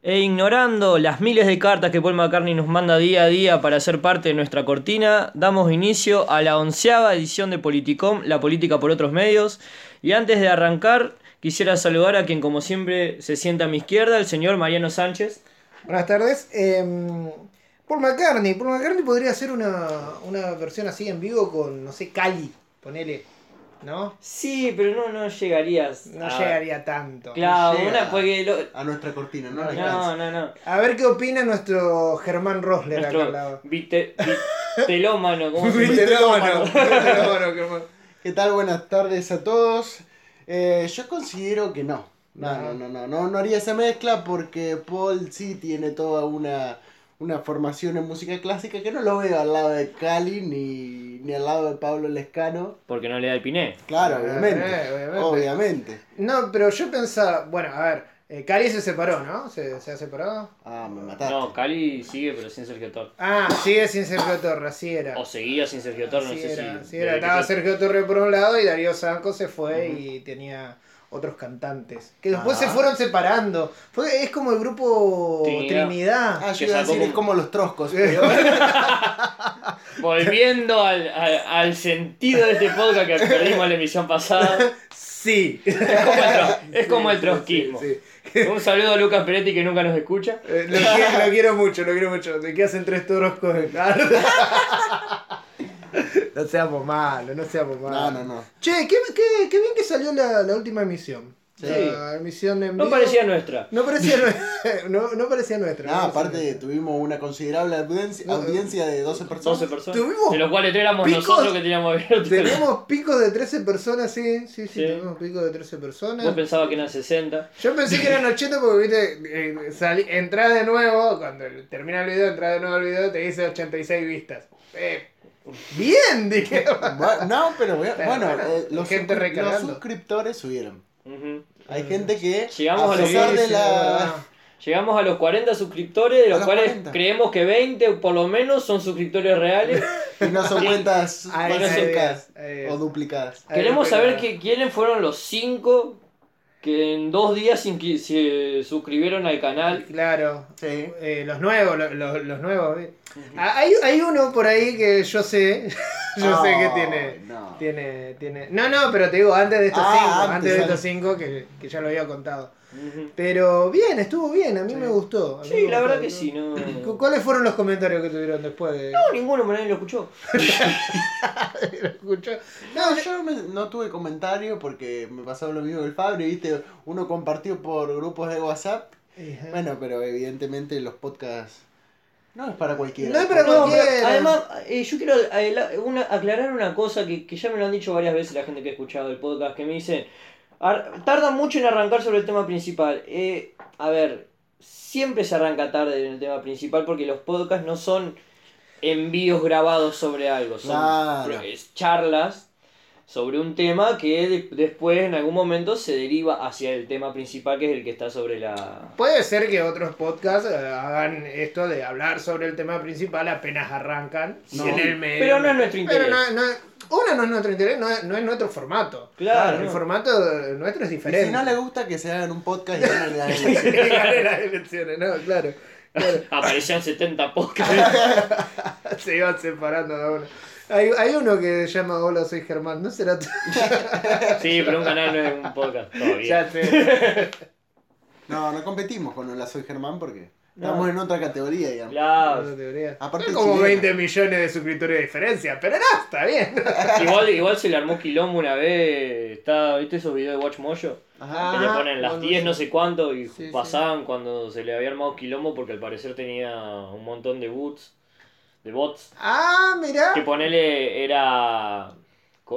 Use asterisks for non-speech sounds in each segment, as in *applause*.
E ignorando las miles de cartas que Paul McCartney nos manda día a día para ser parte de nuestra cortina, damos inicio a la onceava edición de Politicom, la política por otros medios. Y antes de arrancar, quisiera saludar a quien como siempre se sienta a mi izquierda, el señor Mariano Sánchez. Buenas tardes. Eh, Paul McCartney. Paul McCartney podría hacer una, una versión así en vivo con, no sé, Cali. Ponele. ¿No? Sí, pero no, no llegarías. No a- llegaría tanto. Claro, una, porque lo- A nuestra cortina, ¿no? No. No, no, no. A ver qué opina nuestro Germán Rosler acá al Nuestro lado. vite- vitelómano, ¿cómo se dice? Vitelómano, vitelómano, Germán. ¿Qué tal? Buenas tardes a todos. Eh, yo considero que No. no, no, no, no, no haría esa mezcla porque Paul sí tiene toda una, una formación en música clásica que no lo veo al lado de Cali ni, ni al lado de Pablo Lescano. Porque no le da el piné. Claro, Eh, obviamente. obviamente. Obviamente. No, pero yo pensaba, bueno, a ver, eh, Cali se separó, ¿no? ¿Se, se ha separado? Ah, me mataste. No, Cali sigue, pero sin Sergio Torres. Ah, sigue sin Sergio Torres, así era. O seguía sin Sergio Torres, no sé era, si. así era. Estaba Sergio Torres por un lado y Darío Sanco se fue y tenía otros cantantes. Que después Ah. se fueron separando. Fue, es como el grupo Trinidad. Trinidad. Ah, yo iba a es como- los troscos. *laughs* pero- Volviendo al, al, al sentido de este podcast que perdimos en la emisión pasada. Sí. Es como el, tro- es como el trotskismo. sí, sí. Un saludo a Lucas Peretti que nunca nos escucha. Eh, lo, quiero, lo quiero mucho, lo quiero mucho. ¿De qué hacen tres carne? *laughs* *laughs* no seamos malos, no seamos No, malos. no, no. Che, qué, qué, qué bien que salió la, la última emisión. Sí. La emisión en No vivo. parecía nuestra. No parecía, *laughs* no, no parecía nuestra. No, no aparte nuestra. tuvimos una considerable audiencia, No, audiencia de 12 personas. 12 personas. Tuvimos De los cuales éramos picos- nosotros que teníamos abierto. Tenemos picos de 13 personas, sí, sí, sí, Sí. tenemos picos de 13 personas. Vos pensabas que eran 60. Yo pensé que eran 80 porque, viste, eh, salí, entrás de nuevo, cuando termina el video, entras de nuevo al video, te dice 86 vistas. Eh, bien, dije. No, pero bueno, Pero bueno, bueno, eh, los, gente suscriptores subieron. Hay gente que, Llegamos a a los de sí, la... verdad. Llegamos a los 40 suscriptores, de los los cuales 40. creemos que 20 por lo menos son suscriptores reales. *laughs* Y no son cuentas *laughs* o duplicadas. Ay, Queremos saber que, quiénes fueron los 5 que en dos días se suscribieron al canal. Claro. Sí. Eh, los nuevos, lo- lo- los, nuevos. eh. Ah, Hay, hay uno por ahí que yo sé. *laughs* yo sé que tiene. no. Tiene, tiene. No, no, pero te digo, antes de estos Ah, cinco, antes, antes de estos cinco que, que ya lo había contado. Pero bien, estuvo bien, a mí Sí. me gustó. a mí Sí, me la gustó, verdad que sí, no. *clears throat* ¿Cu- ¿Cuáles fueron los comentarios que tuvieron después de.? No, ninguno, pero nadie lo escuchó. *laughs* escuchó? No, yo me- no tuve comentario porque me pasaba lo mismo que el Fabri, viste, uno compartió por grupos de WhatsApp. Bueno, pero evidentemente los podcasts no es para cualquiera. No es para No, cualquiera. además, eh, yo quiero eh, una- aclarar una cosa que, que ya me lo han dicho varias veces la gente que ha escuchado el podcast, que me dicen, "Ar- tardan mucho en arrancar sobre el tema principal. Eh, a ver, siempre se arranca tarde en el tema principal porque los podcasts no son envíos grabados sobre algo, son Claro. charlas sobre un tema que de- después en algún momento se deriva hacia el tema principal que es el que está sobre la... Puede ser que otros podcasts eh, hagan esto de hablar sobre el tema principal apenas arrancan. No. y en el medio. Pero no es nuestro Pero interés. no, no- uno no es nuestro interés, no es, no es nuestro formato. Claro, El no. formato nuestro es Y diferente. si no le gusta que se hagan un podcast y ganen la *laughs* Que gane las elecciones, no, claro. claro. *laughs* Aparecían 70 podcasts. *laughs* Se iban separando de uno. Hay, hay uno que se llama Hola, soy Germán, ¿no será tú? *laughs* Sí, pero un canal no es un podcast todavía. Ya sé. *laughs* No, no competimos con Hola Soy Germán porque No. estamos en otra categoría, digamos. Claro. No, teoría. Aparte como chilena. 20 millones de suscriptores de diferencia, pero no, está bien. *laughs* Igual, igual se le armó quilombo una vez. Está, ¿Viste esos videos de Watch Mojo? Ajá. Que le Ah, ponen las no, no 10 sé. no sé cuánto y Sí, sí. pasaban cuando se le había armado quilombo porque al parecer tenía un montón de bots. De bots. Ah, mirá. Que ponele era.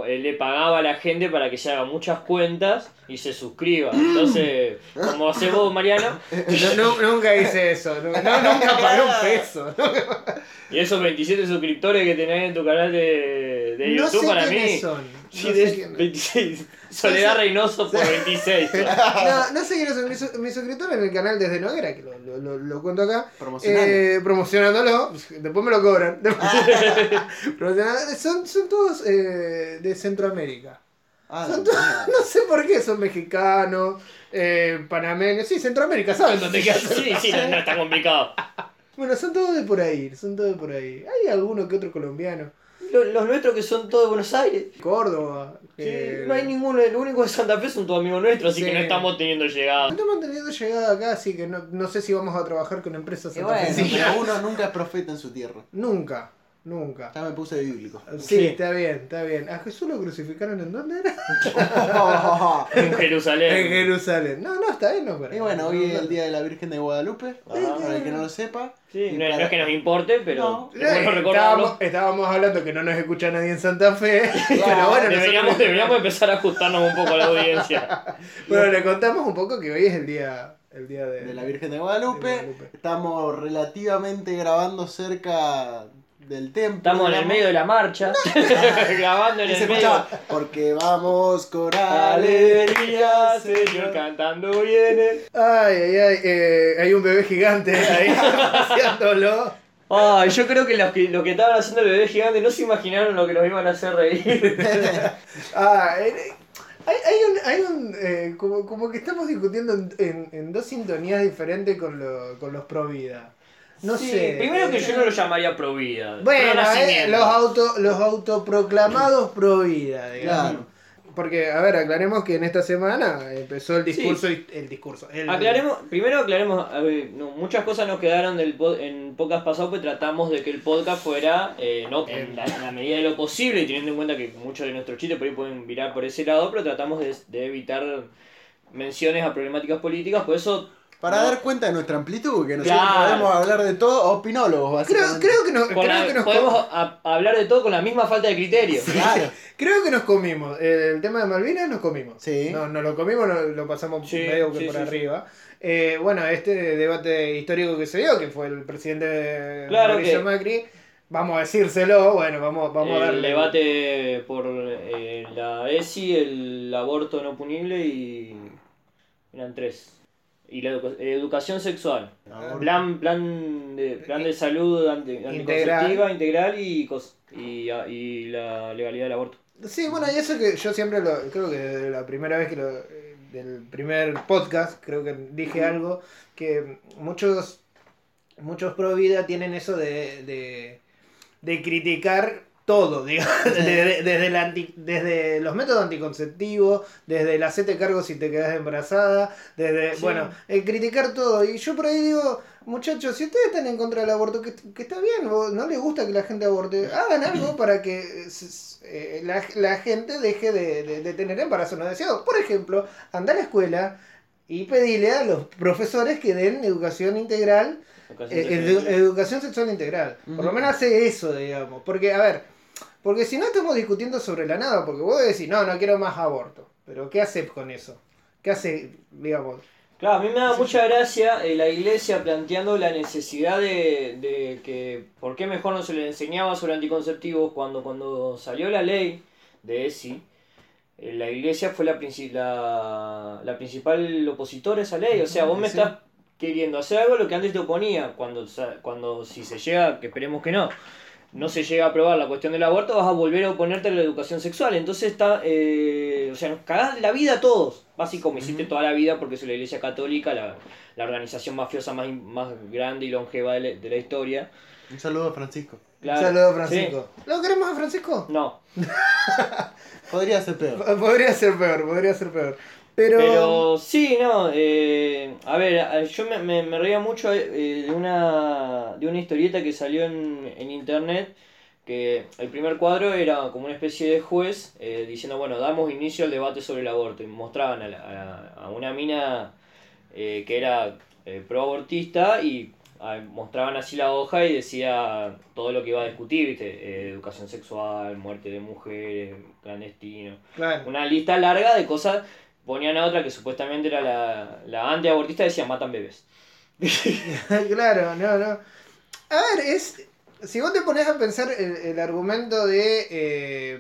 él le pagaba a la gente para que se haga muchas cuentas y se suscriba. Entonces, como haces vos, Mariano, *laughs* No, nunca hice eso. No, nunca pagué un peso. *laughs* y esos 27 suscriptores que tenés en tu canal de, de no YouTube sé para mí. son. Sí, no, de sé quiénes. 26. Soledad Reynoso por 26. *laughs* no, no sé quiénes son mis, su- mis suscriptores en el canal desde Noguera, que lo, lo, lo- lo cuento acá. Eh, promocionándolo, después me lo cobran. *laughs* *laughs* Son, son todos eh, de Centroamérica. Ah, Son sí. todos- no sé por qué, son mexicanos, eh, panameños, sí, Centroamérica, saben dónde queda. Sí, sí, no, no es tan complicado. Bueno, son todos de por ahí, son todos de por ahí. Hay alguno que otro colombiano. Lo- Los, nuestros que son todos de Buenos Aires. Córdoba. Sí, eh, no hay ninguno, el único de Santa Fe son todos amigos nuestros, así Sí. que no estamos teniendo llegada. No estamos teniendo llegada acá, así que no, no sé si vamos a trabajar con empresas Y bueno, santafesinas. pero *laughs* uno nunca es profeta en su tierra. Nunca, nunca. Ya me puse bíblico. Sí, Sí. está bien, está bien. ¿A Jesús lo crucificaron en dónde era? *laughs* En Jerusalén. En Jerusalén. No, no, está bien, no. pero- y bueno, hoy es el día de la Virgen de Guadalupe. Ah. Para el que no lo sepa. Sí, no, es que nos importe, pero No. es bueno Eh, estábamos, estábamos hablando que no nos escucha nadie en Santa Fe. *laughs* pero bueno, Deberíamos, nosotros- deberíamos empezar a ajustarnos un poco a la audiencia. *laughs* bueno, le contamos un poco que hoy es el día, el día de, de la Virgen de Guadalupe. de Guadalupe. Estamos relativamente grabando cerca del templo. Estamos en el medio de la marcha, *laughs* grabando en Y se el medio. escuchaba, porque vamos con Alegría, Señor, cantando viene. Ay, ay, ay. eh, hay un bebé gigante ahí *laughs* paseándolo. Ay, yo creo que los que, los que estaban haciendo el bebé gigante no se imaginaron lo que nos iban a hacer reír. *laughs* Ah, eh, hay, hay un, hay un eh, como, como que estamos discutiendo en, en- en dos sintonías diferentes con, lo- con los pro vida. No Sí, sé. Primero que yo no lo llamaría pro vida. Bueno, pro eh, los, auto, los autoproclamados pro vida, digamos. Claro. Porque, a ver, aclaremos que en esta semana empezó el discurso. y- El discurso. el- Aclaremos, primero aclaremos, a ver, no, muchas cosas nos quedaron del pod- en podcast pasado, pues tratamos de que el podcast fuera, eh, no en la, en la medida de lo posible, y teniendo en cuenta que muchos de nuestros chistes por ahí pueden virar por ese lado, pero tratamos de, de evitar menciones a problemáticas políticas, por eso... Para no, dar cuenta de nuestra amplitud, que nosotros Claro. podemos hablar de todo, opinólogos, Creo, básicamente. creo que nos, creo la- que nos podemos a- hablar de todo con la misma falta de criterio. Claro. *laughs* Creo que nos comimos. El tema de Malvinas nos comimos. Sí. No, nos lo comimos, no- lo pasamos Sí, medio que sí, por sí, sí. arriba. Eh, bueno, este debate histórico que se dio, que fue el presidente Claro Mauricio que- Macri, vamos a decírselo, bueno, vamos, vamos a el darle. debate por eh, la ESI, el aborto no punible y... Eran tres. Y la educa- educación sexual. Plan, plan, de, plan de salud anti- anticonceptiva integral y, cos- y, a- y la legalidad del aborto. Sí, bueno, y eso que yo siempre lo, creo que desde la primera vez que lo, eh, del primer podcast, creo que dije algo, que muchos, muchos pro vida tienen eso de, de, de criticar todo, digamos, *laughs* desde, desde, la anti- desde los métodos anticonceptivos, desde el hacete cargo si te quedas embarazada, desde, Sí. bueno, el criticar todo. Y yo por ahí digo, muchachos, si ustedes están en contra del aborto, que, que está bien, no les gusta que la gente aborte, hagan algo *clears throat* para que eh, eh, la, la gente deje de, de- de tener embarazos no deseados. Por ejemplo, anda a la escuela y pedirle a los profesores que den educación integral Educación eh, edu- educación sexual integral. Por lo menos hace eso, digamos. Porque, a ver, porque si no estamos discutiendo sobre la nada, porque vos decís, no, no quiero más aborto. Pero ¿qué haces con eso? ¿Qué hace, digamos? Claro, a mí me da mucha gracia eh, la iglesia planteando la necesidad de, de que, ¿por qué mejor no se le enseñaba sobre anticonceptivos cuando, cuando salió la ley de ESI? eh, La iglesia fue la, la, la principal opositora a esa ley. O sea, vos me Sí. estás queriendo hacer algo lo que antes te oponía. Cuando, cuando si se llega, que esperemos que no, no se llega a aprobar la cuestión del aborto, vas a volver a oponerte a la educación sexual. Entonces está, eh, o sea, nos cagás la vida a todos, básicamente como hiciste Ujú. toda la vida porque soy la iglesia católica, la, la organización mafiosa más, más grande y longeva de la, de la historia. Un saludo a Francisco. Claro, Un saludo a sí. Francisco. ¿Lo queremos a Francisco? No, Podría ser peor. P- Podría ser peor, podría ser peor. Pero, pero sí, no, eh, a ver, a- yo me, me, me reía mucho eh, de, una, de una historieta que salió en, en internet, que el primer cuadro era como una especie de juez eh, diciendo, bueno, damos inicio al debate sobre el aborto, y mostraban a, la- a- a una mina eh, que era eh, pro-abortista y mostraban así la hoja y decía todo lo que iba a discutir, ¿viste? Eh, educación sexual, muerte de mujeres, clandestino claro. una lista larga de cosas. Ponían a otra que supuestamente era la, la antiabortista, decía matan bebés. *laughs* claro, no, no. A ver, es. Si vos te pones a pensar el, el argumento de. eh,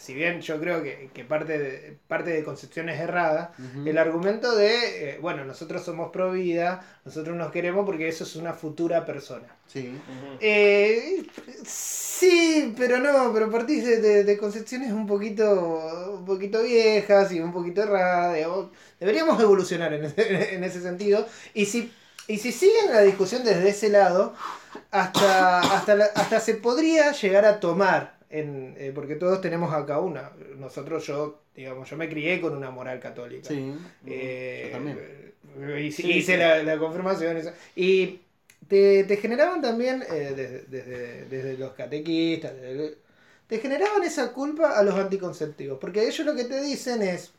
si bien yo creo que, que parte, de, parte de concepciones erradas, Ujú. el argumento de, eh, bueno, nosotros somos pro vida, nosotros nos queremos porque eso es una futura persona. Sí. Eh, sí, pero no, pero partís de, de- de concepciones un poquito, un poquito viejas y un poquito erradas. digamos. Deberíamos evolucionar en ese, *laughs* en ese sentido. Y si, y si siguen la discusión desde ese lado, hasta, hasta, la- hasta se podría llegar a tomar, en, eh, porque todos tenemos acá una. Nosotros, yo, digamos, yo me crié con una moral católica. Sí. Eh, Yo también. eh, hice, Sí, hice sí. La, la confirmación. eso. Y te, te generaban también, eh, desde, desde- desde los catequistas, desde- te generaban esa culpa a los anticonceptivos. Porque ellos lo que te dicen es,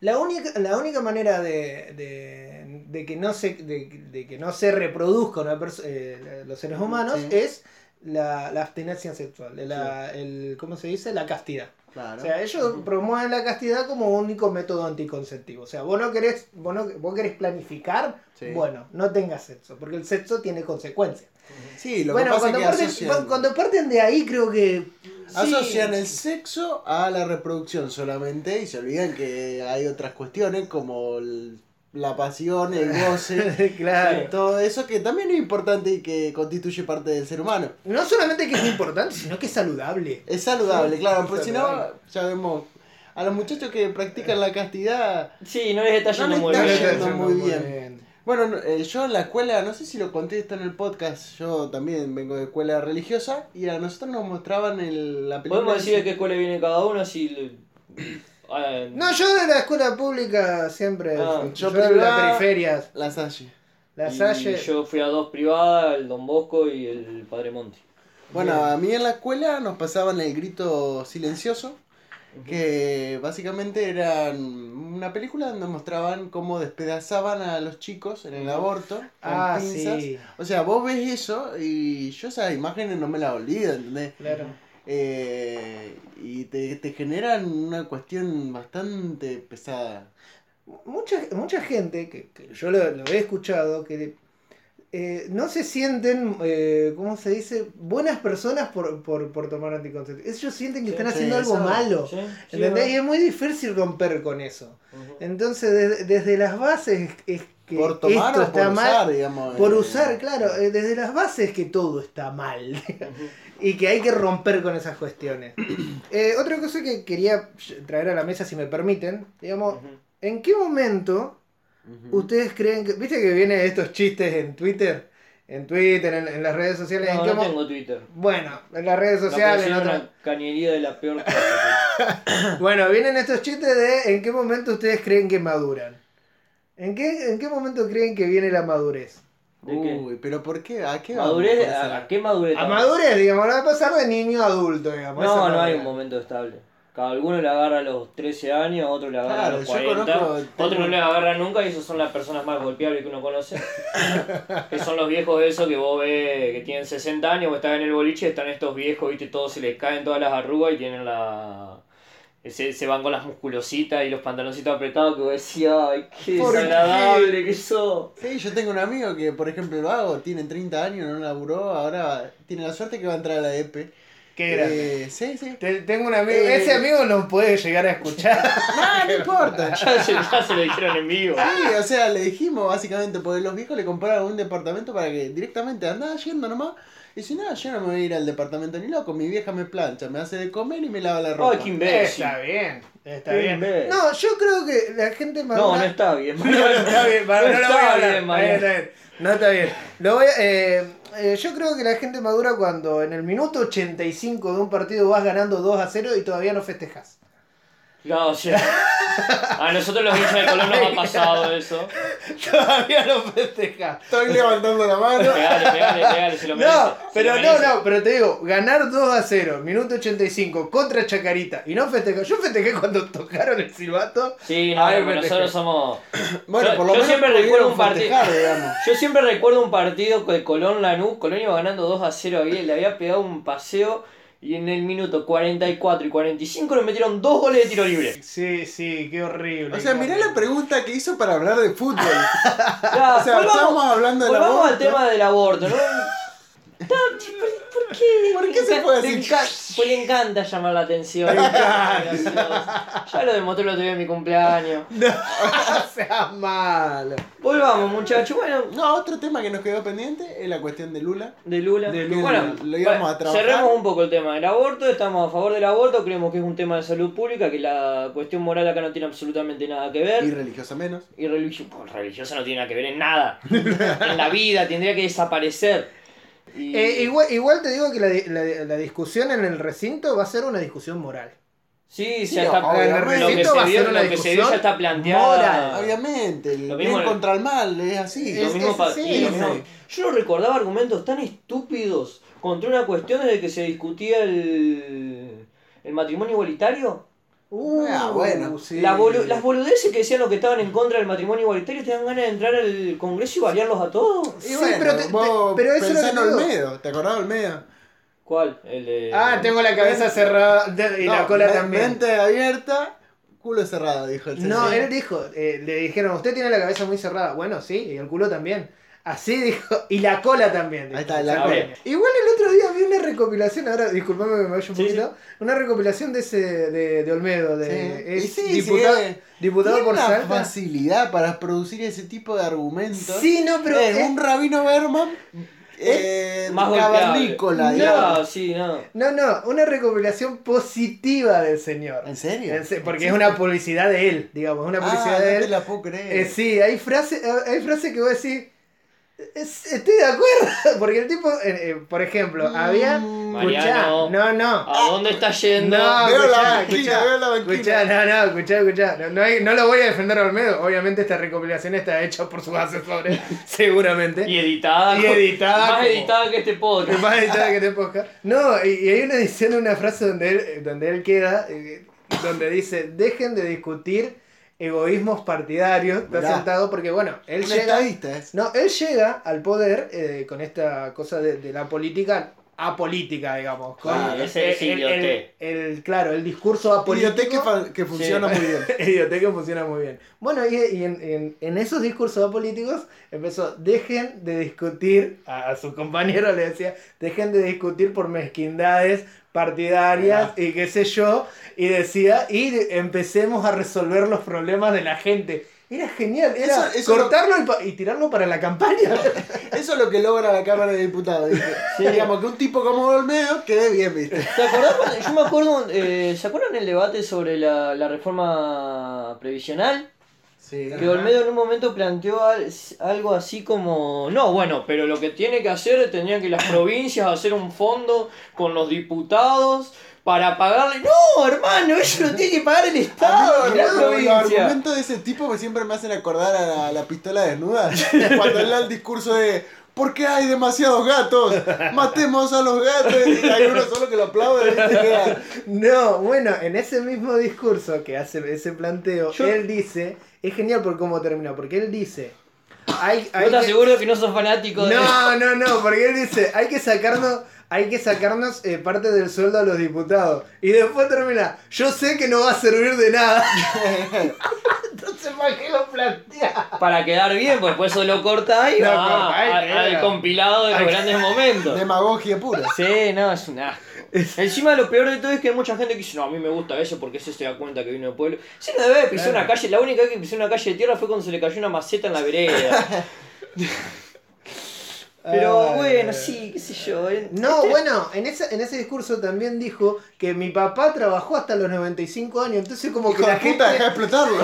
la única, la única manera de, de- de que no se, de, de que no se reproduzca una perso- eh, los seres humanos Sí. es la, la abstinencia sexual, la, el, ¿cómo se dice? La castidad. Claro. O sea, ellos promueven la castidad como único método anticonceptivo. O sea, vos no querés, vos no- vos querés planificar, Sí. bueno, no tengas sexo, porque el sexo tiene consecuencias. sí, lo bueno, que pasa cuando, es que parten, asocian, cuando parten de ahí creo que... sí, asocian el sexo a la reproducción solamente y se olvidan que hay otras cuestiones como el- la pasión, el goce, *laughs* claro. todo eso que también es importante y que constituye parte del ser humano. No solamente que es importante, sino que es saludable. Es saludable, Sí, claro, porque si no, ya vemos, a los muchachos que practican la castidad, Sí, no les está No yendo les muy está bien. yendo muy bien. Bueno, no, eh, yo en la escuela, no sé si lo conté esto en el podcast, yo también vengo de escuela religiosa y a nosotros nos mostraban el, la película. Podemos decir de qué escuela viene cada uno si... No, yo de la escuela pública siempre... Ah, fui- yo yo, de las periferias, La Salle. la Salle... Yo fui a dos privadas, el Don Bosco y el Padre Monti. Bueno, Bien. a mí en la escuela nos pasaban el grito silencioso, que básicamente eran una película donde mostraban cómo despedazaban a los chicos en el aborto con Ah, pinzas. sí, O sea, vos ves eso y yo esas imágenes no me las olvido, ¿entendés? claro. Eh, y te, te generan una cuestión bastante pesada. mucha, mucha gente, que, que yo lo, lo he escuchado, que eh, no se sienten, eh, ¿cómo se dice? Buenas personas por, por, por tomar anticonceptivos. Ellos sienten que Sí, están sí, haciendo algo eso- malo. Sí, sí, ¿entendés? Y es muy difícil romper con eso. Entonces, desde, desde las bases es que por tomar esto o está por mal. usar, digamos. por eh, usar, claro, eh, desde las bases que todo está mal. Y que hay que romper con esas cuestiones. *clears throat* Eh, otra cosa que quería traer a la mesa, si me permiten, digamos. ¿en qué momento ustedes creen que... ¿Viste que vienen estos chistes en Twitter? En Twitter, en, en las redes sociales. ¿en No, qué no tengo Twitter. Bueno, en las redes sociales. en pusieron otras- una cañería de la peor. *laughs* Bueno, vienen estos chistes de en qué momento ustedes creen que maduran. ¿En qué, ¿En qué momento creen que viene la madurez? ¿De qué? Uy, pero ¿por qué? ¿A qué ¿Madurez? ¿A, a qué madurez? A madurez, digamos, va a pasar de niño a adulto, digamos. No, no hay un momento estable. Cada alguno le agarra a los 13 años, otro le agarra Claro, a los yo 40, conozco- otro no le agarra nunca y esos son las personas más golpeables que uno conoce. *laughs* que son los viejos esos que vos ves que tienen 60 años, vos estás en el boliche, están estos viejos, viste, todos se les caen todas las arrugas y tienen la... Se, se van con las musculositas y los pantaloncitos apretados que vos decías, ay, qué desagradable que sos. Sí, yo tengo un amigo que, por ejemplo, lo hago, tiene 30 años, no laburó, ahora tiene la suerte que va a entrar a la EP. Qué grande. Eh, sí, sí. Te- Tengo un amigo, Eh, ese amigo nos puede llegar a escuchar. *laughs* No, no *laughs* importa. *laughs* Ya se, ya se lo dijeron en vivo. Sí, o sea, le dijimos básicamente, porque los viejos le compraron un departamento para que directamente andaba yendo nomás. Y si no, yo no me voy a ir al departamento ni loco, mi vieja me plancha, me hace de comer y me lava la ropa. Ay, qué imbécil. Está bien, está Qué bien. imbécil. No, yo creo que la gente No, madura... no está bien. *laughs* No, está bien, para, No no, lo está voy a hablar. bien, Está Mariano. bien, está bien. No está bien. Lo voy a- eh, eh, yo creo que la gente madura cuando en el minuto 85 de un partido vas ganando 2 a 0 y todavía no festejas. No, o sea, a nosotros los hinchas de Colón nos ha pasado eso. todavía no festejas. Estoy levantando la mano. Pegale, pegale, pegale, se lo merece. No, pero lo no, merece. no, pero te digo, ganar 2 a 0, minuto 85 contra Chacarita y no festejar. Yo festejé cuando tocaron el silbato. Sí, no, pero nosotros somos. Bueno, Yo- por lo yo menos siempre recuerdo un partido- festejar, digamos. *laughs* Yo siempre recuerdo un partido de Colón Lanús. Colón iba ganando 2 a 0 había, le había pegado un paseo y en el minuto 44 y 45 le metieron dos goles de tiro libre. Sí, sí, qué horrible. O sea, mirá la pregunta que hizo para hablar de fútbol. *laughs* *laughs* Ya, O sea, estamos hablando del volvamos aborto. al tema del aborto, ¿no? *laughs* ¿Por qué? ¿Por qué se puede decir? Pues le encanta llamar la atención. *laughs* Ya lo demostré el otro día en mi cumpleaños. *laughs* No sea malo. Volvamos, muchachos. Bueno, No, otro tema que nos quedó pendiente es la cuestión de Lula. de Lula. De Lula. Bueno, Lo íbamos a trabajar. cerremos un poco el tema del aborto. Estamos a favor del aborto. Creemos que es un tema de salud pública. Que la cuestión moral acá no tiene absolutamente nada que ver. Y religiosa menos. Y religio- pues, religiosa no tiene nada que ver en nada. en la vida tendría que desaparecer. Y- Eh, igual, igual te digo que la, la- la discusión en el recinto va a ser una discusión moral. Sí, Sí, ya está. obviamente. Lo que, Recinto se va a vio, ser una lo que se discusión ya está planteado. moral. Obviamente, el Lo bien mismo- contra el mal es así. Lo Es- mismo es y sí. Yo no recordaba argumentos tan estúpidos contra una cuestión desde que se discutía el, el matrimonio igualitario. Uh, Ah, bueno. sí. La bolu- las boludeces que decían los que estaban en contra del matrimonio igualitario te dan ganas de entrar al Congreso y variarlos a todos. Sí, bueno, pero te- vos te- pero eso en digo. Olmedo, ¿te acordás de Olmedo? ¿Cuál? El de... Ah, tengo la cabeza cerrada de- y la No, cola me- también. Mente abierta, culo cerrado, dijo el No, señor. él dijo, eh, le dijeron, usted tiene la cabeza muy cerrada. Bueno, sí, y el culo también. Así dijo, y la cola también. dijo. Ahí está, la Exactamente. cola. Igual el otro día vi una recopilación, ahora disculpame que me vaya un Sí, poquito, una recopilación de ese de, de Olmedo, de Sí. es diputado, sí, eh. diputado por una Salta. facilidad para producir ese tipo de argumentos. Sí, no, pero Es eh, un rabino Berman eh, Más cavernícola. No, sí, no. no, no, una recopilación positiva del señor. ¿En serio? En se- Porque es una publicidad de él, digamos, una publicidad ah, de no él. te la puedo creer. Eh, sí, hay frases hay frases que vos decís. "Es- Estoy de acuerdo. *laughs* Porque el tipo, eh, eh, por ejemplo, había. Mm, Mariano. Escuchá, no, no. ¿A dónde está yendo? No, Veo la escuchá, banquina, escuchá, veo la banquina. escuchá, no, no, escuchá, escuchá. No, no, hay- no lo voy a defender a Olmedo. Obviamente esta recopilación está hecha por sus asesores, *laughs* seguramente. Y editada. Y editada Más como- editada que este Es podcast. más editada que te podcast. No, y, y hay una edición de una frase donde él, donde él queda, eh, donde dice, dejen de discutir egoísmos partidarios. Está Mirá. sentado porque, bueno, él Un llega... estadista es. No, él llega al poder eh, con esta cosa de, de la política apolítica, digamos. Con Ah, ese es el, el- idioté. el- claro, el discurso apolítico. Idioté que, funciona muy bien. *laughs* Idioté que funciona muy bien. Bueno, y, y en, en- en esos discursos apolíticos empezó, dejen de discutir, a, a su compañero le decía, dejen de discutir por mezquindades partidarias y qué sé yo, y decía, y empecemos a resolver los problemas de la gente. Era genial, era Eso- eso cortarlo y, pa- y tirarlo para la campaña. *laughs* Eso es lo que logra la Cámara de Diputados. ¿viste? Digamos que un tipo como Olmedo quede bien, ¿viste? ¿Te acordás? cuando- Yo me acuerdo, eh, ¿se acuerdan el debate sobre la, la reforma previsional? Sí. Que Olmedo en un momento planteó al- algo así como, no, bueno, pero lo que tiene que hacer, tendrían que las *coughs* provincias hacer un fondo con los diputados para pagarle... No, hermano, eso lo tiene que pagar el Estado, A mí, la los provincia. argumentos de ese tipo me siempre me hacen acordar a la, la pistola desnuda. *laughs* Cuando él da el discurso de ¿Por qué hay demasiados gatos? Matemos a los gatos. Y hay uno solo que lo aplaude. No, bueno, en ese mismo discurso que hace ese planteo, Yo- él dice, es genial por cómo termina, porque él dice, hay, ¿Vos hay estás que- seguro que no sos fanático de No, no, no, porque él dice, hay que sacarnos, hay que sacarnos eh, parte del sueldo a los diputados. Y después termina, yo sé que no va a servir de nada. *laughs* Entonces, ¿para qué lo plantea? Para quedar bien, pues después eso lo corta y Lo va cortá y a- queda. al compilado de los grandes momentos. Demagogia pura. Sí, no, es un asco. *laughs* Encima lo peor de todo es que hay mucha gente que dice, no, a mí me gusta eso porque ese se da cuenta que vino del pueblo. Si no debe pisar Claro. una calle, la única vez que pisó una calle de tierra fue cuando se le cayó una maceta en la vereda. *laughs* Pero Ay, bueno, sí, qué sé yo. eh. No, Este- bueno, en ese, en ese discurso también dijo que mi papá trabajó hasta los 95 años, entonces como que Hijo de la puta, deja de gente, explotarlo.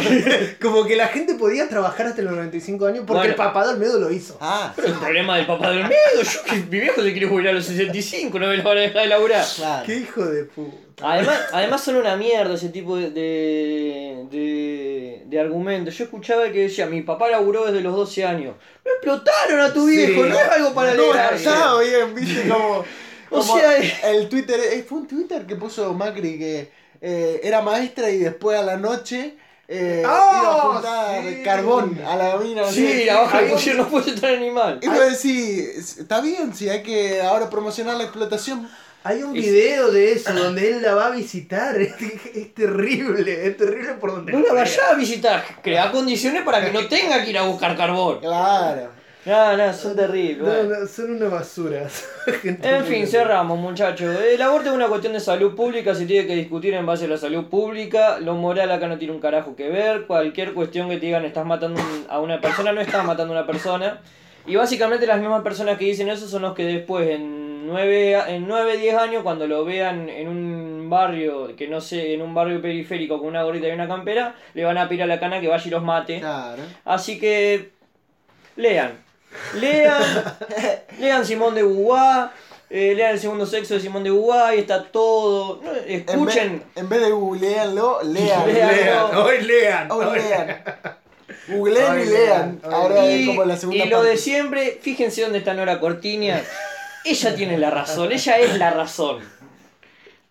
*laughs* como que la gente podía trabajar hasta los 95 años porque Bueno. el papá de Olmedo lo hizo. Ah, Pero el problema del papá del miedo, yo que mi viejo se quiere jubilar a los 65, no me lo van a dejar de laburar. claro. Qué hijo de puta. Además, además son una mierda ese tipo de, de, de, de argumentos. Yo escuchaba que decía, mi papá laburó desde los 12 años. No explotaron a tu Sí. viejo, no es algo para No, estaba bien, viste, *laughs* como. O sea, el Twitter, eh, fue un Twitter que puso Macri que eh, era maestra y después a la noche eh, ¡Oh, iba a juntar sí! carbón a la mina. no Sí, sé. abajo le pusieron, no puede ser animal. Y vos decís, está bien, si hay que ahora promocionar la explotación. Hay un Es- video de eso donde él la va a visitar. *laughs* Es, es terrible, es terrible por donde No la vayas a visitar, crea condiciones para que no *laughs* tenga que ir a buscar carbón. Claro. No, no, son terribles. No, no, son una basura. *laughs* En fin, cerramos, muchachos. El aborto es una cuestión de salud pública, se tiene que discutir en base a la salud pública. Lo moral acá no tiene un carajo que ver. Cualquier cuestión que te digan estás matando un- a una persona, no estás matando a una persona. Y básicamente las mismas personas que dicen eso son los que después, en 9, en 9 10 años, cuando lo vean en un barrio, que no sé, en un barrio periférico con una gorrita y una campera, le van a pedir a la cana que vaya y los mate. Claro. Así que lean. Lean, *laughs* lean Simón de Beauvoir, eh, lean el segundo sexo de Simón de Beauvoir y está todo. No, En Escuchen. vez, en vez de googlearlo, lean. Lean. Lean, hoy lean. Hoy lean. Googleen y lean. Ahora es Y, como la segunda y lo parte. de siempre, fíjense dónde está Nora Cortiña. Ella tiene la razón, ella es la razón.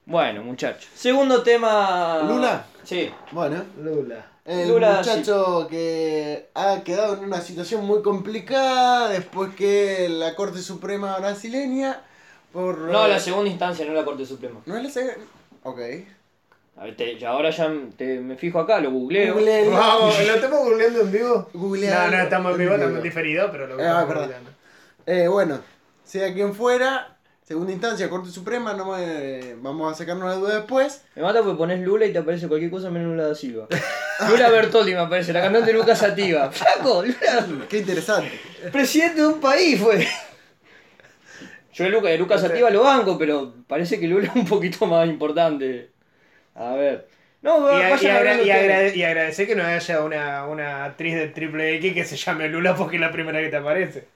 Bueno, muchachos. Segundo tema. ¿Lula? Sí. Bueno, Lula. el Lula, muchacho que ha quedado en una situación muy complicada después que la Corte Suprema brasileña por... No, eh, la segunda instancia, no la Corte Suprema. ¿No es la segunda? Ok. A ver, te- ya ahora ya te- me fijo acá, lo googleo. Vamos, ¿lo estamos googleando en vivo? No, no, estamos en vivo, en estamos diferidos, pero lo Ah, googleando. Eh, bueno, sea quien fuera, segunda instancia, Corte Suprema, no me- vamos a sacarnos la duda después. Me mata porque pones Lula y te aparece cualquier cosa menos Lula da Silva. *laughs* Lula Bertoldi me aparece, la cantante Lucas Sativa. *laughs* Flaco, Lula, Qué interesante. presidente de un país fue. Yo Lucas, de Lucas Sativa lo banco, pero parece que Lula es un poquito más importante. A ver. No, Y, vayan a- y, y agrade- y agradecer que no haya una, una actriz de Triple X que se llame Lula porque es la primera que te aparece.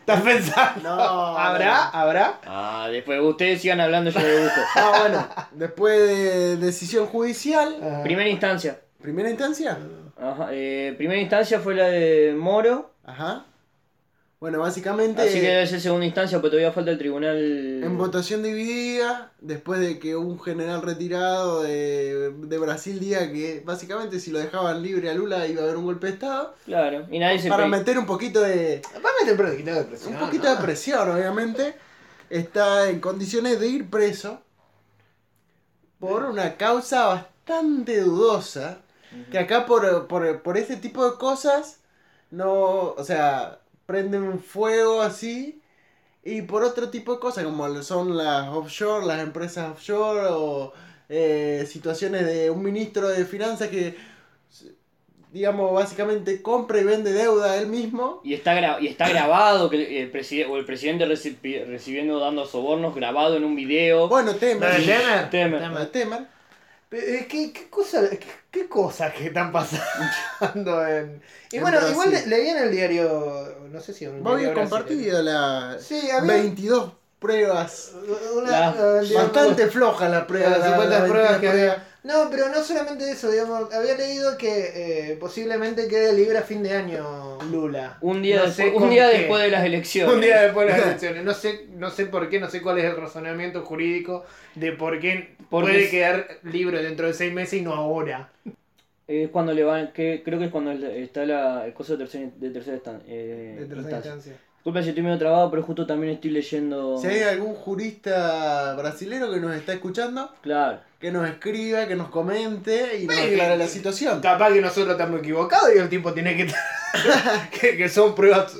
¿Estás pensando? No, ¿Habrá? ¿Habrá? Ah, después ustedes sigan hablando, yo le busco. Ah, bueno, después de decisión judicial, Ah. Primera instancia. primera instancia. Ajá, eh, primera instancia fue la de Moro. Ajá. Bueno, básicamente Así que debe ser segunda instancia, pero todavía falta el tribunal. en votación dividida, después de que un general retirado de, de Brasil diga que básicamente si lo dejaban libre a Lula iba a haber un golpe de Estado, Claro, y nadie se para pe- meter un poquito de, Va a meter un poquito de presión. un poquito de presión, obviamente, está en condiciones de ir preso por una causa bastante dudosa. Que acá por, por, por ese tipo de cosas, no, o sea, prenden un fuego así. Y por otro tipo de cosas, como son las offshore, las empresas offshore, o eh, situaciones de un ministro de finanzas que, digamos, básicamente compra y vende deuda él mismo. Y está, gra- y está grabado que el presidente o el presidente recibi- recibiendo dando sobornos grabado en un video. Bueno, ¿La Temer. Temer? Temer. Temer, Temer. ¿Qué, qué, cosa, qué, qué cosas que están pasando *laughs* en... Y En bueno, Brasil. igual le- leí en el diario, no sé si un diario compartido la Sí, había- 22 pruebas. Una, La- Bastante floja la prueba. las la- 50 la pruebas 22 que había. No, pero no solamente eso, digamos, había leído que eh, posiblemente quede libre a fin de año Lula. Un día, No después, sé un día después de las elecciones. Un día después de las *laughs* elecciones. No sé, no sé por qué, no sé cuál es el razonamiento jurídico de por qué Porque puede es- quedar libre dentro de seis meses y no ahora. Es cuando le van, que, creo que es cuando está la el cosa de tercera, de tercera eh, De tercera instancia. instancia. Disculpa si estoy medio trabado, pero justo también estoy leyendo. Si hay algún jurista brasilero que nos está escuchando, Claro. que nos escriba, que nos comente y nos Sí. aclare la situación. Capaz que nosotros estamos equivocados y el tipo tiene que. *laughs* que, que son pruebas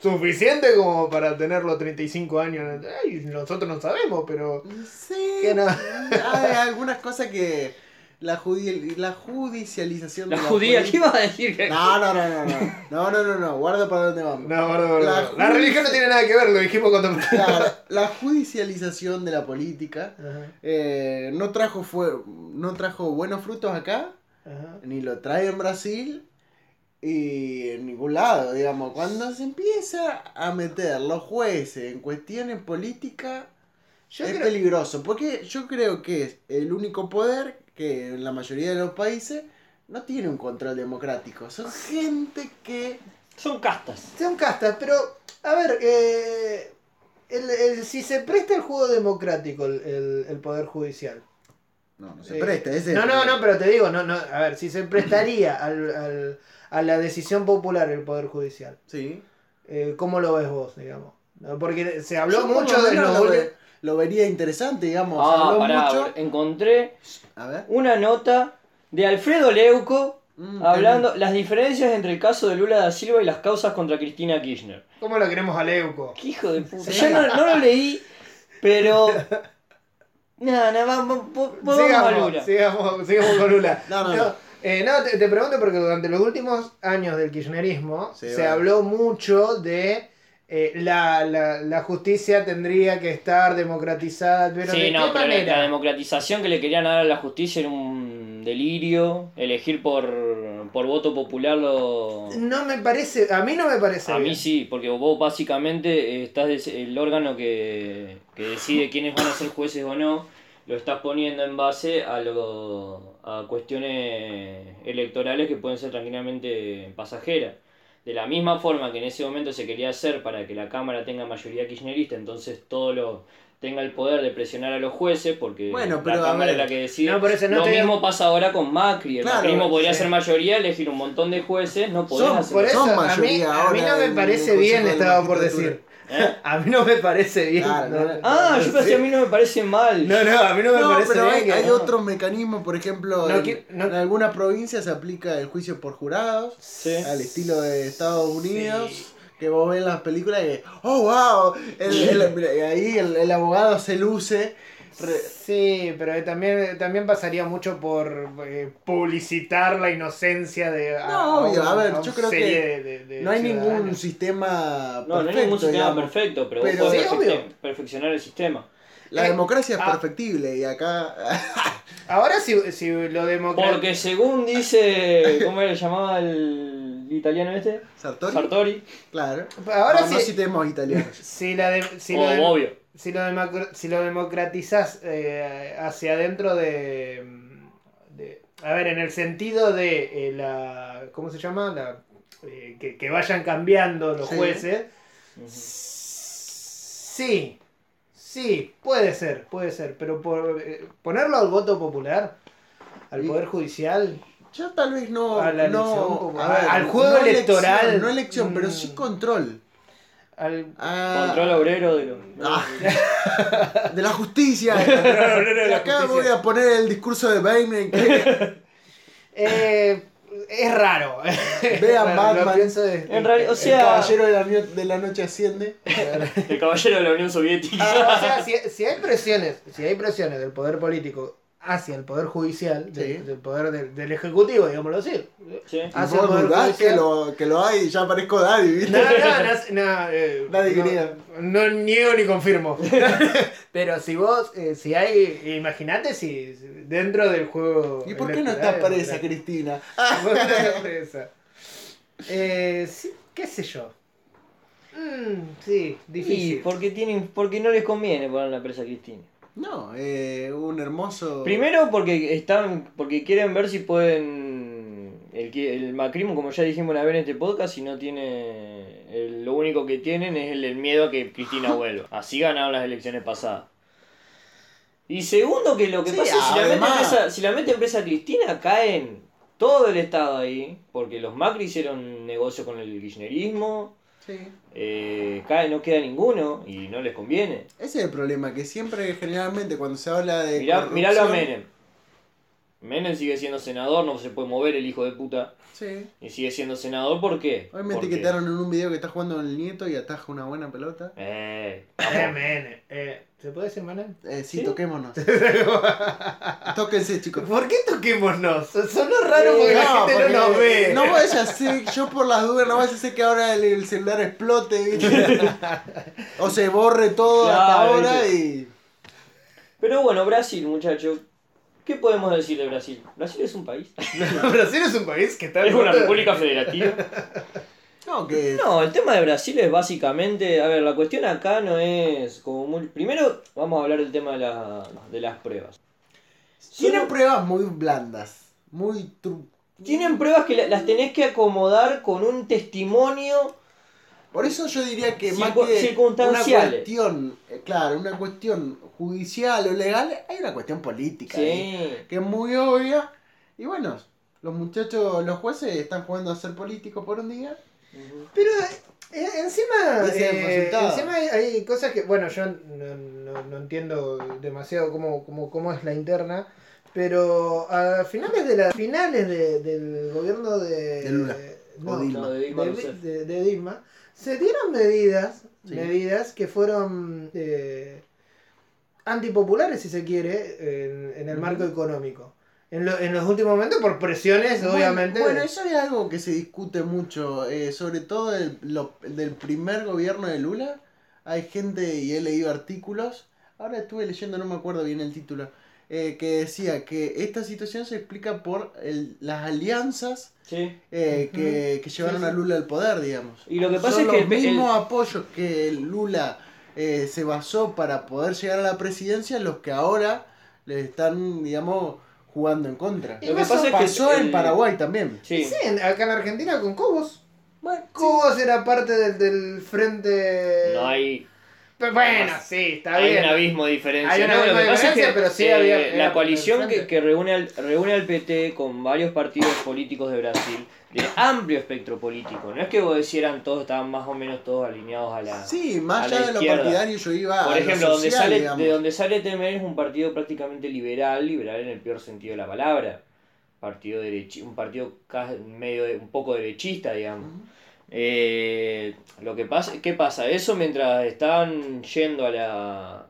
suficientes como para tener los 35 años. Ay, nosotros no sabemos, pero. Sí, Que no. hay algunas cosas que la, judi la judicialización la de la judía. ¿Qué ibas a decir? No, no, no, no, no. No, no, no, no. Guarda para dónde vamos. No, guarda, guarda. La, judici... la, religión no tiene nada que ver, lo dijimos cuando. Claro, la judicialización de la política eh, no, trajo fue... no trajo buenos frutos acá, Ajá. ni lo trae en Brasil y en ningún lado, digamos. Cuando se empieza a meter los jueces en cuestiones políticas, yo es peligroso, porque yo creo que es el único poder que en la mayoría de los países no tiene un control democrático. Son gente que... Son castas. Son castas, pero, a ver, eh, el- el- si se presta el juego democrático, el, el- el Poder Judicial. No, no se Eh, presta. ese es el no, no, no, pero te digo, no, no, a ver, si se prestaría al, al- a la decisión popular el Poder Judicial, Sí. eh, ¿cómo lo ves vos, digamos? Porque se habló Yo mucho de los lo, lo vería interesante, digamos. se Ah, habló pará, mucho. encontré A ver. una nota de Alfredo Leuco, Mm, hablando las diferencias entre el caso de Lula da Silva y las causas contra Cristina Kirchner. ¿Cómo la queremos a Leuco? Qué hijo de puta. Yo no, no lo leí, pero. *laughs* Nada, nada, vamos, vamos a Sigamos, Lula. sigamos, sigamos con Lula. No, no, no. eh, no, te, te pregunto porque durante los últimos años del kirchnerismo Sí, se bueno. habló mucho de eh, la, la, la justicia tendría que estar democratizada, pero sí, ¿de no, qué pero manera? la democratización que le querían dar a la justicia era un delirio. Elegir por, por voto popular lo. No me parece, a mí no me parece A bien. mí sí, porque vos básicamente eh, estás el órgano que, que decide quiénes van a ser jueces o no, lo estás poniendo en base a lo, a cuestiones electorales que pueden ser tranquilamente pasajeras. De la misma forma que en ese momento se quería hacer para que la Cámara tenga mayoría kirchnerista, entonces todo lo tenga el poder de presionar a los jueces, porque Bueno, la pero, a Cámara ver, es la que decide. no, por eso no lo te- mismo pasa ahora con Macri, el Claro, macrismo podría sí. ser mayoría, elegir un montón de jueces, no podés Son- hacer Por eso, Son a mí, a mí no me parece bien, estaba por decir. ¿Eh? *laughs* A mí no me parece bien. Claro, no, no. Ah, yo pensé sí. a mí no me parece mal. No, no, a mí no me No, parece pero bien. hay, hay no. otros mecanismos, por ejemplo, No, en, que- no- en alguna provincia se aplica el juicio por jurados, Sí. al estilo de Estados Unidos, Sí. que vos ves las películas y oh wow, el- el- y ahí el, el abogado se luce. Re- Sí, pero también, también pasaría mucho por eh, publicitar la inocencia de. No, obvio, a ver, yo creo que de- de- de no hay ningún sistema No, no hay perfecto, ningún sistema digamos. perfecto, pero, Pero- vos podés Sí, perfeccionar el sistema. La Eh, democracia es ah. perfectible y acá *laughs* Ahora, si, si lo democrático. Porque según dice, ¿cómo era llamaba el italiano este? Sartori, Sartori. claro. Ahora no, sí. no citemos italianos. *laughs* Si, la de- si, Oh, de- obvio. Si, lo si lo democratizás eh, hacia adentro de, de- A ver, en el sentido de eh, la. ¿Cómo se llama? La, eh, que, que vayan cambiando los Sí. jueces. Sí, sí, puede ser, puede ser. Pero por eh, ponerlo al voto popular, al Y- Poder Judicial. Yo tal vez no. A la elección no. Al juego electoral. elección, no elección, pero Mm. sí control. Al, Ah, Control obrero de los. Ah. de *laughs* la justicia. obrero de la acá justicia. voy a poner el discurso de Biden que *laughs* Eh, es raro. Vean Batman. de- En realidad, o el sea, caballero de la, de la noche asciende. el caballero de la Unión Soviética. Ah, o sea, si, si hay presiones, si hay presiones del poder político hacia el poder judicial, del, Sí. del poder del, del ejecutivo, digámoslo así. Sí. Hacia el poder dudás que judicial. lo, que lo hay, ya parezco Daddy, ¿viste? No, no, no, no, eh, Nadie no, quería. no niego ni confirmo. *laughs* *laughs* Pero si vos, eh, si hay, imagínate si dentro del juego. ¿Y por qué no electoral, está presa, Cristina? *laughs* ¿Por qué no está presa? Eh, sí, qué sé yo. Mm, sí, Y difícil. porque tienen, porque no les conviene poner la presa a Cristina. No, eh, un hermoso. Primero porque están, porque quieren ver si pueden el, el macrismo, como ya dijimos una vez en este podcast, si no tiene, el- lo único que tienen es el, el miedo a que Cristina *laughs* vuelva. Así ganaron las elecciones pasadas. Y segundo que lo que Sí, pasa es si la, mente además- empresa, si la mente empresa Cristina caen todo el estado ahí, porque los Macri hicieron negocio con el kirchnerismo, Sí. eh, cae, no queda ninguno y no les conviene. Ese es el problema, que siempre, generalmente, cuando se habla de. Mirá, corrupción- miralo a Menem. Menem sigue siendo senador, no se puede mover el hijo de puta. Sí. Y sigue siendo senador, ¿por qué? Hoy me etiquetaron en un video que está jugando con el nieto y ataja una buena pelota. Eh, Eh, vamos. men, eh, ¿Se puede decir manen? Eh, sí, ¿Sí? toquémonos. *laughs* Tóquense, chicos. ¿Por qué toquémonos? Sonó raro porque la gente porque no nos ve. No vaya a ser, yo por las dudas, no vaya a ser que ahora el, el celular explote, ¿viste? *laughs* o se borre todo hasta ahora y. Pero bueno, Brasil, muchachos. ¿Qué podemos decir de Brasil? Brasil es un país. *laughs* Brasil es un país que está. Es una república federativa. *laughs* No, que. No, el tema de Brasil es básicamente, a ver, la cuestión acá no es como muy... Primero vamos a hablar del tema de, la- de las pruebas. Tienen Solo- pruebas muy blandas. Muy. tru- Tienen pruebas que la- las tenés que acomodar con un testimonio. Por eso yo diría que más que una circunstanciales. cuestión, eh, claro, una cuestión judicial o legal, hay una cuestión política ahí, que es muy obvia. Y bueno, los muchachos, los jueces están jugando a ser políticos por un día. Pero eh, encima, eh, resultado. encima hay, hay cosas que, bueno, yo no, no- no entiendo demasiado cómo, cómo, cómo es la interna, Pero a finales de la finales de- del gobierno de, De Lula. no, O Dilma. No, de Dilma de, Rousseff. de- de Dilma, se dieron medidas, Sí. medidas que fueron eh, antipopulares, si se quiere, en, en el marco económico. En, lo- en los últimos momentos por presiones, Bueno, obviamente. Bueno, eso es algo que se discute mucho, eh, sobre todo del, lo- del primer gobierno de Lula. Hay gente, y he leído artículos, ahora estuve leyendo, no me acuerdo bien el título, eh, que decía que esta situación se explica por el- las alianzas Sí. eh, que, que llevaron Sí, a. Lula al poder, digamos. Y lo que pasa Son es que los el- el- mismos apoyos que Lula eh, se basó para poder llegar a la presidencia, los que ahora le están, digamos, jugando en contra. Y Lo que pasa es que Pasó en Paraguay también. Sí. Acá en Argentina con Cobos. Bueno, Cobos era parte del, del frente. No hay, Pero bueno, sí, está hay bien. un abismo de diferencia. Hay un ¿no? abismo de que diferencia, pero sí eh, había- la coalición que, que reúne, al, reúne al PT con varios partidos políticos de Brasil de amplio espectro político. No es que vos decieran todos, estaban más o menos todos alineados a la... Sí, más allá de lo partidario, yo iba Por a ejemplo, lo donde social, sale, digamos. de donde sale Temer es un partido prácticamente liberal, liberal en el peor sentido de la palabra. Partido derechi, un partido casi medio de- un poco derechista, digamos. Eh, lo que pasa, ¿qué pasa? Eso mientras estaban yendo a la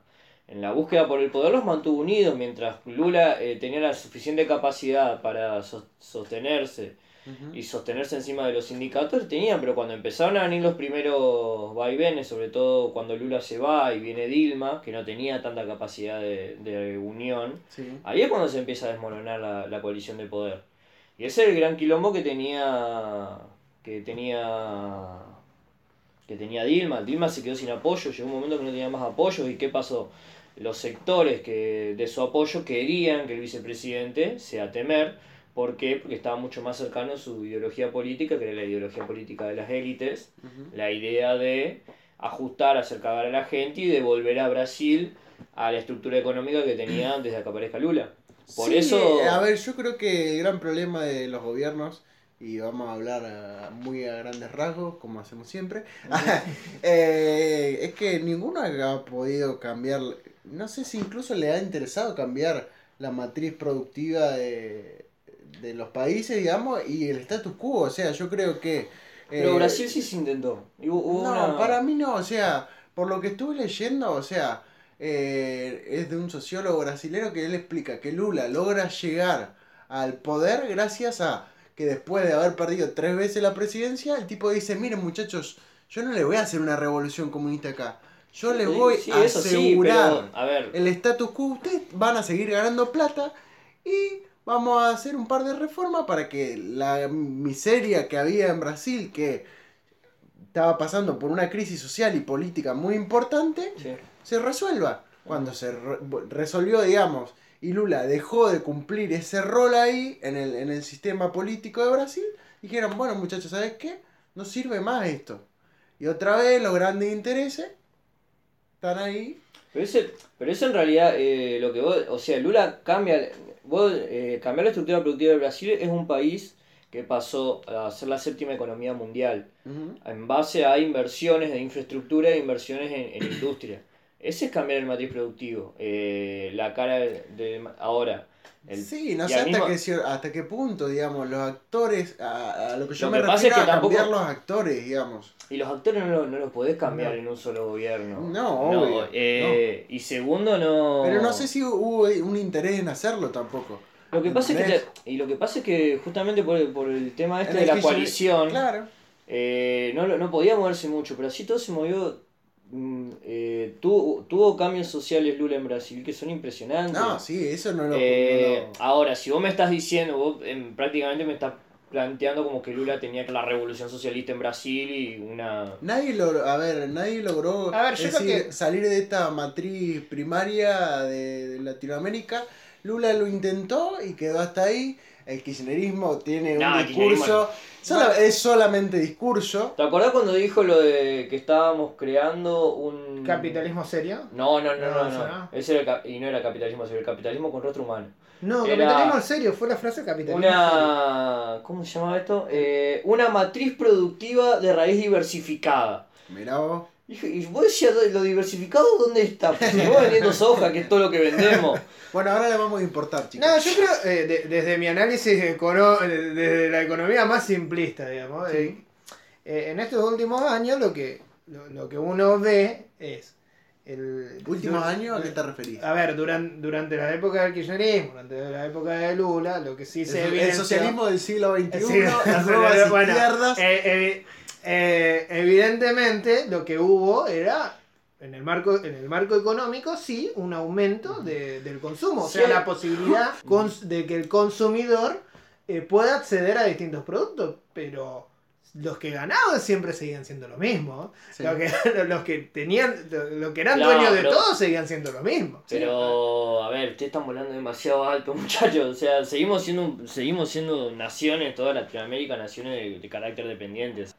en la búsqueda por el poder los mantuvo unidos, mientras Lula eh, tenía la suficiente capacidad para sos- sostenerse y sostenerse encima de los sindicatos tenían, pero cuando empezaron a venir los primeros vaivenes, sobre todo cuando Lula se va y viene Dilma, que no tenía tanta capacidad de, de unión, Sí. ahí es cuando se empieza a desmoronar la, la coalición de poder. Y ese es el gran quilombo que tenía que tenía que tenía Dilma. Dilma se quedó sin apoyo, llegó un momento que no tenía más apoyo y qué pasó? Los sectores que de su apoyo querían que el vicepresidente sea Temer, ¿por qué? Porque estaba mucho más cercano a su ideología política, que era la ideología política de las élites, la idea de ajustar, acercar a la gente y devolver a Brasil a la estructura económica que tenía antes de que aparezca Lula. Por Sí, eso- A ver, yo creo que el gran problema de los gobiernos, y vamos a hablar a- muy a grandes rasgos, como hacemos siempre, *laughs* eh, es que ninguno ha podido cambiar, no sé si incluso le ha interesado cambiar la matriz productiva de, de los países, digamos, y el status quo. O sea, yo creo que... Pero eh, Brasil sí se intentó. Hubo no, una- para mí no, o sea, por lo que estuve leyendo, o sea, eh, es de un sociólogo brasilero que él explica que Lula logra llegar al poder gracias a que después de haber perdido tres veces la presidencia, el tipo dice, miren muchachos, yo no le voy a hacer una revolución comunista acá, yo le Sí, voy sí, a sí, asegurar pero, a ver, el status quo, ustedes van a seguir ganando plata y vamos a hacer un par de reformas para que la miseria que había en Brasil, que estaba pasando por una crisis social y política muy importante, sí. se resuelva. Cuando se re- resolvió, digamos, y Lula dejó de cumplir ese rol ahí en el, en el sistema político de Brasil, dijeron, bueno muchachos, ¿sabes qué? No sirve más esto. Y otra vez los grandes intereses están ahí. Pero, ese, pero eso en realidad, eh, lo que vos, o sea, Lula cambia, vos, eh, cambiar la estructura productiva de Brasil es un país que pasó a ser la séptima economía mundial, en base a inversiones de infraestructura e inversiones en, en industria. Ese es cambiar el matriz productivo. Eh, la cara de, de- ahora. el- sí, no sé hasta, mismo- qué, hasta qué punto, digamos, los actores, a, a lo que yo Lo me que refiero es que a cambiar tampoco- los actores, digamos. Y los actores no, no los podés cambiar No. en un solo gobierno. No, obvio, eh, Y segundo, no. Pero no sé si hubo un interés en hacerlo tampoco. Lo que pasa es que. Y lo que pasa es que justamente por, por el tema este En de el la que yo- coalición. Claro. eh, no, no podía moverse mucho, pero así todo se movió. Mm, eh, tuvo, tuvo cambios sociales Lula en Brasil que son impresionantes. No, sí, eso no lo... Eh, no lo- Ahora, si vos me estás diciendo, vos em, prácticamente me estás planteando como que Lula tenía la revolución socialista en Brasil y una... Nadie logró, a ver, nadie logró A ver, yo es creo decir, que- salir de esta matriz primaria de, de Latinoamérica. Lula lo intentó y quedó hasta ahí. El kirchnerismo tiene No, un el es solamente discurso. ¿Te acordás cuando dijo lo de que estábamos creando un... Capitalismo serio. No, no, no, No, no, eso no. no. Ese era el cap- y no era capitalismo, sino el capitalismo con rostro humano. No, Era- capitalismo en serio, fue la frase capitalismo. Una... ¿Cómo se llama esto? Eh, una matriz productiva de raíz diversificada. Mirá vos. Y, vos decías, lo diversificado, ¿dónde está? Pues seguimos vendiendo *laughs* soja, que es todo lo que vendemos. Bueno, ahora le vamos a importar, chicos. No, yo creo, eh, de- desde mi análisis, eh, desde la economía más simplista, digamos, eh, eh, en estos últimos años lo que, lo, lo que uno ve es... El, ¿Últimos años a qué te referís? A ver, durante, durante la época del kirchnerismo, durante la época de Lula, lo que sí se El, el socialismo del siglo XXI, Sí, *laughs* las nuevas bueno, izquierdas. Eh, evidentemente lo que hubo era en el marco en el marco económico sí un aumento de- del consumo o sea Sí. la posibilidad cons- de que el consumidor eh, pueda acceder a distintos productos pero los que ganaban siempre seguían siendo lo mismo Sí. los, que, *laughs* los que tenían lo que eran Claro, dueños de todo seguían siendo lo mismo Pero, a ver, ustedes están volando demasiado alto, *laughs* muchachos. O sea, seguimos siendo, seguimos siendo naciones, toda Latinoamérica, naciones de, de carácter dependientes.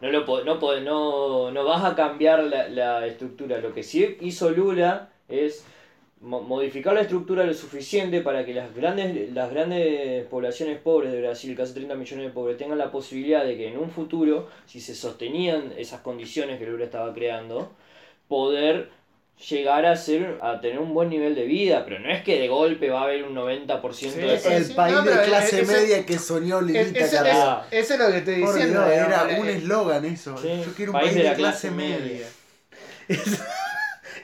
No, lo, no, no, no vas a cambiar la, la estructura. Lo que sí hizo Lula es mo- modificar la estructura lo suficiente para que las grandes, las grandes poblaciones pobres de Brasil, casi 30 millones de pobres, tengan la posibilidad de que en un futuro, si se sostenían esas condiciones que Lula estaba creando, poder llegar a ser a tener un buen nivel de vida, pero no es que de golpe va a haber un 90% Sí, de sí, el sí. país No, de clase ese- media que soñó Lilita eso, Carrera. Carrera. es- eso es lo que estoy Por diciendo Dios, era eh, un eslogan eso. Sí, Yo quiero un país, de, clase, media. Eso,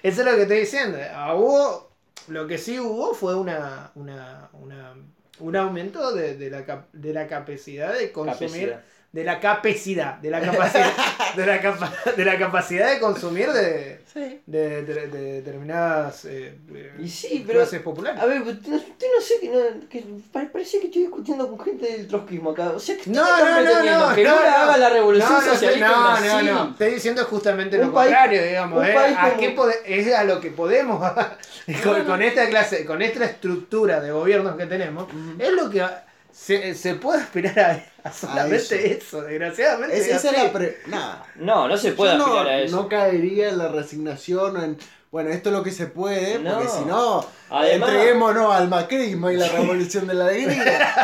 eso es lo que estoy diciendo. Hubo, lo que sí hubo fue una, una, una- un aumento de, de la, de la capacidad de consumir. capacidad. De la capacidad. De la capacidad. *laughs* de, la capa- de la capacidad de consumir de, Sí. de, de- de determinadas eh, Y sí, pero- clases populares. A ver, usted no, usted no sé que, no, que pa- parece que estoy discutiendo con gente del trotskismo acá. O sea, que No, no, no, no, que no, no. haga la revolución No, no, socialista no, no, Brasil. no. Estoy diciendo justamente Un lo país- contrario, digamos. ¿eh? ¿A qué es a lo que podemos, *laughs* con, con esta clase, con esta estructura de gobiernos que tenemos, es lo que se, se puede aspirar a *laughs* solamente eso. desgraciadamente. Es- es esa así. es la pre... Nada. No, no se puede Yo no, aspirar a eso. no caería en la resignación o en. Bueno, esto es lo que se puede, porque No. si no, Además- entreguémonos al macrismo y la *laughs* revolución de la alegría.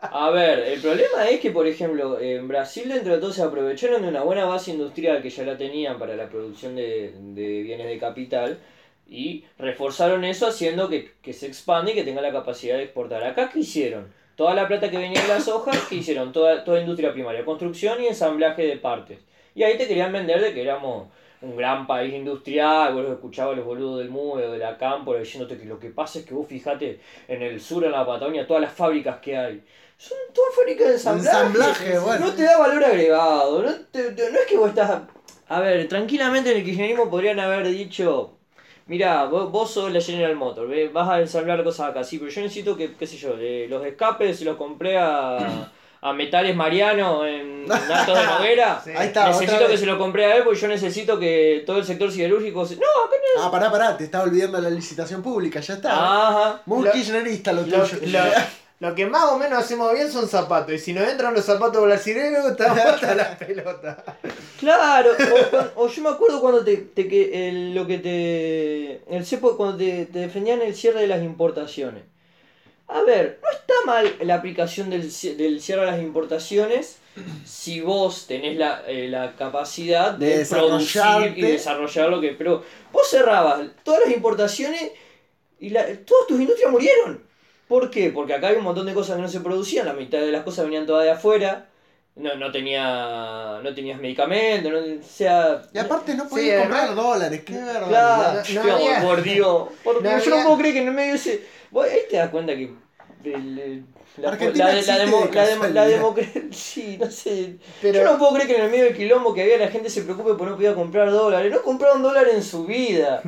A ver, el problema es que, por ejemplo, en Brasil dentro de todo se aprovecharon de una buena base industrial que ya la tenían para la producción de, de bienes de capital y reforzaron eso haciendo que, que se expande y que tenga la capacidad de exportar. Acá, ¿qué hicieron? Toda la plata que venía de las hojas, ¿qué hicieron? Toda, toda industria primaria, construcción y ensamblaje de partes. Y ahí te querían vender de que éramos un gran país industrial, vos escuchabas los boludos del MUE o de la Cámpora diciéndote que lo que pasa es que vos fijate en el sur, en la Patagonia, todas las fábricas que hay. Son todas fábricas de ensamblaje. Ensamblaje, bueno. No te da valor agregado. No, te- te- no es que vos estás... A ver, tranquilamente en el kirchnerismo podrían haber dicho... Mira, vos, vos sos la General Motor, ¿ve? vas a ensamblar cosas acá, sí, pero yo necesito que, qué sé yo, de los escapes se los compré a, a Metales Mariano en Altos de Noguera. *laughs* Sí. Ahí está, necesito que se lo compré a él porque yo necesito que todo el sector siderúrgico se... No, acá no Ah, pará, pará, te estaba olvidando la licitación pública, ya está. Ajá. Muy Lo- kirchnerista lo Lo, tuyo. lo- *laughs* lo que más o menos hacemos bien son zapatos. Y si nos entran los zapatos brasileños, estamos hasta la pelota. Claro, o, o yo me acuerdo cuando te, te que el- lo que te el cepo cuando te, te defendían el cierre de las importaciones. A ver, no está mal la aplicación del, del cierre de las importaciones si vos tenés la, eh, la capacidad de, De producir y desarrollar lo que. Pero vos cerrabas todas las importaciones y la- todas tus industrias murieron. ¿Por qué? Porque acá hay un montón de cosas que no se producían, la mitad de las cosas venían todas de afuera. No, no tenía no tenías medicamentos, no, o sea, Y aparte no Sí, podías comprar además- dólares, qué verdad. Claro, No- había- por Dios. Por yo no puedo creer que en el medio ese. vos ahí te das cuenta que. el- la, Argentina la, la, demo- de la, demo- la casualidad. democracia. *laughs* Sí, no sé. Pero- Yo no puedo creer que en el medio del quilombo que había la gente se preocupe por no poder comprar dólares. No compraron dólares en su vida.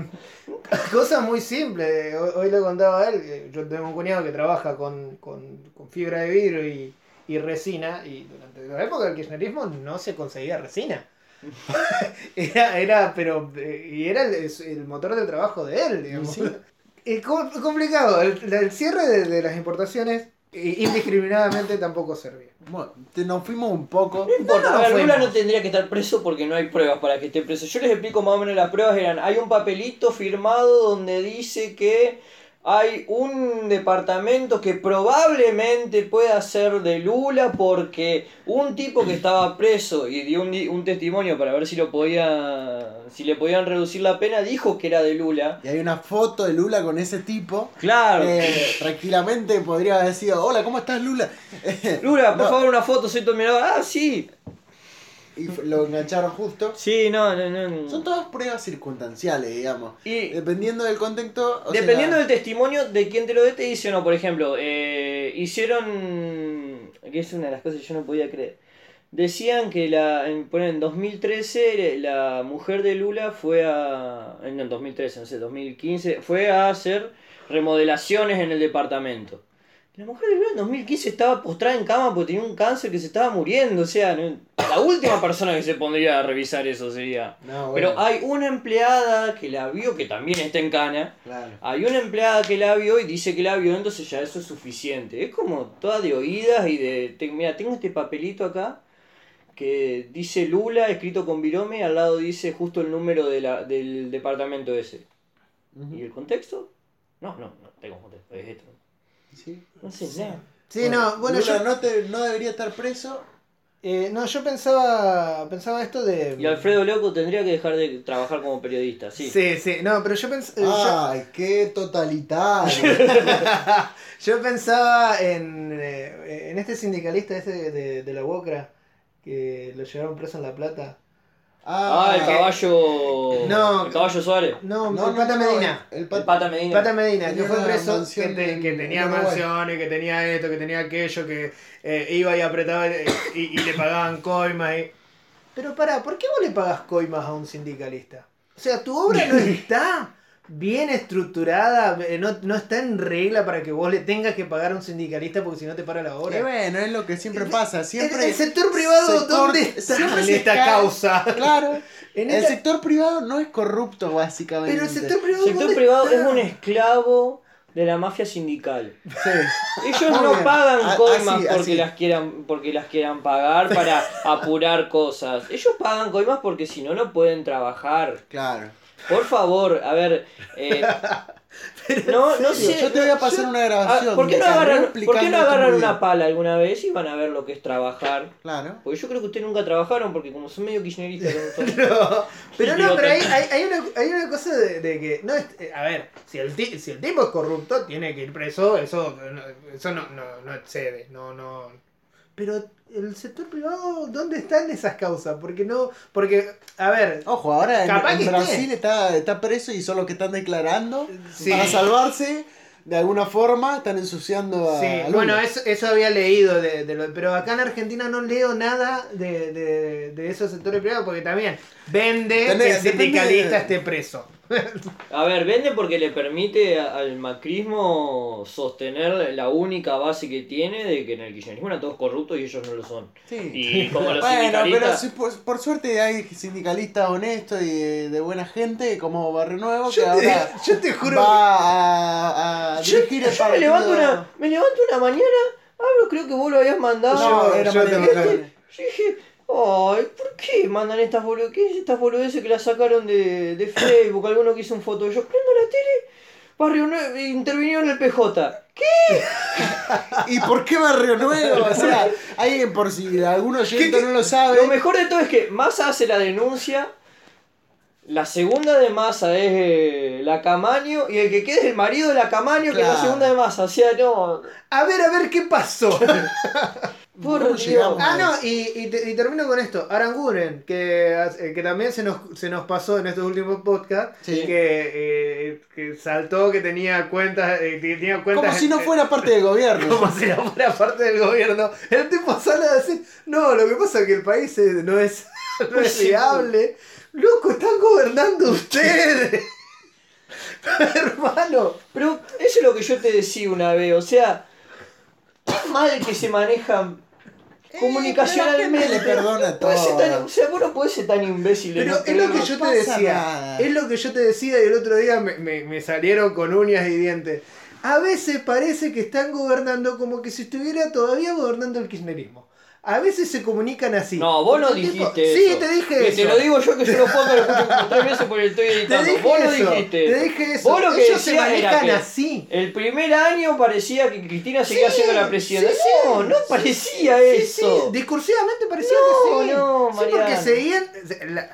*laughs* Cosa muy simple, hoy, le contaba a él, que yo tengo un cuñado que trabaja con, con- con fibra de vidrio y, y resina, y durante la época del kirchnerismo no se conseguía resina. *laughs* era, era, pero, eh, y era el, motor del trabajo de él, digamos. Sí. *laughs* Es com- complicado, el, el cierre de, de las importaciones indiscriminadamente tampoco servía. Bueno, te- nos fuimos un poco. No importa, No, a ver, fuimos. Lula no tendría que estar preso porque no hay pruebas para que esté preso. Yo les explico más o menos las pruebas eran, hay un papelito firmado donde dice que hay un departamento que probablemente pueda ser de Lula porque un tipo que estaba preso y dio un, un testimonio para ver si lo podía si le podían reducir la pena dijo que era de Lula. Y hay una foto de Lula con ese tipo. Claro. Eh, tranquilamente podría haber sido, hola, ¿cómo estás Lula? Lula, *laughs* por no. favor, una foto, soy tu admirador. Ah, sí. Y lo engancharon justo. Sí, no, no, no. Son todas pruebas circunstanciales, digamos. Y Dependiendo del contexto. o Dependiendo sea, del testimonio de quien te lo dé, te dice o no. Por ejemplo, eh, hicieron. que es una de las cosas que yo no podía creer. Decían que la, en, en 2013 la mujer de Lula fue a. No, en 2013, no sé, 2015. Fue a hacer remodelaciones en el departamento. La mujer de Lula en 2015 estaba postrada en cama porque tenía un cáncer que se estaba muriendo. O sea, no- la última persona que se pondría a revisar eso sería. No, bueno, Pero hay una empleada que la vio que también está en cana. claro. Hay una empleada que la vio y dice que la vio, entonces ya eso es suficiente. Es como toda de oídas y de... te- mira, tengo este papelito acá que dice Lula, escrito con virome, al lado dice justo el número de la, del departamento ese. ¿Y el contexto? No, no, no tengo contexto, es esto. Sí. No sé nada. Sí, no, bueno, Lula yo, no, te- no debería estar preso. eh, no, yo pensaba, pensaba esto de... Y Alfredo Loco tendría que dejar de trabajar como periodista, sí. Sí, sí, no, pero yo pensaba... Ay, qué totalitario. *laughs* Yo pensaba en, eh, en este sindicalista este de, de, de la UOCRA que lo llevaron preso en La Plata. Ah, el caballo... No. El caballo Suárez. No, No, el Pata Medina. El, El Pata- Medina. Pata Medina, que fue preso, que, te- que tenía mansiones, que tenía esto, que tenía aquello, que eh, iba y apretaba eh, y, y le pagaban coimas. Y... Pero pará, ¿por qué vos le pagas coimas a un sindicalista? O sea, tu obra no *laughs* está bien estructurada, eh, no, no está en regla para que vos le tengas que pagar a un sindicalista porque si no te para la obra. Y bueno, es lo que siempre pasa. Siempre el, el sector privado, se ¿dónde *laughs* está siempre en esta cae. causa? Claro. *laughs* En El esta- sector privado no es corrupto, básicamente. Pero el sector privado, El sector ¿dónde privado está? es un esclavo de la mafia sindical. Sí. Ellos Muy no bien. pagan A- coimas así, porque así. las quieran porque las quieran pagar para *laughs* apurar cosas. Ellos pagan coimas porque si no no pueden trabajar. Claro. Por favor, a ver, eh, *laughs* no no sé. Yo te voy a pasar yo- una ah, grabación. ¿Por qué no agarran, ¿por qué no agarran una pala alguna vez y van a ver lo que es trabajar? Claro. Porque yo creo que ustedes nunca trabajaron porque como son medio kirchneristas. son- son- No, *laughs* pero no, pero hay, hay, hay una, hay una cosa de, de que. No es, eh, a ver, si el, ti- si el tipo es corrupto, tiene que ir preso, eso, eso no, no, no excede, no, no. Pero el sector privado, ¿dónde están esas causas? Porque no. Porque, a ver. Ojo, ahora en, en Brasil está, está preso y son los que están declarando Sí. para salvarse. De alguna forma están ensuciando a. Sí, bueno, eso, eso había leído, de, de lo- pero acá en Argentina no leo nada de, de, de esos sectores privados porque también vende Tenés- que el sindicalista de- esté preso. A ver, vende porque le permite al macrismo sostener la única base que tiene de que en el kirchnerismo eran todos corruptos y ellos no lo son. Sí. Y como los Bueno, pero sí, por, por suerte hay sindicalistas honestos y de, de buena gente como Barrio Nuevo que Yo te, ahora *laughs* yo te juro va a, a Yo, dirigir el yo me levanto una, me levanto una mañana, hablo, creo que vos lo habías mandado. No, era yo te- Mariano. Yo dije, ay, ¿por qué mandan estas boludeces? ¿Qué es estas boludeces que las sacaron de, de Facebook? Alguno que hizo un foto. Yo prendo la tele, Barrio Nuevo, intervinió en el PJ. *laughs* ¿Y por qué Barrio Nuevo? O sea, alguien por si alguno oyente no lo sabe. Lo mejor de todo es que Massa hace la denuncia. La segunda de Massa es eh, la Camaño y el que queda es el marido de la Camaño que es la segunda de Massa. O sea, no. A ver, a ver qué pasó. *laughs* Por ¿Cómo Dios. llegamos? ah, no, y, y, te- y termino con esto. Aranguren, que, eh, que también se nos, se nos pasó en estos últimos podcasts, Sí. que, eh, que saltó que tenía cuentas, eh, que tenía cuentas Como si no fuera parte del gobierno. *laughs* como si no fuera parte del gobierno. El tipo sale a decir, no, lo que pasa es que el país no es, no es *laughs* viable. Loco, están gobernando ustedes. *laughs* Hermano. Pero eso es lo que yo te decía una vez, o sea, *coughs* mal que se manejan comunicacionalmente. Eh, pero la gente le perdona Puede ser tan- todo. o sea, vos no podés ser tan imbécil. Pero no es lo que yo te decía. nada. Es lo que yo te decía y el otro día me, me- me salieron con uñas y dientes. A veces parece que están gobernando como que si estuviera todavía gobernando el kirchnerismo. A veces se comunican así. No, vos no dijiste Sí, eso. te dije Que eso. te lo digo yo que yo los pongo lo escucho como tres veces porque estoy Te editando. dije vos no eso. dijiste. Te dije eso. Vos lo que Ellos se manejan así. El primer año parecía que Cristina seguía Sí, siendo la presidenta. sí, sí. no, no parecía Sí, eso. sí, discursivamente parecía No, que sí. no, sí, porque seguían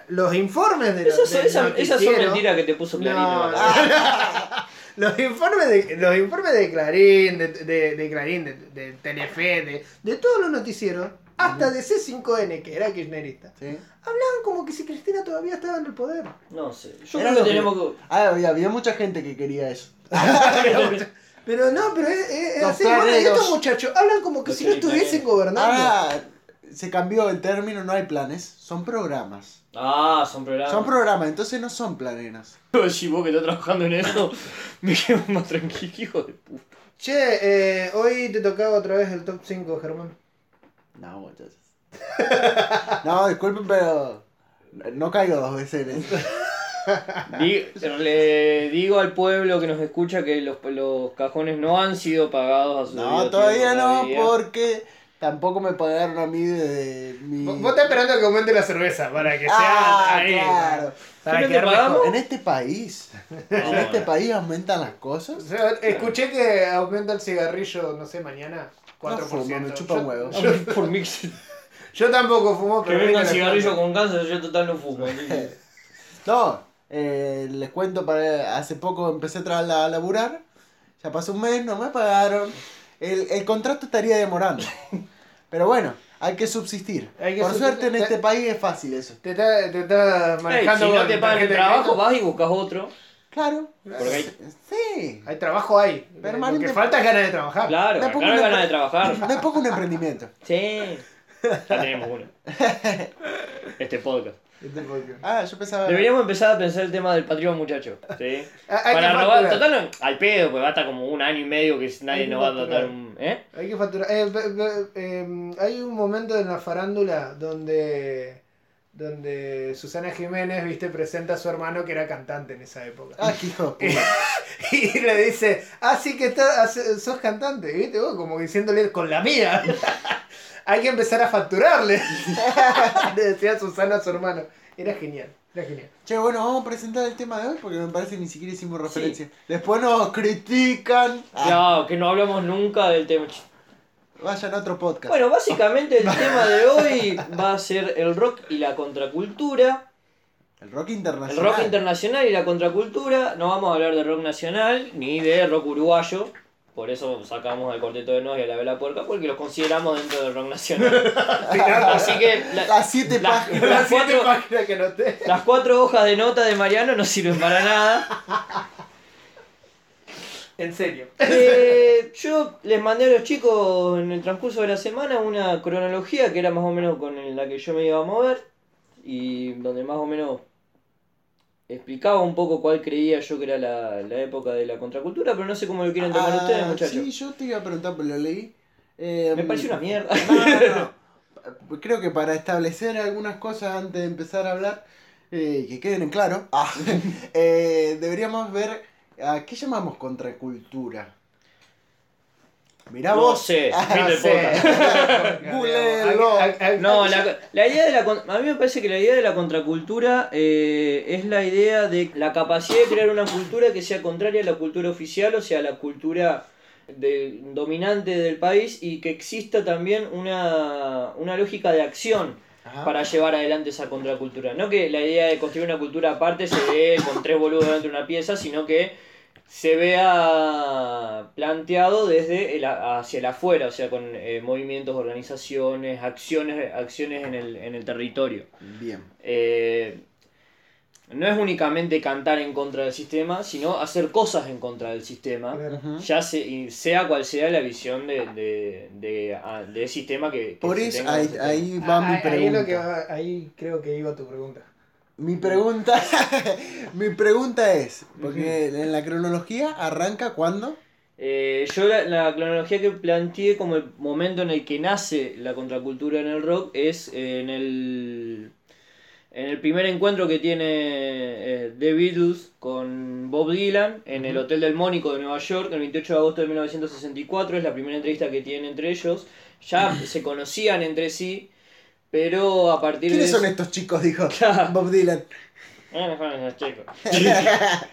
los informes de los Esas, son mentiras que te puso Clarín. No, en la cabeza. Los informes de, los informes de Clarín, de, de, de Clarín, de, de Telefe, de, de todos los noticieros, hasta de C5N, que era kirchnerista, ¿Sí? hablaban como que si Cristina todavía estaba en el poder. No sé. Yo Era creo que tenemos que. Ah, había, había mucha gente que quería eso. *laughs* Pero no, pero es, es- es así. Bueno, y estos muchachos hablan como que Los si no estuviesen gobernando. Ahora se cambió el término, no hay planes, son programas. Ah, son programas. Son programas, entonces no son planeras. *laughs* Si vos que estás trabajando en eso, *laughs* me quedo más tranquilo, hijo de puta. Che, eh, hoy te tocaba otra vez el top 5, Germán. No, muchachos. *laughs* No, disculpen, pero no caigo dos veces en eso. *laughs* Di- le digo al pueblo que nos escucha que los, los cajones no han sido pagados a su No, todavía no, porque tampoco me pagaron a mí de mi... Vos vos estás esperando que aumente la cerveza para que sea Ah, ahí. claro. Para ¿Sí no te quedar mejor. pagamos? En este país, en este país aumentan las cosas. O sea, escuché que aumenta el cigarrillo, no sé, mañana. 4%. No fumo, me chupa huevo. Yo, Por mí, que *laughs* yo tampoco fumo, que pero. vengan rico cigarrillo la- con cáncer, yo total no fumo. que- *laughs* No, eh, les cuento, para, hace poco empecé a, tra- a laburar, ya pasó un mes, no me pagaron, el, el contrato estaría demorando. *laughs* Pero bueno, hay que subsistir. Hay que Por subsistir. suerte en este país es fácil eso. Te está, te está manejando. si no te pagan el trabajo, vas y buscas otro. Claro. Porque hay- Sí. Hay trabajo ahí. Lo que falta es ganas de trabajar. Claro, pongo no hay ganas de trabajar. Me pongo un emprendimiento. Sí. Ya tenemos uno. *laughs* Este podcast. Este podcast. Ah, yo pensaba... Deberíamos empezar a pensar el tema del Patreon, muchachos. ¿Sí? *laughs* Ah, Para robar, facturar. total, no- al pedo, pues va a estar como un año y medio que nadie nos va a tratar un. ¿Eh? Hay que facturar. Eh, eh, hay un momento en la farándula donde donde Susana Jiménez, viste, presenta a su hermano que era cantante en esa época. Ah, qué hijo de puta. *laughs* Y le dice, ah, sí que está, hace- sos cantante, viste, vos como diciéndole con la mía. *laughs* Hay que empezar a facturarle. *laughs* le decía Susana a su hermano. Era genial, era genial. Che, bueno, vamos a presentar el tema de hoy porque me parece que ni siquiera hicimos referencia. Después nos critican. Ah, No, que no hablamos nunca del tema. Vayan a otro podcast. Bueno, básicamente el *laughs* tema de hoy va a ser el rock y la contracultura. el rock El internacional. rock internacional y la contracultura. No vamos a hablar de rock nacional ni de rock uruguayo. Por eso sacamos al Cuarteto de Nos y a la Vela Puerca, porque los consideramos dentro del rock nacional. *laughs* Así que la- Las siete la- páginas. las Las siete cuatro- páginas que noté. las cuatro hojas de nota de Mariano no sirven para nada. En serio. Eh, yo les mandé a los chicos en el transcurso de la semana una cronología que era más o menos con la que yo me iba a mover y donde más o menos explicaba un poco cuál creía yo que era la, la época de la contracultura, pero no sé cómo lo quieren tomar Ah, ustedes, muchachos. Sí, yo te iba a preguntar, pero lo leí. Eh, Me pareció una mierda. *laughs* No, no, no. Creo que para establecer algunas cosas antes de empezar a hablar, eh, que queden en claro, ah, *laughs* eh, deberíamos ver a qué llamamos contracultura. Mirá No vos. sé, Ah, fin del podcast. No, la, la idea de la, con- a mí me parece que la idea de la contracultura eh, es la idea de la capacidad de crear una cultura que sea contraria a la cultura oficial, o sea, la cultura de- dominante del país y que exista también una, una lógica de acción Ajá. para llevar adelante esa contracultura. No que la idea de construir una cultura aparte se ve con tres boludos dentro de una pieza, sino que se vea planteado desde el, hacia el afuera, o sea, con eh, movimientos, organizaciones, acciones, acciones en el, en el territorio. Bien. Eh, no es únicamente cantar en contra del sistema, sino hacer cosas en contra del sistema, ya se- y sea cual sea la visión de, de, de, ah, del sistema que, que Por eso, en ahí, ahí va Ah, mi ahí, pregunta. lo que va- ahí creo que iba tu pregunta. Mi pregunta, *laughs* mi pregunta es, porque en la cronología arranca cuando Eh, yo la, la cronología que planteé como el momento en el que nace la contracultura en el rock es eh, en el en el primer encuentro que tiene eh, The Beatles con Bob Dylan en el Hotel del Mónico de Nueva York el 28 de agosto de 1964 es la primera entrevista que tienen entre ellos. Ya se conocían entre sí, pero a partir ¿Quiénes de... son estos chicos? Dijo. *laughs* Bob Dylan. Eh, son esos chicos. *laughs*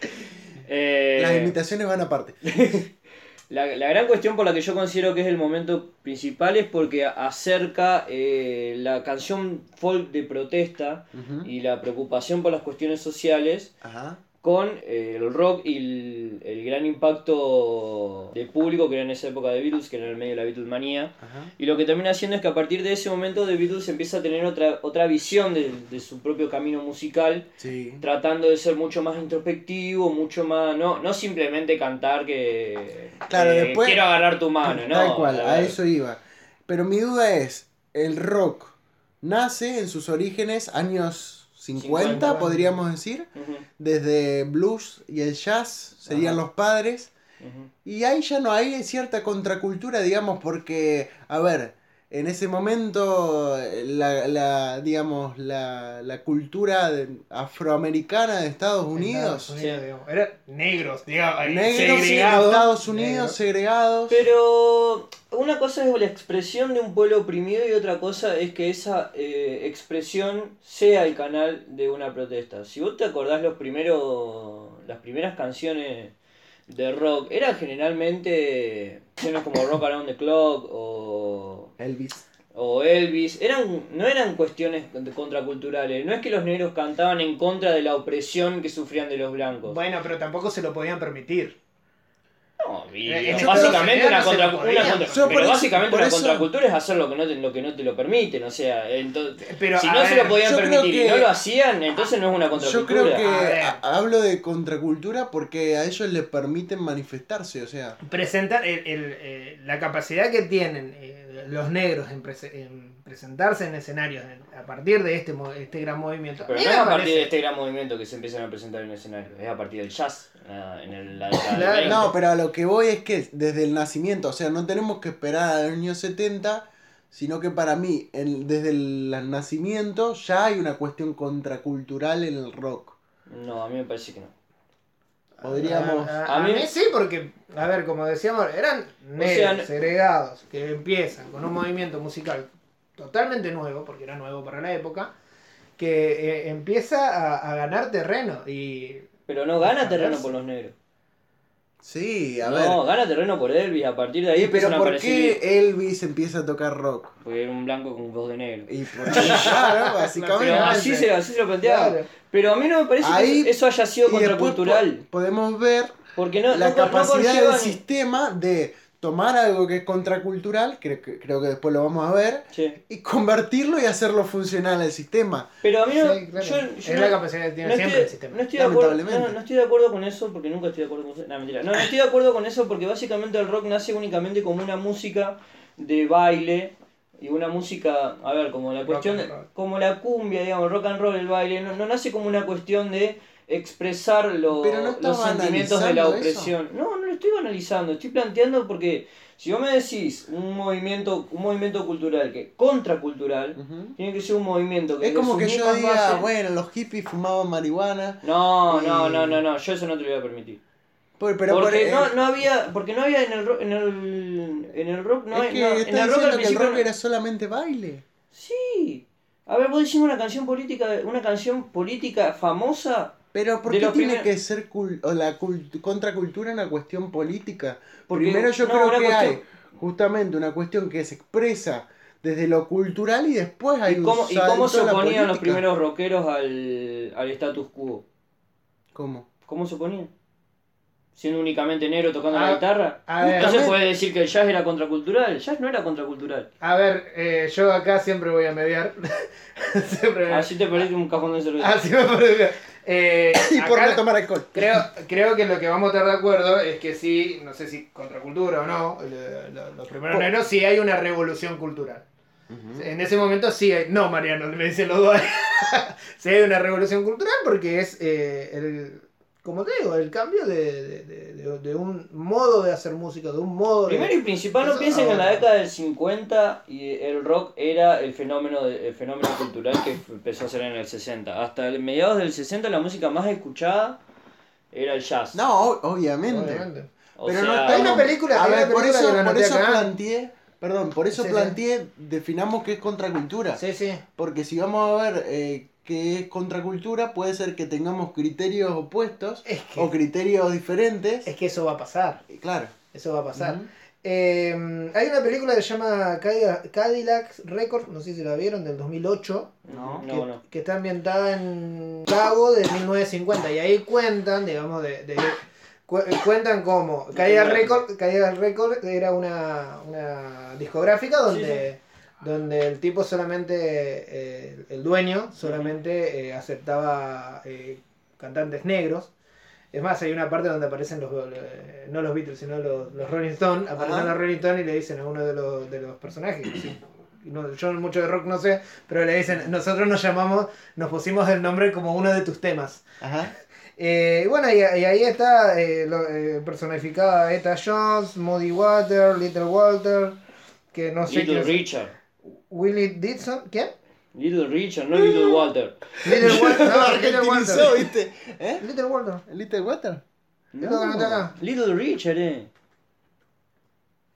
Eh, Las imitaciones van aparte. *laughs* La, la gran cuestión por la que yo considero que es el momento principal es porque acerca eh, la canción folk de protesta y la preocupación por las cuestiones sociales Ajá. Con eh, el rock y el, el gran impacto del público que era en esa época de Beatles, que era en el medio de la Beatlemanía. Ajá. Y lo que termina haciendo es que a partir de ese momento The Beatles empieza a tener otra, otra visión de, de su propio camino musical, Sí. tratando de ser mucho más introspectivo, mucho más... No, no simplemente cantar que... Claro, después- Quiero agarrar tu mano, ¿no? Tal cual, a eso iba. Pero mi duda es, el rock nace en sus orígenes años 50, 50. podríamos decir, desde blues y el jazz serían los padres. Y ahí ya no hay cierta contracultura, digamos, porque, a ver, en ese momento la, la digamos, la, la cultura de- afroamericana de Estados Unidos, Estados Unidos, digamos. Eran negros, digamos. negros segregados. Estados Unidos, Negros. segregados. Pero una cosa es la expresión de un pueblo oprimido y otra cosa es que esa eh, expresión sea el canal de una protesta. Si vos te acordás los primeros, las primeras canciones de rock, eran generalmente canciones como Rock Around the Clock o, Elvis. o Elvis, eran, no eran cuestiones contraculturales, no es que los negros cantaban en contra de la opresión que sufrían de los blancos. Bueno, pero tampoco se lo podían permitir. No, y Eh, yo básicamente una, no contra, contra- yo pero básicamente una eso- contracultura es hacer lo que no te, lo que no te lo permiten, o sea, entonces, Pero, si no se lo podían yo permitir y no lo hacían, entonces no es una Yo contracultura. creo que hablo de contracultura porque a ellos les permiten manifestarse, o sea. presentar el- el, eh, la capacidad que tienen eh, los negros en, prese- en presentarse en escenarios en- a partir de este, mo- este gran movimiento. Pero a no es a partir parece- de este gran movimiento que se empiezan a presentar en el escenario, es a partir del jazz, en el, la década del Claro, 20. No, pero a lo que voy es que desde el nacimiento, o sea, no tenemos que esperar al año 70, sino que para mí, el- desde el nacimiento ya hay una cuestión contracultural en el rock. No, a mí me parece que no. Podríamos... A, a- A a mí- sí, porque, a ver, como decíamos, eran negros, sea, no- segregados, que empiezan con un movimiento musical totalmente nuevo, porque era nuevo para la época, que eh, empieza a, a ganar terreno. Y Pero no gana terreno por los negros. Sí, a no, ver. gana terreno por Elvis, a partir de ahí ¿Y empiezan pero a por aparecer... qué Elvis empieza a tocar rock? Porque era un blanco con voz de negro. Y por *laughs* claro, básicamente. Pero así se, así se lo planteaba. Claro. Pero a mí no me parece Ahí- que eso haya sido contracultural. po- podemos ver Porque no, la no- no capacidad del sistema de tomar algo que es contracultural, que, que creo que después lo vamos a ver, Sí. y convertirlo y hacerlo funcional al sistema. Pero a mí no, Sí, claro. yo, yo es no- la capacidad que tiene no siempre el estoy, sistema. no estoy de acuerdo, no, no estoy de acuerdo con eso porque nunca estoy de acuerdo con eso. No, mentira. No, no estoy de acuerdo con eso porque básicamente el rock nace únicamente como una música de baile y una música, a ver, como la cuestión, como la cumbia, digamos, rock and roll, el baile, no, no nace como una cuestión de expresar lo- no los sentimientos de la opresión. No, no lo estoy analizando, estoy planteando porque si vos me decís un movimiento, un movimiento cultural que contracultural, tiene que ser un movimiento que Es como que yo diga, bases- bueno, los hippies fumaban marihuana. no, no, Y- no, no, no, yo eso no te lo voy a permitir. Pero por- porque eh, no, no había, porque no había en el rock, en el, en el rock no es que no, en el rock al que el principio rock no- era solamente baile. Sí. A ver, vos decís una canción política, una canción política famosa, Pero ¿por qué tiene primer- que ser cul- o la cult- contracultura una cuestión política? Porque- Primero yo no, creo que cuestión- hay justamente una cuestión que se expresa desde lo cultural y después hay ¿y cómo, un y cómo se oponían los primeros rockeros al, al status quo? ¿Cómo? ¿Cómo se oponían? Siendo únicamente negro tocando la guitarra. ver. se puede decir que el jazz era contracultural. El jazz no era contracultural. A ver, eh, yo acá siempre voy a mediar. *laughs* siempre Así te perdiste un cajón de cerveza. Así me parece. Eh, *coughs* Y por no tomar alcohol. creo, *laughs* creo que lo que vamos a estar de acuerdo es que sí, no sé si contracultura o no, lo- lo- los primeros negros, sí hay una revolución cultural. En ese momento sí hay. No, Mariano, me dicen los dos. *laughs* sí hay una revolución cultural porque es eh, el. Como te digo, el cambio de, de- de- de- un modo de hacer música, de un modo de. Primero y principal, no piensen que en la década del 50 y el rock era el fenómeno, de- el fenómeno cultural que empezó a ser en el 60. Hasta el mediados del 60 la música más escuchada era el jazz. No, obviamente. O Pero sea, no Hay una película- A ver, por eso, por eso planteé, Perdón, por eso Sí, sí. planteé, definamos qué es contracultura. Sí, sí. Porque si vamos a ver eh, qué es contracultura, puede ser que tengamos criterios opuestos Es que, o criterios diferentes. es que eso va a pasar. Y Claro. Eso va a pasar. Eh, hay una película que se llama Cadillac, Cadillac Records, no sé si la vieron, del 2008, No, que, No, no. que está ambientada en Chicago de 1950. Y ahí cuentan, digamos, de, de- cu- cuentan cómo Cadillac Records Cadillac Records era una, una discográfica donde, donde el tipo solamente, eh, el dueño, solamente eh, aceptaba eh, cantantes negros. Es más, hay una parte donde aparecen los, no los Beatles, sino los, los Rolling Stones, aparecen Ajá. los Rolling Stones y le dicen a uno de los, de los personajes, sí, no, yo mucho de rock no sé, pero le dicen, nosotros nos llamamos, nos pusimos el nombre como uno de tus temas. Ajá. *laughs* Eh, y bueno, y, y ahí está eh, lo- eh, personificada Eta Jones, Moody Water, Little Walter, que no sé Little Richard. Willie Dixon, ¿quién? Little Richard, no Little Walter. Little Walter, no, *laughs* Little Walter. ¿viste? ¿Eh? Little Walter. Little anoté acá. Little Richard, eh.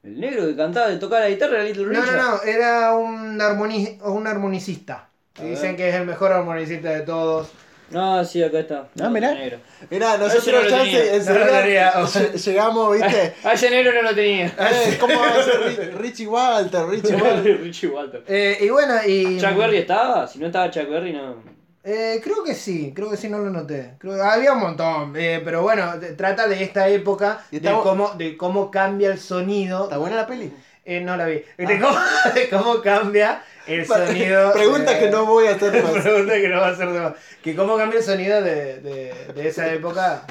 El negro que cantaba, de tocar la guitarra era Little No, Richard. no, no, era un, armoni- un armonicista. A Dicen ver. que es el mejor armonicista de todos. Ah, sí, acá está. Ah, mirá. Negro. Mirá, Ese nosotros no ya No *laughs* llegamos, ¿viste? *laughs* Ah, ese negro no lo tenía. Eh, ¿Cómo va a ser Ri- Richie Walter? Richie *laughs* Walter. Richie Walter. Eh, y bueno, y. ¿Chuck Berry estaba? Si no estaba Chuck Berry, no. Eh, creo que sí, creo que sí, no lo noté. Creo que había un montón, eh, pero bueno, trata de esta época, de cómo, de cómo cambia el sonido. ¿Está buena la peli? Eh, no la vi. De, cómo, de cómo cambia el sonido. *laughs* Pregunta de- que no voy a hacer *laughs* más. Pregunta que no va a de más. Que cómo cambia el sonido de, de, de esa *laughs* época.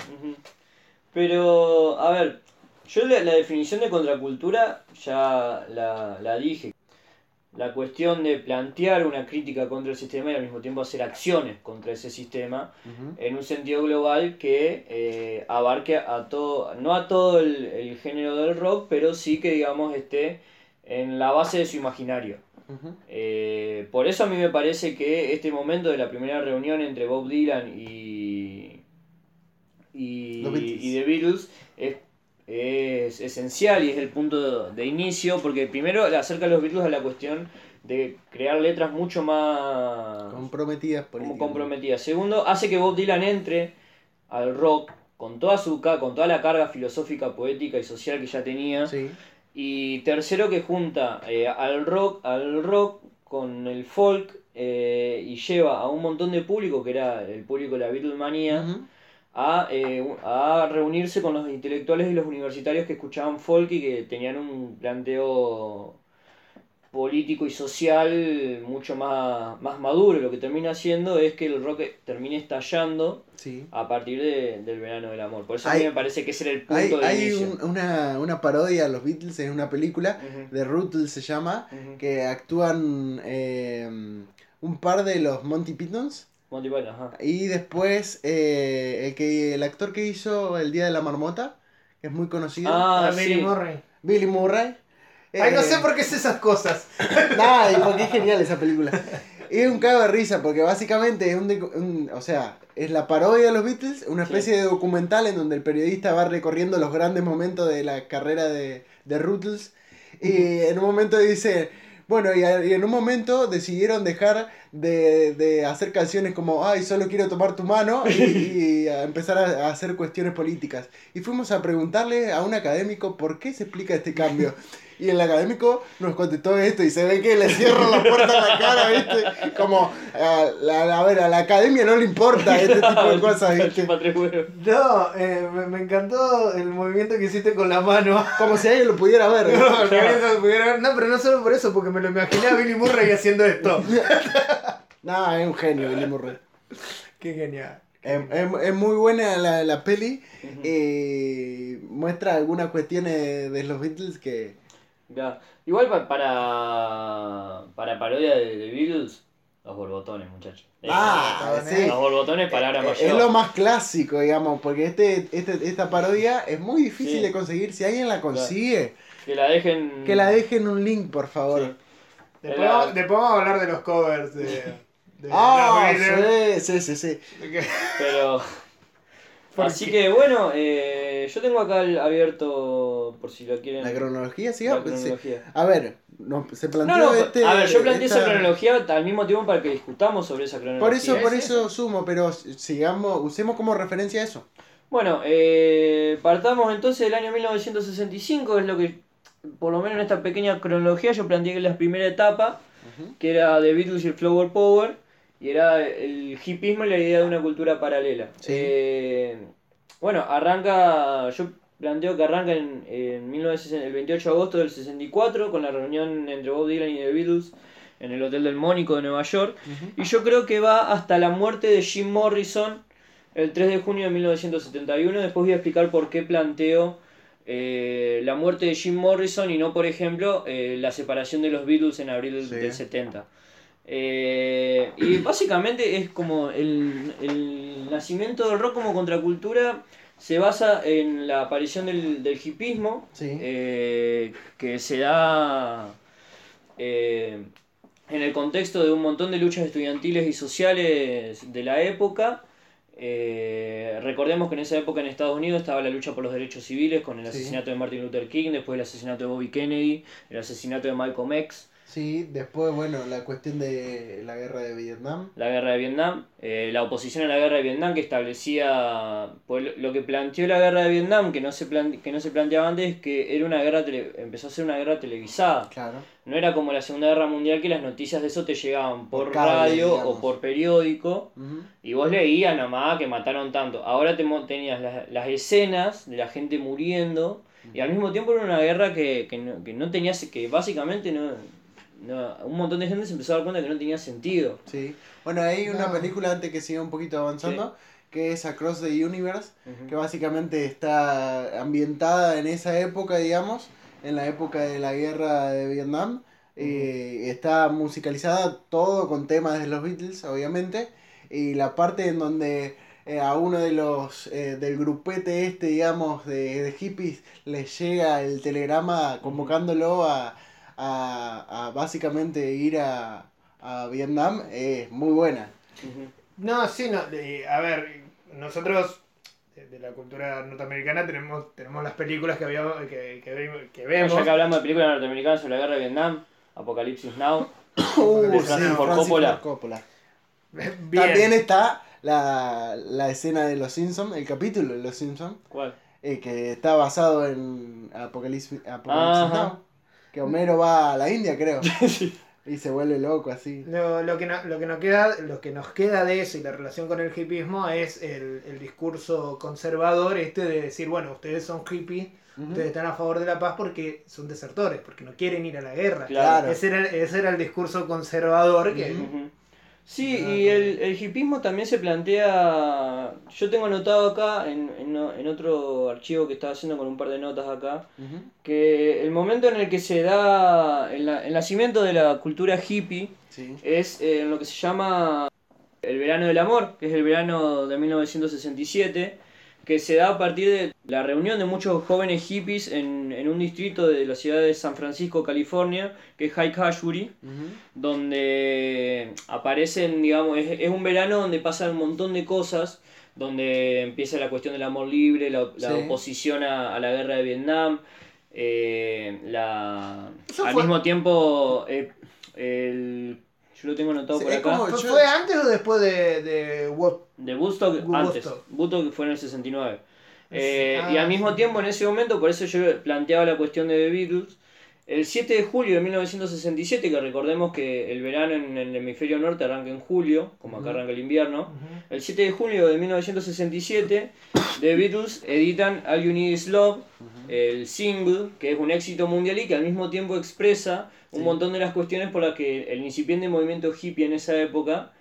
Pero, a ver, yo la, la definición de contracultura ya la, la dije. La cuestión de plantear una crítica contra el sistema y al mismo tiempo hacer acciones contra ese sistema en un sentido global que eh, abarque a todo, no a todo el, el género del rock, pero sí que digamos esté en la base de su imaginario. Eh, por eso a mí me parece que este momento de la primera reunión entre Bob Dylan y, y, The Beatles es, es esencial y es el punto de, de inicio, porque primero le acerca a los Beatles a la cuestión de crear letras mucho más Comprometidas como comprometidas. Segundo, hace que Bob Dylan entre al rock con toda su con toda la carga filosófica, poética y social que ya tenía. Sí. Y tercero que junta eh, al rock, al rock con el folk eh, y lleva a un montón de público, que era el público de la Beatlemanía, Ujú. a, eh, a reunirse con los intelectuales y los universitarios que escuchaban folk y que tenían un planteo político y social mucho más, más maduro. Lo que termina haciendo es que el rock termine estallando Sí. a partir de- del verano del amor. Por eso a mí me parece que ese era el punto Hay, de hay inicio. un- una, una parodia a los Beatles en una película, de Rutles se llama, que actúan eh, un par de los Monty Pythons. Monty Python, ajá. Y después eh, el, que, el actor que hizo El Día de la Marmota, que es muy conocido, Ah, a Billy sí. Murray. Billy Murray. Ay, no Eh, sé por qué es esas cosas. *laughs* Nada, y porque es genial esa película. *laughs* Es un cago de risa, porque básicamente es un, un- O sea, es la parodia de los Beatles, una especie de documental en donde el periodista va recorriendo los grandes momentos de la carrera de, de Rutles. Y en un momento dice. Bueno, y, a- y en un momento decidieron dejar de, de hacer canciones como Ay, solo quiero tomar tu mano y, *laughs* y a empezar a, a hacer cuestiones políticas. Y fuimos a preguntarle a un académico por qué se explica este cambio. Y el académico nos contestó esto y se ve que le cierran la puerta en la cara, ¿viste? Como, a, la- a ver, a la academia no le importa este tipo de *laughs* cosas, ¿viste? No, eh, me, me encantó el movimiento que hiciste con la mano. Como si alguien lo pudiera ver. ¿viste? *laughs* No, alguien se pudiera ver. No, pero no solo por eso, porque me lo imaginé a Billy Murray haciendo esto. *laughs* No, es un genio, Billy Murray. Qué genial. Es, es- es muy buena la, la peli. Y muestra algunas cuestiones de los Beatles que... Ya. Igual pa- para para parodia de, de Beatles, los borbotones, muchachos. Eh, Ah, está sí. Los borbotones, palabra mayor. Es lo más clásico, digamos, porque este, este, esta parodia es muy difícil Sí. de conseguir. Si alguien la consigue, Que la dejen. que la dejen un link, por favor. Sí. Después, Era- vamos, después vamos a hablar de los covers de. de Ah, sí, sí, sí, sí. Que- *laughs* Pero. Así que bueno, eh, yo tengo acá el abierto por si lo quieren. La cronología, sí, la pues, sí. cronología. A ver, no, se planteó No, no, este. a ver, yo planteé esa cronología al mismo tiempo para que discutamos sobre esa cronología. Por eso, por ¿Es eso sumo, pero sigamos, usemos como referencia eso. Bueno, eh, partamos entonces del año 1965, es lo que, por lo menos en esta pequeña cronología, yo planteé que la primera etapa, que era The Beatles y el Flower Power, y era el hipismo y la idea de una cultura paralela. Sí. Eh, bueno, arranca, yo planteo que arranca en, en 1960 el 28 de agosto del 64, con la reunión entre Bob Dylan y The Beatles en el Hotel del Mónico de Nueva York, y yo creo que va hasta la muerte de Jim Morrison el 3 de junio de 1971. Después voy a explicar por qué planteo eh, la muerte de Jim Morrison y no, por ejemplo, eh, la separación de los Beatles en abril Sí. del 70. Eh, y básicamente es como el, el nacimiento del rock como contracultura se basa en la aparición del, del hipismo, Sí. eh, que se da eh, en el contexto de un montón de luchas estudiantiles y sociales de la época. Eh, recordemos que en esa época en Estados Unidos estaba la lucha por los derechos civiles con el Sí. asesinato de Martin Luther King, después el asesinato de Bobby Kennedy, el asesinato de Malcolm X, Sí, después, bueno, la cuestión de la guerra de Vietnam. la guerra de Vietnam, eh, la oposición a la guerra de Vietnam que establecía, pues lo que planteó la guerra de Vietnam, que no se, plan- que no se planteaba antes, es que era una guerra tele- empezó a ser una guerra televisada. Claro. No era como la Segunda Guerra Mundial que las noticias de eso te llegaban por, Por cable, radio digamos. o por periódico Ujú. y vos leías nomás que mataron tanto. Ahora te tenías las, las escenas de la gente muriendo y al mismo tiempo era una guerra que, que, no, que no tenía, se- que básicamente no, no- un montón de gente se empezó a dar cuenta que no tenía sentido. Sí. Bueno, hay una No. película antes que siga un poquito avanzando, que es Across the Universe, que básicamente está ambientada en esa época, digamos, en la época de la guerra de Vietnam. Eh, está musicalizada todo con temas de los Beatles, obviamente. Y la parte en donde eh, a uno de los eh, del grupete este, digamos, de, de hippies, les llega el telegrama convocándolo a, a, a básicamente ir a, a Vietnam, es muy buena. No, sí, no. eh, a ver, nosotros de, de la cultura norteamericana tenemos, tenemos las películas que, habíamos, que, que, que vemos. ya que hablamos de películas norteamericanas sobre la guerra de Vietnam, Apocalipsis Now, *coughs* Uh, de Francis Francis Coppola. Coppola. Bien. También está la, la escena de Los Simpsons, el capítulo de Los Simpsons, ¿cuál? eh, que está basado en Apocalipsis, Apocalipsis. Now. Que Homero va a la India, creo. *laughs* Y se vuelve loco así. Lo, lo que no- lo, que nos queda, lo que nos queda de eso y la relación con el hipismo es el, el discurso conservador este de decir, bueno, ustedes son hippies, ustedes están a favor de la paz porque son desertores, porque no quieren ir a la guerra. Claro. Ese, era, ese era el discurso conservador que... Sí, Ah, y el, el hipismo también se plantea, yo tengo anotado acá en, en, en otro archivo que estaba haciendo con un par de notas acá, que el momento en el que se da el, el nacimiento de la cultura hippie Sí. es eh, en lo que se llama el verano del amor, que es el verano de 1967, que se da a partir de la reunión de muchos jóvenes hippies en, en un distrito de la ciudad de San Francisco, California, que es High Ashbury, donde aparecen, digamos, es, es un verano donde pasan un montón de cosas, donde empieza la cuestión del amor libre, la, la Sí. oposición a, a la guerra de Vietnam, eh, la, Eso al fue- mismo tiempo, eh, el, yo lo tengo anotado Sí, por acá, como- ¿Fue, antes o después de, de de Woodstock Woodstock. antes, Woodstock. Fue en el 69. Eh, Ah, y al mismo tiempo, en ese momento, por eso yo planteaba la cuestión de The Beatles, el 7 de julio de 1967, que recordemos que el verano en el hemisferio norte arranca en julio, como acá arranca el invierno, el 7 de julio de 1967, The Beatles editan All You Need Is Love, el single, que es un éxito mundial y que al mismo tiempo expresa un montón de las cuestiones por las que el incipiente movimiento hippie en esa época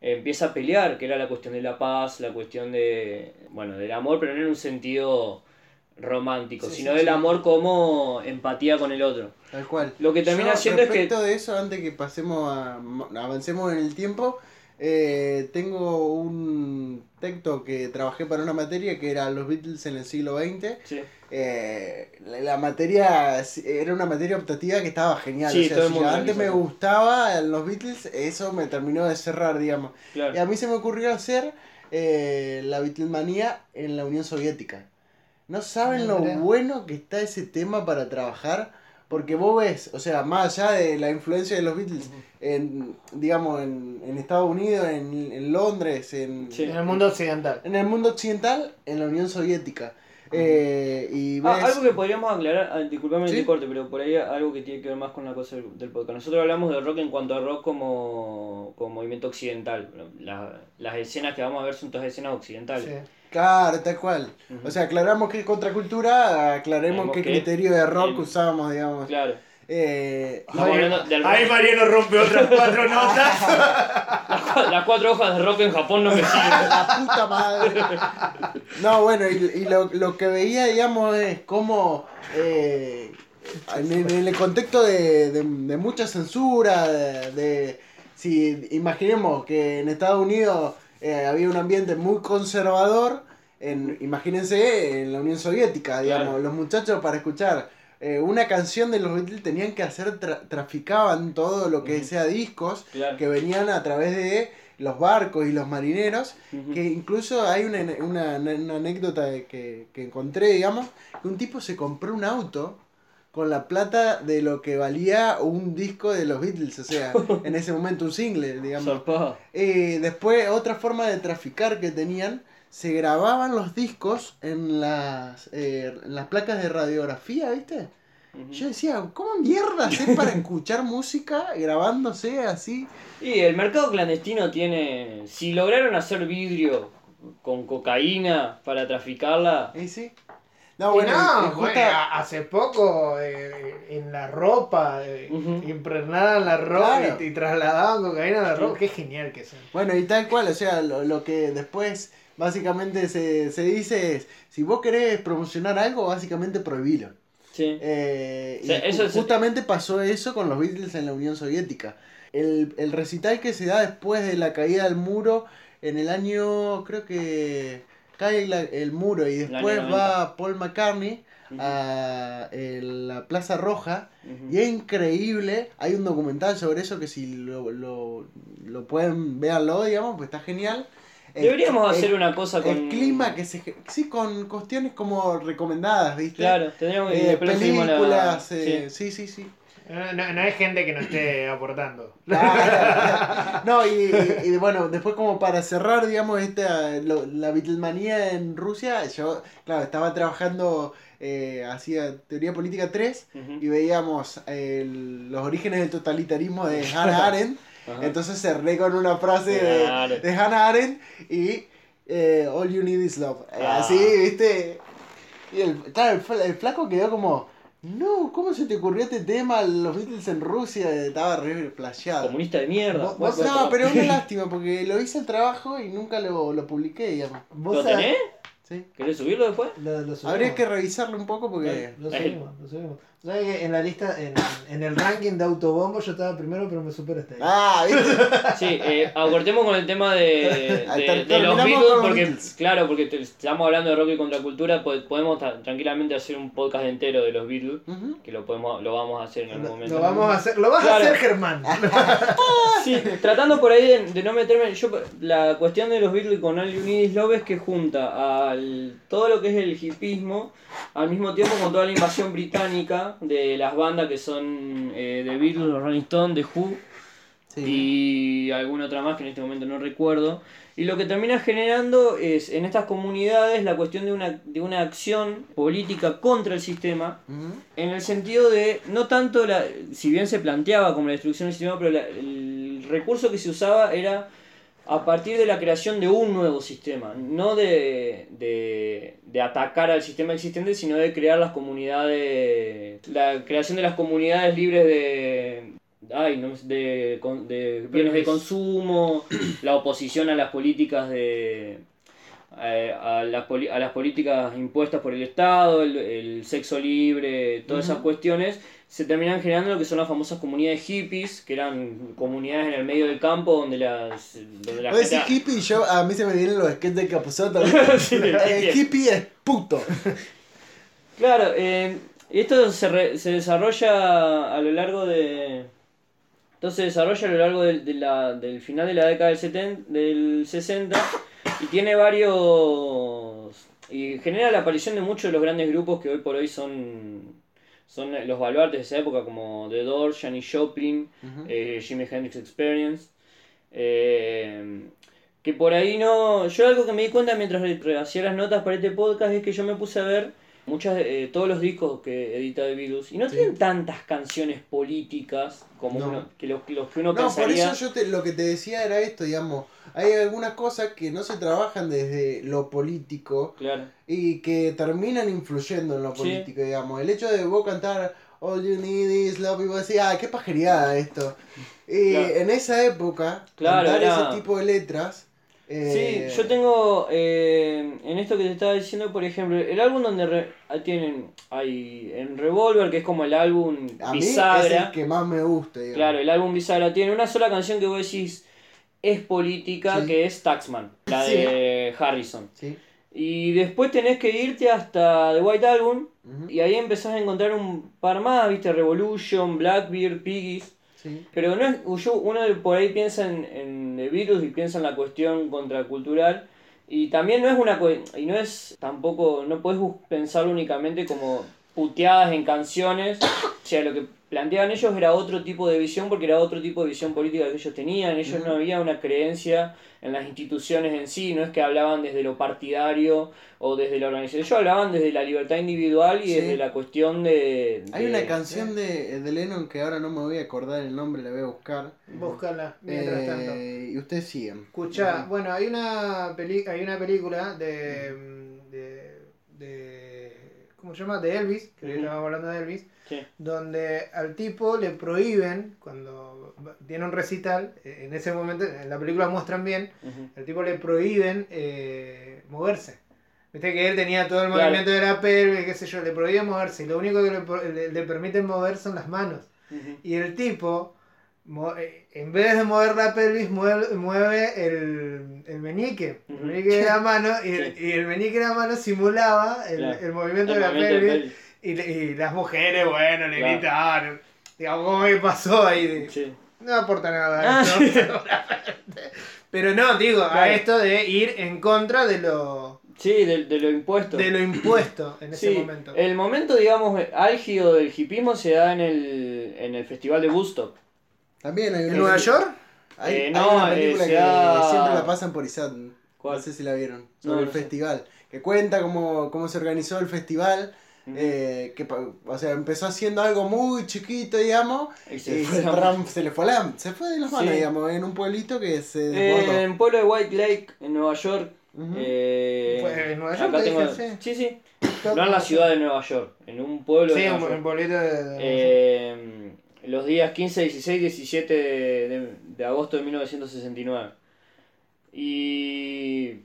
eh, empieza a pelear, que era la cuestión de la paz, la cuestión de, bueno, del amor, pero no en un sentido romántico, Sí, sino sí, del sí. amor como empatía con el otro. Tal cual. Lo que termina Yo, haciendo es que... respecto de eso, antes que pasemos a. avancemos en el tiempo, eh, tengo un texto que trabajé para una materia que era los Beatles en el siglo XX. Eh, la, la materia era una materia optativa que estaba genial. Sí, o sea, todo el si antes me gustaba los Beatles, eso me terminó de cerrar, digamos. Claro. Y a mí se me ocurrió hacer eh, la Beatlemanía en la Unión Soviética. No saben Ah, lo mirá. bueno que está ese tema para trabajar, porque vos ves, o sea, más allá de la influencia de los Beatles, en, digamos, en, en Estados Unidos, en, en Londres, en, Sí. En el mundo occidental. en el mundo occidental, en la Unión Soviética. Eh, y ves... Ah, algo que podríamos aclarar, ah, disculpame ¿Sí? que te corte, pero por ahí algo que tiene que ver más con la cosa del, del podcast. Nosotros hablamos del rock en cuanto a rock como, como movimiento occidental. La- las escenas que vamos a ver son todas escenas occidentales. Sí. Claro, tal cual. O sea, aclaramos qué es contracultura, aclaremos qué que criterio de rock el- usábamos, digamos. Claro. Eh, del. Ahí Mariano rompe otras cuatro notas. *laughs* Las, cua- las cuatro hojas de rock en Japón no me siguen. la puta madre. No, bueno, y, y lo, lo que veía, digamos, es cómo eh, en, el- en el contexto de, de- de mucha censura, de, de- si imaginemos que en Estados Unidos eh, había un ambiente muy conservador, en, imagínense en la Unión Soviética, digamos, Claro. los muchachos para escuchar eh, una canción de los Beatles tenían que hacer, tra- traficaban todo lo que sea discos Claro. que venían a través de los barcos y los marineros, que incluso hay una, una, una anécdota que, que encontré, digamos, que un tipo se compró un auto con la plata de lo que valía un disco de los Beatles, o sea, *laughs* en ese momento un single, digamos. Eh, después, otra forma de traficar que tenían, se grababan los discos en las, eh, en las placas de radiografía, ¿viste? Yo decía, ¿cómo mierda haces para escuchar música grabándose así? Y el mercado clandestino tiene. Si lograron hacer vidrio con cocaína para traficarla. ¿Eh, sí? No, Y bueno, no, y- y justa- hace poco eh, en la ropa, eh, Ujú. impregnaban la ropa Claro. y, y trasladaban cocaína a la Sí. ropa. Qué genial que son. Bueno, y tal cual, o sea, lo, lo que después básicamente se, se dice es, si vos querés promocionar algo, básicamente prohibilo. Sí. Eh, O sea, y eso ju- es- justamente pasó eso con los Beatles en la Unión Soviética. El, el recital que se da después de la caída del muro, en el año, creo que cae la- el muro y después va Paul McCartney a el- la Plaza Roja y es increíble, hay un documental sobre eso que si lo, lo, lo pueden, véanlo, digamos, pues está genial. El- Deberíamos el- hacer una cosa con. El clima que se... Sí, con cuestiones como recomendadas, ¿viste? Claro, tendríamos que. Eh, seguimos la- películas, eh, sí. sí, sí, sí. No, no- no hay gente que no esté aportando. *laughs* Claro. no, y, y- y bueno, después como para cerrar, digamos, esta, lo- la Beatlemanía en Rusia, yo, claro, estaba trabajando, eh, hacía Teoría Política 3 Ujú. y veíamos el- los orígenes del totalitarismo de Hannah *laughs* Arendt, Ajá. entonces cerré con una frase de, Claro. de Hannah Arendt y eh, All You Need Is Love. Eh, Ah. Así, ¿viste? Y el, claro, el, fla- el flaco quedó como... No, ¿cómo se te ocurrió este tema? Los Beatles en Rusia estaba re playado. Comunista de mierda. Vos- vos- No, pero es una lástima porque lo hice el trabajo y nunca lo, lo publiqué, digamos. ¿Vos ¿Lo sabés- tenés? ¿sí? ¿Querés subirlo después? Lo, lo subimos. Habría que revisarlo un poco porque... Lo subimos, lo subimos. ¿Sabes que en la lista, en, en el ranking de autobombo yo estaba primero, pero me superaste ahí. Ah, ¿viste? Sí, eh, acortemos con el tema de, *laughs* de, los Beatles, porque, Beatles. claro, porque te- estamos hablando de rock y contracultura, po- podemos tra- tranquilamente hacer un podcast entero de los Beatles, que lo podemos lo vamos a hacer en algún momento. lo vamos a hacer, lo vas Claro. a hacer Germán. *laughs* Sí, tratando por ahí de, de no meterme, yo la cuestión de los Beatles con All You Need Is Love es que junta al todo lo que es el hipismo, al mismo tiempo con toda la invasión británica de las bandas que son eh, The Beatles, los Rolling Stones, The Who, Sí. y alguna otra más que en este momento no recuerdo. Y lo que termina generando es en estas comunidades la cuestión de una, de una acción política contra el sistema, en el sentido de, no tanto, la, si bien se planteaba como la destrucción del sistema, pero la- el recurso que se usaba era a partir de la creación de un nuevo sistema, no de, de, de atacar al sistema existente, sino de crear las comunidades, la creación de las comunidades libres de, ay, no, de, de bienes de consumo, *clears throat* la oposición a las políticas de eh, a, las a las políticas impuestas por el Estado, el, el sexo libre, todas esas cuestiones, se terminan generando lo que son las famosas comunidades hippies, que eran comunidades en el medio del campo donde las donde la gente- hippie yo, a mí se me vienen los sketches de Capuzotto. *laughs* Sí, el hippie es puto. Claro, eh, esto se, re- se desarrolla a lo largo de... Esto se desarrolla a lo largo del, de la- del final de la década del, 70, del 60 Y tiene varios. Y genera la aparición de muchos de los grandes grupos que hoy por hoy son. Son los baluartes de esa época, como The Doors, Janis Joplin, eh, Jimi Hendrix Experience. eh, que por ahí no. Yo algo que me di cuenta mientras hacía las notas para este podcast es que yo me puse a ver muchas eh, todos los discos que edita The Beatles y no Sí. tienen tantas canciones políticas como No. uno, que los, que los que uno No, por eso yo te- lo que te decía era esto, digamos. Hay algunas cosas que no se trabajan desde lo político Claro. y que terminan influyendo en lo Sí. político, digamos. El hecho de vos cantar All You Need Is Love y vos decís, ah, qué pajería esto. Y Claro. en esa época, Claro, cantar era- ese tipo de letras. Eh, Sí, yo tengo eh, en esto que te estaba diciendo, por ejemplo, el álbum donde re- ah, tienen hay en Revolver, que es como el álbum A mí es bisagra. el que más me gusta, digamos. Claro, el álbum bisagra tiene una sola canción que vos decís es política, Sí. que es Taxman, la Sí. de Harrison. Sí. Y después tenés que irte hasta The White Album y ahí empezás a encontrar un par más, viste, Revolution, Blackbeard, Piggies. Pero no es, yo, uno por ahí piensa en, en The Beatles y piensa en la cuestión contracultural. Y también no es una y no es tampoco, no puedes pensarlo únicamente como puteadas en canciones. O sea, lo que planteaban ellos era otro tipo de visión porque era otro tipo de visión política que ellos tenían. Ellos no había una creencia en las instituciones en sí, no es que hablaban desde lo partidario o desde la organización. Ellos hablaban desde la libertad individual y Sí. desde la cuestión de... Hay una canción de, de Lennon que ahora no me voy a acordar el nombre, la voy a buscar. Búscala mientras tanto. Eh, y ustedes siguen. Escucha, bueno, hay una peli hay una película de, de, de ¿cómo se llama? De Elvis, que hoy Ujú. estábamos hablando de Elvis, Sí. donde al tipo le prohíben cuando tiene un recital, eh, en ese momento en la película muestran bien, Ujú. al tipo le prohíben eh, moverse. Viste que él tenía todo el Claro. movimiento de la pelvis, qué sé yo, le prohíben moverse y lo único que le, le- le permiten mover son las manos. Y el tipo, eh, en vez de mover la pelvis, mueve, mueve el, el meñique. El meñique de la mano, y, *laughs* el, y el meñique de la mano simulaba el, Claro. el movimiento de la pelvis. Y, le- y las mujeres, bueno, le Claro. gritaban. Digamos, ¿cómo que pasó ahí? Sí. No aporta nada. Ah, esto, sí. seguramente. *laughs* Pero no, digo, a esto de ir en contra de lo, Sí, de, de lo impuesto. de lo impuesto en ese Sí, momento. El momento, digamos, álgido del hipismo se da en el, en el festival de Woodstock. También ¿En Nueva York? Hay, Eh, hay no, una eh, película se que da- siempre la pasan por ISAT. ¿Cuál? No sé si la vieron. No, Sobre no el sé. festival. Que cuenta cómo, cómo se organizó el festival. Ujú. eh, que, o sea, empezó haciendo algo muy chiquito, digamos. Y se y fue se, la- ram- se le fue la, se fue de las manos, Sí. digamos, en un pueblito que se Eh, desbordó. en el pueblo de White Lake, en Nueva York. Ujú. eh, Fue en Nueva York, tengo- dije, sí, sí. No en la ciudad de Nueva York, en un pueblo Sí, de un, Nueva un York. pueblito de... de- Eh, los días 15, 16, 17 de, de- de agosto de 1969. Y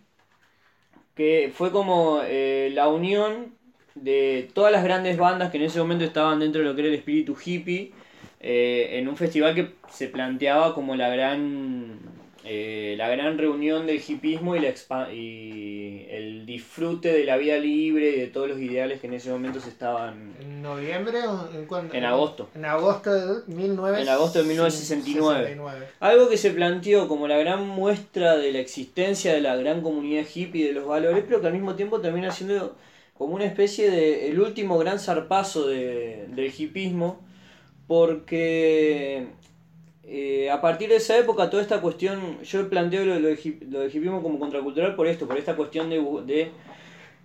que fue como eh, la unión de todas las grandes bandas que en ese momento estaban dentro de lo que era el espíritu hippie, eh, en un festival que se planteaba como la gran, eh, la gran reunión del hippismo y, la y el disfrute de la vida libre y de todos los ideales que en ese momento se estaban... ¿En noviembre o en cuándo? En agosto. En agosto de 19... En agosto de 1969. 69. Algo que se planteó como la gran muestra de la existencia de la gran comunidad hippie y de los valores, pero que al mismo tiempo termina siendo como una especie de el último gran zarpazo de- del hippismo, porque eh, a partir de esa época toda esta cuestión, yo planteo lo, lo, lo del hippismo como contracultural por esto, por esta cuestión de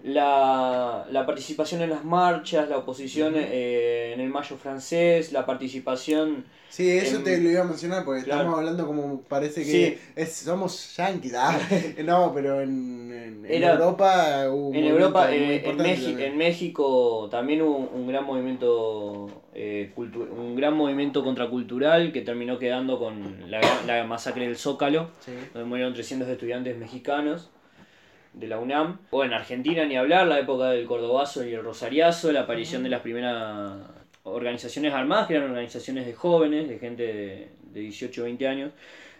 la, la participación en las marchas, la oposición eh, en el mayo francés, la participación... Sí, eso en- te lo iba a mencionar porque Claro. estamos hablando como parece que Sí. es- somos yanquis. ah, *laughs* no, pero en, en- Europa hubo En Europa, eh, en, México, también. en México también hubo un gran movimiento eh, un gran movimiento contracultural que terminó quedando con la, la masacre del Zócalo, Sí. donde murieron 300 estudiantes mexicanos de la UNAM. O en Argentina ni hablar, la época del Cordobazo y el Rosariazo, la aparición de las primeras organizaciones armadas, que eran organizaciones de jóvenes, de gente de, de 18 o 20 años.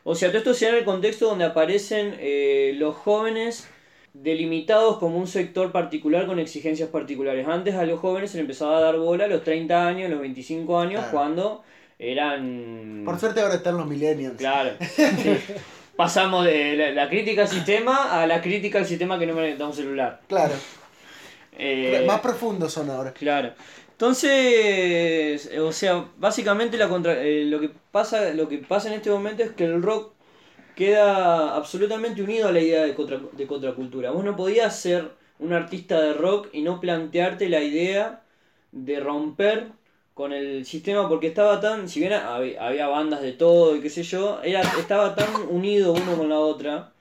O sea, todo esto se da en el contexto donde aparecen eh, los jóvenes delimitados como un sector particular con exigencias particulares. Antes a los jóvenes se les empezaba a dar bola a los 30 años, a los 25 años, Claro. cuando eran... Por suerte ahora están los millennials. Claro. *laughs* sí. Pasamos de la, la crítica al sistema a la crítica al sistema que no me da un celular. Claro. *laughs* Eh, Más profundos son ahora. Claro. Entonces, eh, o sea, básicamente la contra, eh, lo que pasa lo que pasa en este momento es que el rock queda absolutamente unido a la idea de, contra, de contracultura. Vos no podías ser un artista de rock y no plantearte la idea de romper con el sistema porque estaba tan, si bien había, bandas de todo y qué sé yo, era, estaba tan unido uno con la otra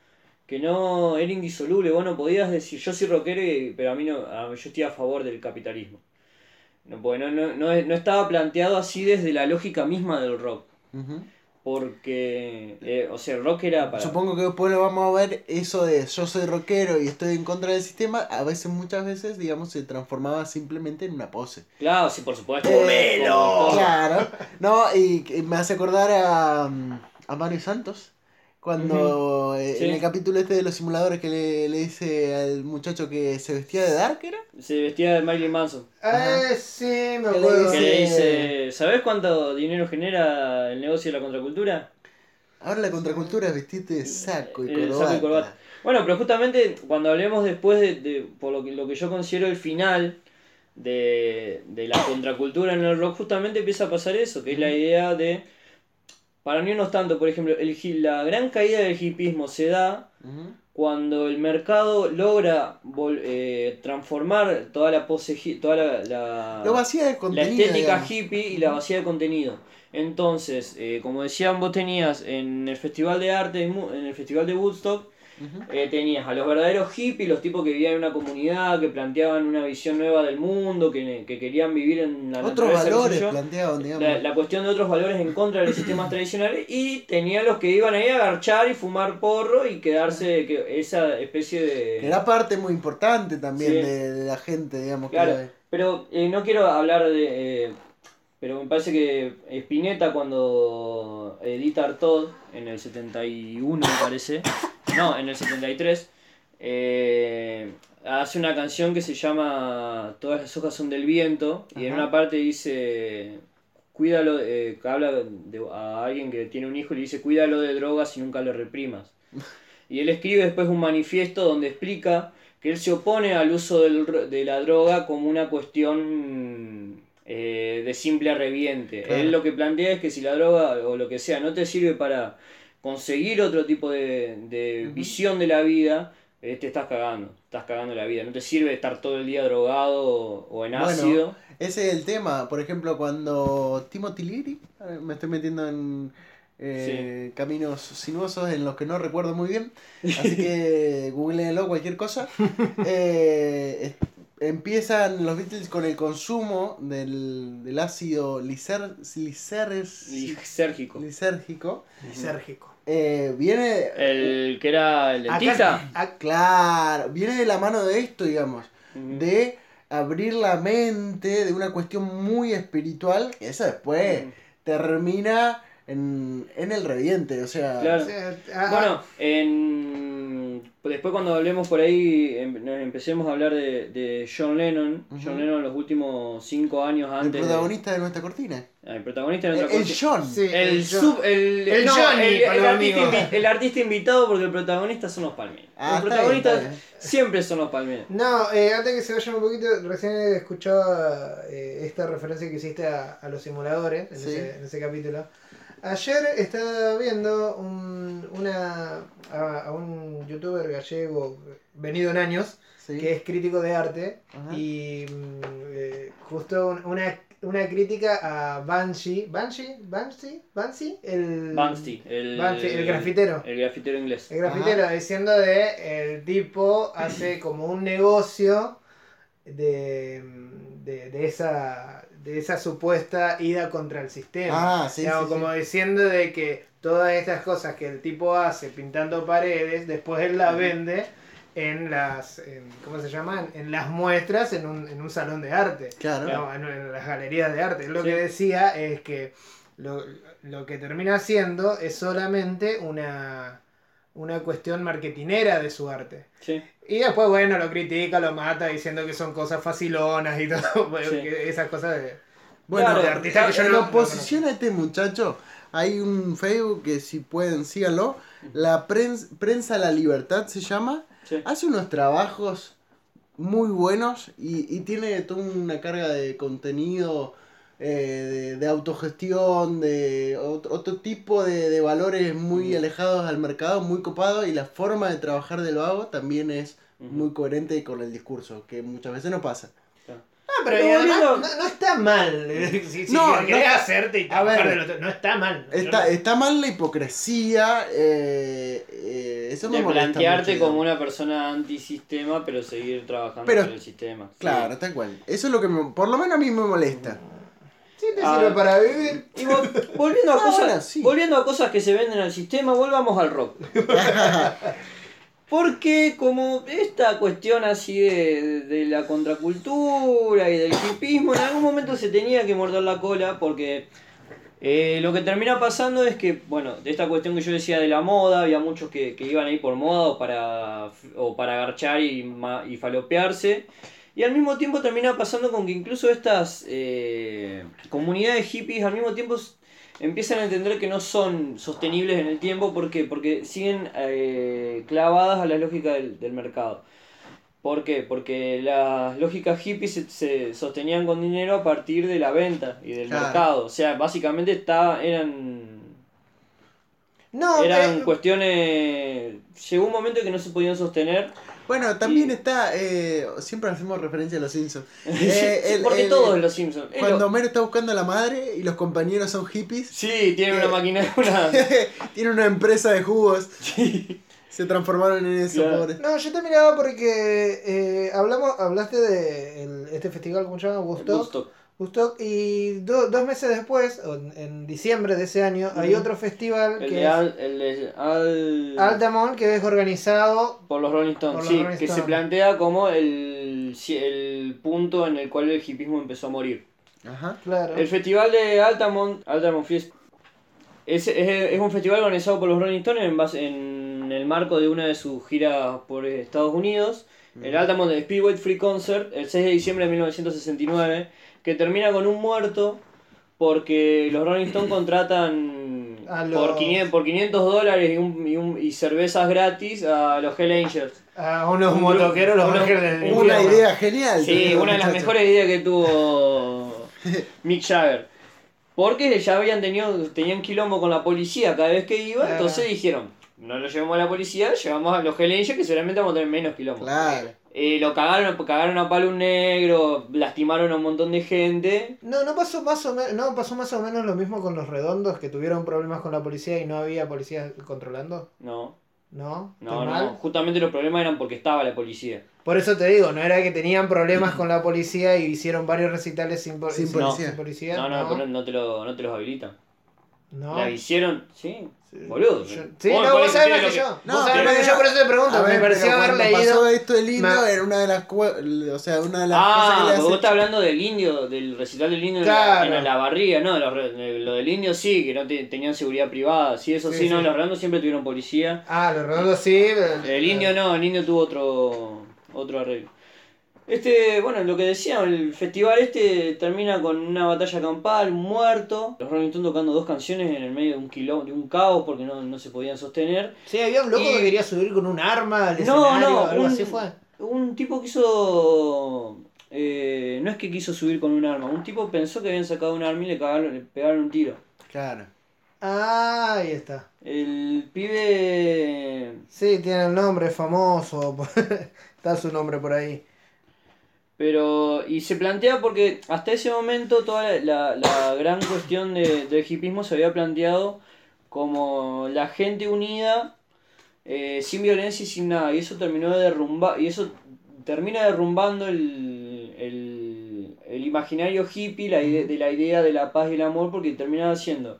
que no era indisoluble. Vos no podías decir, yo soy rockero, y- pero a mí no, a- yo estoy a favor del capitalismo. No, porque no, no, no, estaba planteado así desde la lógica misma del rock. Porque, eh, o sea, el rock era para... Supongo que después lo vamos a ver eso de yo soy rockero y estoy en contra del sistema, a veces, muchas veces, digamos, se transformaba simplemente en una pose. Claro, sí, por supuesto. Eh. Claro. No, y que me hace acordar a, mm, a Mario Santos. Cuando en el capítulo este de los simuladores que le, le dice al muchacho que se vestía de Dark, ¿era? Se vestía de Marilyn Manson. Eh, sí, me acuerdo. Que le dice, ¿sabes cuánto dinero genera el negocio de la contracultura? Ahora la contracultura es vestirte de saco y Eh, corbata. saco y corbata. Bueno, pero justamente cuando hablemos después de, de- por lo que, lo que yo considero el final de, de la contracultura en el rock, justamente empieza a pasar eso, que es la idea de, para mí no es tanto, por ejemplo, el, la gran caída del hipismo se da cuando el mercado logra vol- eh, transformar toda la pose, toda la, la- Lo vacía de la estética digamos. hippie y la vacía de contenido. Entonces, eh, como decían, vos tenías en el Festival de Arte, en el Festival de Woodstock, Eh, tenías a los verdaderos hippies, los tipos que vivían en una comunidad, que planteaban una visión nueva del mundo, que, que querían vivir en la Otros valores yo. planteaban, digamos. La, la cuestión de otros valores en contra de los sistemas *clears throat* tradicionales y tenía los que iban ahí a garchar y fumar porro y quedarse que esa especie de... Que era parte muy importante también Sí. de, de la gente, digamos. que Claro, era- pero eh, no quiero hablar de... eh, pero me parece que Spinetta cuando edita Artaud en el 71 me parece, no, en el 73, eh, hace una canción que se llama Todas las hojas son del viento y en una parte dice... Cuídalo, eh, que habla de, a alguien que tiene un hijo y le dice cuídalo de drogas y nunca lo reprimas. *laughs* Y él escribe después un manifiesto donde explica que él se opone al uso del de la droga como una cuestión eh, de simple arreviente. Claro. Él lo que plantea es que si la droga o lo que sea no te sirve para conseguir otro tipo de, de visión de la vida, eh, te estás cagando, estás cagando la vida. No te sirve estar todo el día drogado o, o en Bueno, ácido. Ese es el tema. Por ejemplo, cuando Timothy Leary, eh, me estoy metiendo en eh, caminos sinuosos en los que no recuerdo muy bien, *laughs* así que googleenlo, cualquier cosa. Eh, *laughs* empiezan los Beatles con el consumo del, del ácido licer, liceres- Lisérgico. lisérgico. Lisérgico. Eh, viene. El que era el dentista. Ah, claro, viene de la mano de esto, digamos. De abrir la mente de una cuestión muy espiritual, que eso después termina en, en el reviente, o sea, Claro. o sea, ah, Bueno, en... después cuando hablemos por ahí, em- nos empecemos a hablar de, de John Lennon. John Lennon los últimos cinco años el antes. de- protagonista de nuestra cortina. Ah, el protagonista de El, nuestra el cortina. John. Sí. El, el sub, el, el no, Johnny, el, para el los artista amigos. invi- el artista invitado porque el protagonista son los palmeros. Ah, los protagonistas bien, siempre son los palmeros. No, eh, antes que se vayan un poquito, recién escuchaba eh, esta referencia que hiciste a, a los simuladores en, Sí. ese, en ese capítulo. Ayer estaba viendo un, una, a, a un youtuber gallego venido en años Sí. que es crítico de arte Ajá. y mm, eh, justo un- una, una crítica a Banshee. ¿Banshee? ¿Banshee? ¿Banshee? El, Banksy, el, Banksy, el grafitero. El grafitero inglés. El grafitero diciendo de el tipo hace como un negocio de, de, de esa de esa supuesta ida contra el sistema. Ah, sí, Digamos, sí, como sí. diciendo de que todas estas cosas que el tipo hace pintando paredes, después él las vende en las en- ¿cómo se llaman? En las muestras en un, en un salón de arte. Claro. En, en las galerías de arte. Él Lo que decía es que lo, lo que termina haciendo es solamente una, una cuestión marketinera de su arte. Sí. Y después, bueno, lo critica, lo mata diciendo que son cosas facilonas y todo. *laughs* bueno, Sí. que esas cosas de. Bueno, Claro, de artista que yo en no- no oposición a este muchacho, Hay un Facebook que si pueden, síganlo. La Prens- Prensa La Libertad se llama. Sí. Hace unos trabajos muy buenos y, y tiene toda una carga de contenido, eh, de, de autogestión, de otro, otro tipo de, de valores muy alejados al mercado, muy copado y la forma de trabajar del vago también es muy coherente con el discurso, que muchas veces no pasa. Ah, pero, además no, no está mal. Si, si No, querés no- hacerte y a ver. del otro, no está mal. Está, está mal la hipocresía, eh, eh, eso me De molesta plantearte mucho, como una persona antisistema, pero seguir trabajando Pero- por el sistema. Sí. Claro, tal cual. Eso es lo que me- por lo menos a mí me molesta. Sí, te Ah. para vivir. Y vol- volviendo, a *laughs* Ah, cosas, sí. volviendo a cosas que se venden al sistema, volvamos al rock. *laughs* Porque como esta cuestión así de, de la contracultura y del hipismo, en algún momento se tenía que morder la cola porque eh, lo que termina pasando es que, bueno, de esta cuestión que yo decía de la moda, había muchos que, que iban ahí por moda o para, o para garchar y, y falopearse. Y al mismo tiempo termina pasando con que incluso estas eh, comunidades hippies al mismo tiempo empiezan a entender que no son sostenibles en el tiempo. ¿Por qué? Porque siguen eh, clavadas a la lógica del, del mercado. ¿Por qué? Porque las lógicas hippies se, se sostenían con dinero a partir de la venta y del Claro. mercado. O sea, básicamente está, eran, No, eran eh, cuestiones... Llegó un momento que no se podían sostener. Bueno, también Y- está, eh, siempre hacemos referencia a los Simpsons. *laughs* Sí, Eh, el- porque el- todo es los Simpsons. Cuando lo- Homero está buscando a la madre y los compañeros son hippies, Sí, tiene una que- máquina, *laughs* una... tiene una empresa de jugos, Sí. se transformaron en eso, Claro. pobres. No, yo te miraba porque eh, hablamos, hablaste de el- este festival, ¿cómo se llama? Woodstock. Woodstock, y do- dos meses después, en, en diciembre de ese año, hay otro festival El que de es Al, el de Al- Altamont, que es organizado. por los Rolling Stones, sí, Rolling que se plantea como el, el punto en el cual el hipismo empezó a morir. Ajá. Claro. El festival de Altamont, Altamont Fiest, es, es, es un festival organizado por los Rolling Stones en, base- en el marco de una de sus giras por Estados Unidos. El Altamont Speedway Free Concert, el 6 de diciembre de 1969, que termina con un muerto porque los Rolling Stones contratan A por, los- 500, por 500 dólares y, un, y, un- y cervezas gratis a los Hell Angels. A unos Un- motoqueros, los uno- ángeles del una idea genial. Sí, una de las mejores ideas que tuvo *laughs* Mick Jagger. Porque ya habían tenido, tenían quilombo con la policía cada vez que iba, Claro. entonces dijeron, no lo llevamos a la policía, llevamos a los Hell Angels que seguramente vamos a tener menos quilombo. Claro. Eh, lo cagaron, cagaron a palo un negro, lastimaron a un montón de gente. No, no pasó más o menos, no pasó más o menos lo mismo con los redondos que tuvieron problemas con la policía y no había policía controlando. No, ¿No? ¿Estoy no, mal? no. Justamente los problemas eran porque estaba la policía. Por eso te digo, no era que tenían problemas con la policía y hicieron varios recitales sin, po- Sin sin- policía. sin policía. No, no, pero no te, lo, no te los habilitan. No. La hicieron, sí, Sí. boludo. Yo- sí, no, vos sabés más que yo. No, vos sabés más que yo, por eso te pregunto. A me pareció haber leído. pasó esto del indio, Me- era una de las cue- o sea, una de las Ah, cosas que vos estás hablando del indio, del recital del indio en, Claro. la, en la barriga, no, lo, del indio sí, que no te- tenían seguridad privada, sí, eso sí, Sí, no, sí. los redondos siempre tuvieron policía. Ah, los redondos sí. El indio no, el indio tuvo otro, otro arreglo. Este, bueno, lo que decía, el festival este termina con una batalla campal, un muerto, los Rolling Stones tocando dos canciones en el medio de un quilombo, de un caos porque no, no se podían sostener. Sí, había un loco Y- que quería subir con un arma al No, escenario, no, algo un- así fue. Un tipo quiso. eh, no es que quiso subir con un arma, un tipo pensó que habían sacado un arma y le, cagaron, le pegaron un tiro. Claro. Ah, ahí está. El pibe. Sí, tiene el nombre famoso. *laughs* Está su nombre por ahí. Pero. Y se plantea porque hasta ese momento toda la, la- la gran cuestión de- del hipismo se había planteado como la gente unida, eh, sin violencia y sin nada. Y eso terminó de derrumbar. Y eso termina derrumbando el, el, el imaginario hippie la ide- de la idea de la paz y el amor porque terminaba siendo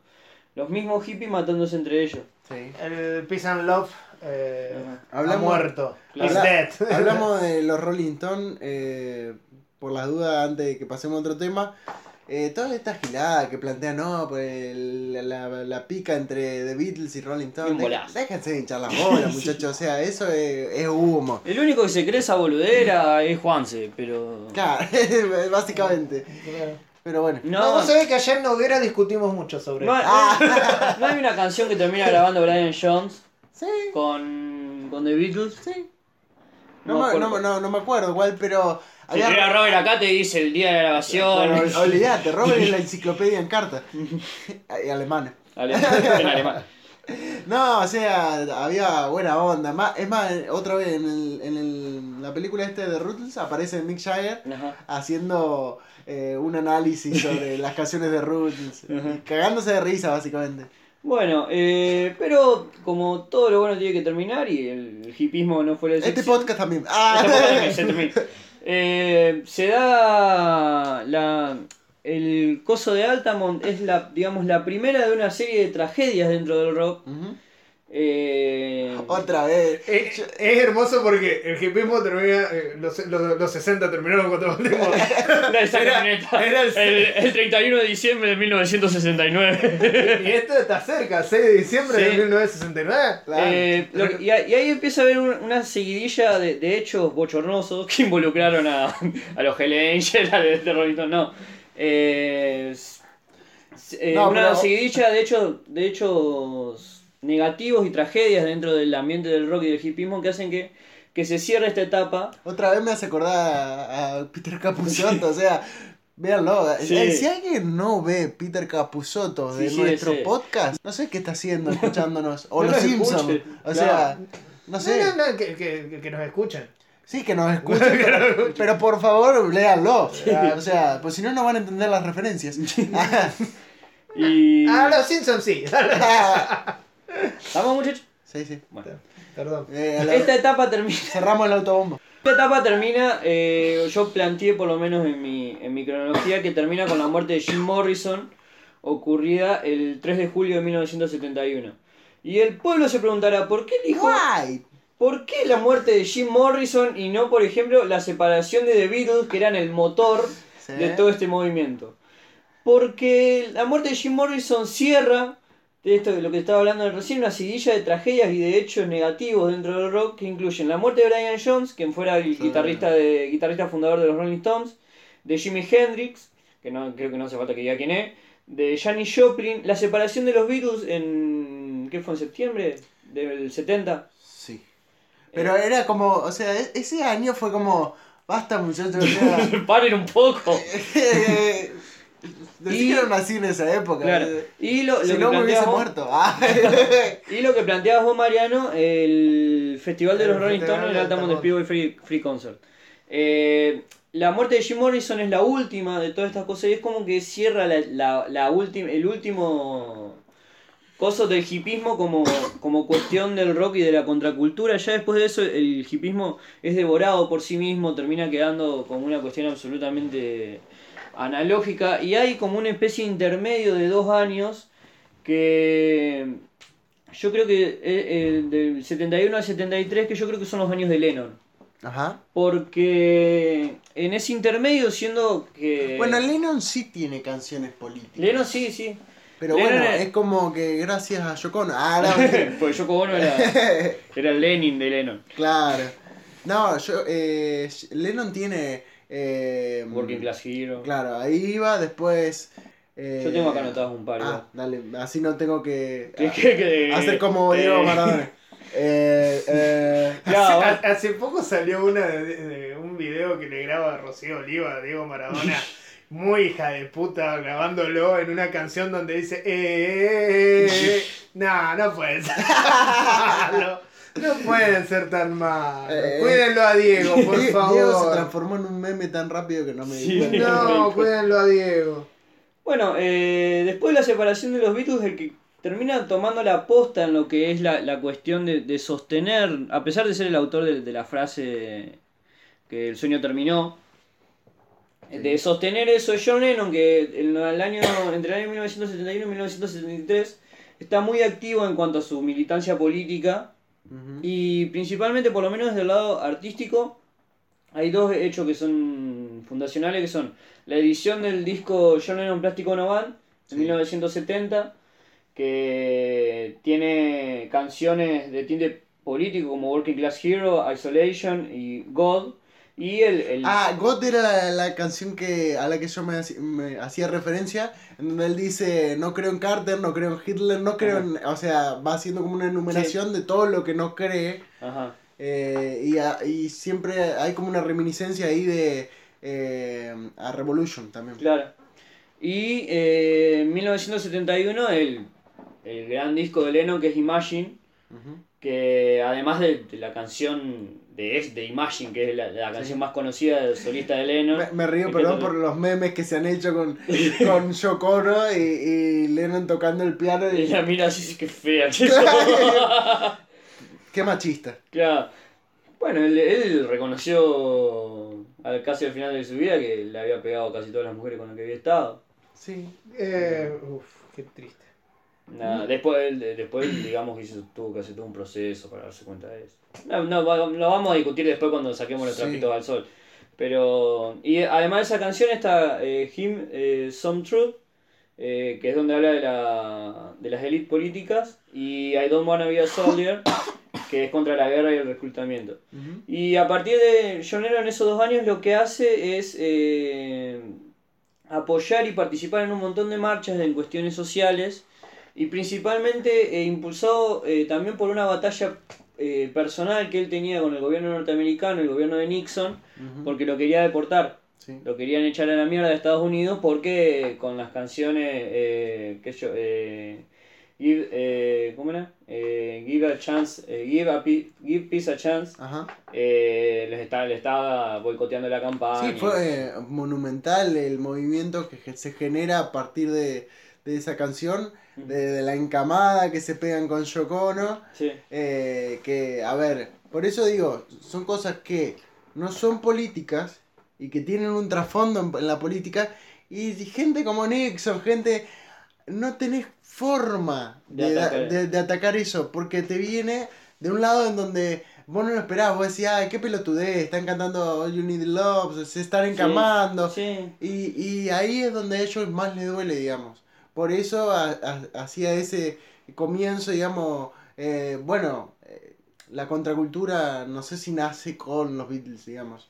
los mismos hippies matándose entre ellos. Sí. El Peace and Love eh, ha Hablamos- muerto. Claro. Is dead. *laughs* Hablamos de *laughs* los Rolling Stones, eh, por las dudas, antes de que pasemos a otro tema. Eh, toda esta gilada que plantean, no, pues el- la, la pica entre The Beatles y Rolling Stones. bolazo. Dé- Déjense de hinchar las bolas, *laughs* muchachos. O sea, eso es, es humo. El único que se cree esa boludera es Juanse, pero. Claro, básicamente. Claro. Pero bueno. No, No, vos sabés que ayer en Noguera discutimos mucho sobre no, esto. no- no hay una canción que termina grabando Brian Jones Sí, con, con The Beatles. sí. No No, me no, no, no me acuerdo igual, pero. Si llega Robert acá te dice el día de la grabación. Pero *laughs* olvídate, Robert es la enciclopedia en carta. *laughs* Y alemana. En alemán. *laughs* No, o sea, había buena onda. Más, es más, otra vez en, el, en el- la película este de Rutles aparece Mick Jagger Ajá. haciendo eh, un análisis sobre las canciones de y cagándose de risa, básicamente. Bueno, eh, pero como todo lo bueno tiene que terminar y el hipismo no fue la Este podcast también. Este Ah, podcast también se termina. Eh, se da la el coso de Altamont es la digamos la primera de una serie de tragedias dentro del rock. Ujú. Eh, Otra vez. Es, es hermoso porque el hipismo termina, eh, los, los, los 60 terminaron cuando *laughs* esa Era- camioneta. era el- el, el 31 de diciembre de 1969. y esto está cerca, 6 de diciembre Sí. de 1969. Claro. Eh, lo y, a- y ahí empieza a haber un- una seguidilla de, de hechos bochornosos que involucraron a, a los Hell Angels, a los terroristas, no. Eh, eh, No, una pero- seguidilla de hechos, de hechos negativos y tragedias dentro del ambiente del rock y del hipismo que hacen que, que se cierre esta etapa. Otra vez me hace acordar a, a Peter Capusotto, o sea, véanlo. Sí. Eh, Si alguien no ve Peter Capusotto de Sí, sí, nuestro podcast, no sé qué está haciendo *laughs* escuchándonos. O No los Simpsons. escuche, O claro. sea, no sé. No, no, no, que, que, que nos escuchen. Sí, que nos *laughs* escuchen, pero, pero por favor, léanlo. O sea, pues si no, no van a entender las referencias. *laughs* Y... Ah, los Simpsons sí. ¿Estamos muchachos? sí, sí. Bueno. Perdón. Eh, la- Esta etapa termina. Cerramos el autobombo. Esta etapa termina, eh, yo planteé por lo menos en mi, en mi cronología que termina con la muerte de Jim Morrison, ocurrida el 3 de julio de 1971. Y el pueblo se preguntará, ¿por qué Guay. ¿por qué la muerte de Jim Morrison y no, por ejemplo, la separación de The Beatles, que eran el motor Sí. de todo este movimiento? Porque la muerte de Jim Morrison cierra, de esto de lo que estaba hablando recién, una seguidilla de tragedias y de hechos negativos dentro del rock que incluyen la muerte de Brian Jones, quien fuera el Sí. guitarrista, de, guitarrista fundador de los Rolling Stones, de Jimi Hendrix, que no creo que no hace falta que diga quién es, de Janis Joplin, la separación de los Beatles en. ¿qué fue? ¿En septiembre? Del 70. Sí. Pero era como, o sea, e- ese año fue como, basta muchachos, o sea, *laughs* Paren un poco. *laughs* *laughs* decí que nací en esa época. Claro. eh. Y lo, que me hubiese vos- muerto. Ah. *laughs* Y lo que planteabas vos, Mariano, el Festival de El los Rolling Stones, el de Altamont. Speedway Free, Free Concert. Eh, la muerte de Jim Morrison es la última de todas estas cosas y es como que cierra la, la, la última, el último coso del hipismo como, como cuestión del rock y de la contracultura. Ya después de eso el hipismo es devorado por sí mismo, termina quedando como una cuestión absolutamente analógica y hay como una especie de intermedio de dos años que yo creo que eh, eh, del 71 al 73 que yo creo que son los años de Lennon. Ajá. Porque en ese intermedio siendo que... Bueno, Lennon sí tiene canciones políticas. Lennon sí, sí. Pero Lennon bueno, es- es como que gracias a Yoko Ono. Ah, no. *laughs* Porque Yoko Ono era, *laughs* era el Lenin de Lennon. claro. No, yo, eh, Lennon tiene... eh, Working Class Hero. Claro, ahí iba, después... eh, Yo tengo acá anotados un par. Ah, dale, así no tengo que... que- Hacer como Diego eh, Maradona. *laughs* Eh, eh, hace, a- hace poco salió una de, de- de un video que le graba Rocío Oliva a Diego Maradona. *laughs* Muy hija de puta grabándolo en una canción donde dice eh, eh, eh, eh". *laughs* No, no puede ser tan malo. No pueden ser tan malos. Eh, Cuídenlo a Diego, por favor. *laughs* Diego se transformó en un meme tan rápido que no me Sí. di cuenta. No, *laughs* cuídenlo a Diego. Bueno, eh, después de la separación de los Beatles, el que termina tomando la posta en lo que es la, la cuestión de, de sostener, a pesar de ser el autor de, de la frase que el sueño terminó, de sostener eso es John Lennon, que en el año, entre el año 1971 y 1973 está muy activo en cuanto a su militancia política Y principalmente, por lo menos desde el lado artístico, hay dos hechos que son fundacionales, que son la edición del disco John Lennon Plástico No Band, Sí. en 1970, que tiene canciones de tinte político como Working Class Hero, Isolation y God, Y el... el Ah, God era la, la canción que a la que yo me, hacía referencia, en donde él dice, no creo en Carter, no creo en Hitler, no creo en... O sea, va haciendo como una enumeración de todo lo que no cree. Ajá. eh, y, a- y siempre hay como una reminiscencia ahí de... eh, a Revolution también. Claro. Y eh, en 1971 el, el gran disco de Lennon que es Imagine, que además de, de la canción de, es- de Imagine, que es la, la canción más conocida del solista de Lennon. Me, me río, perdón, por los memes que se han hecho con, *laughs* con y, y Lennon tocando el piano. Y Y, ella mira así, que fea. que *laughs* *laughs* Qué machista. Claro. Bueno, él, él reconoció al casi al final de su vida que le había pegado a casi todas las mujeres con las que había estado. Sí. Eh, uf, qué triste. Nada, después, él- después digamos que hizo- tuvo que hacer todo un proceso para darse cuenta de eso. No, no, lo vamos a discutir después cuando saquemos los Sí. trapitos al sol. Pero, y además de esa canción está eh, Him, eh, Some Truth, eh, que es donde habla de, la, de las élites políticas, y I Don't Wanna Be a Soldier, *coughs* que es contra la guerra y el reclutamiento. Y a partir de John Lennon en esos dos años lo que hace es eh, apoyar y participar en un montón de marchas en cuestiones sociales y principalmente eh, impulsado eh, también por una batalla eh, personal que él tenía con el gobierno norteamericano, el gobierno de Nixon, porque lo quería deportar. Sí. Lo querían echar a la mierda de Estados Unidos porque con las canciones eh, que yo... Eh, give, eh, ¿Cómo era? Eh, give a chance, eh, give, a give peace a chance. Ajá. Les estaba, le estaba boicoteando la campaña. Sí, fue monumental el movimiento que se genera a partir de, de esa canción, de, de la encamada que se pegan con Yoko Ono, Sí, eh, que, a ver, por eso digo, son cosas que no son políticas y que tienen un trasfondo en, en la política, y gente como Nixon, gente, no tenés forma De de, atacar. de- de atacar eso, porque te viene de un lado en donde vos no lo esperabas, vos decías, ay, qué pelotudez, están cantando All You Need Love, se están encamando, sí. y, y ahí es donde a ellos más les duele, digamos. Por eso ha- ha- hacía ese comienzo, digamos, eh, bueno, eh, la contracultura no sé si nace con los Beatles, digamos.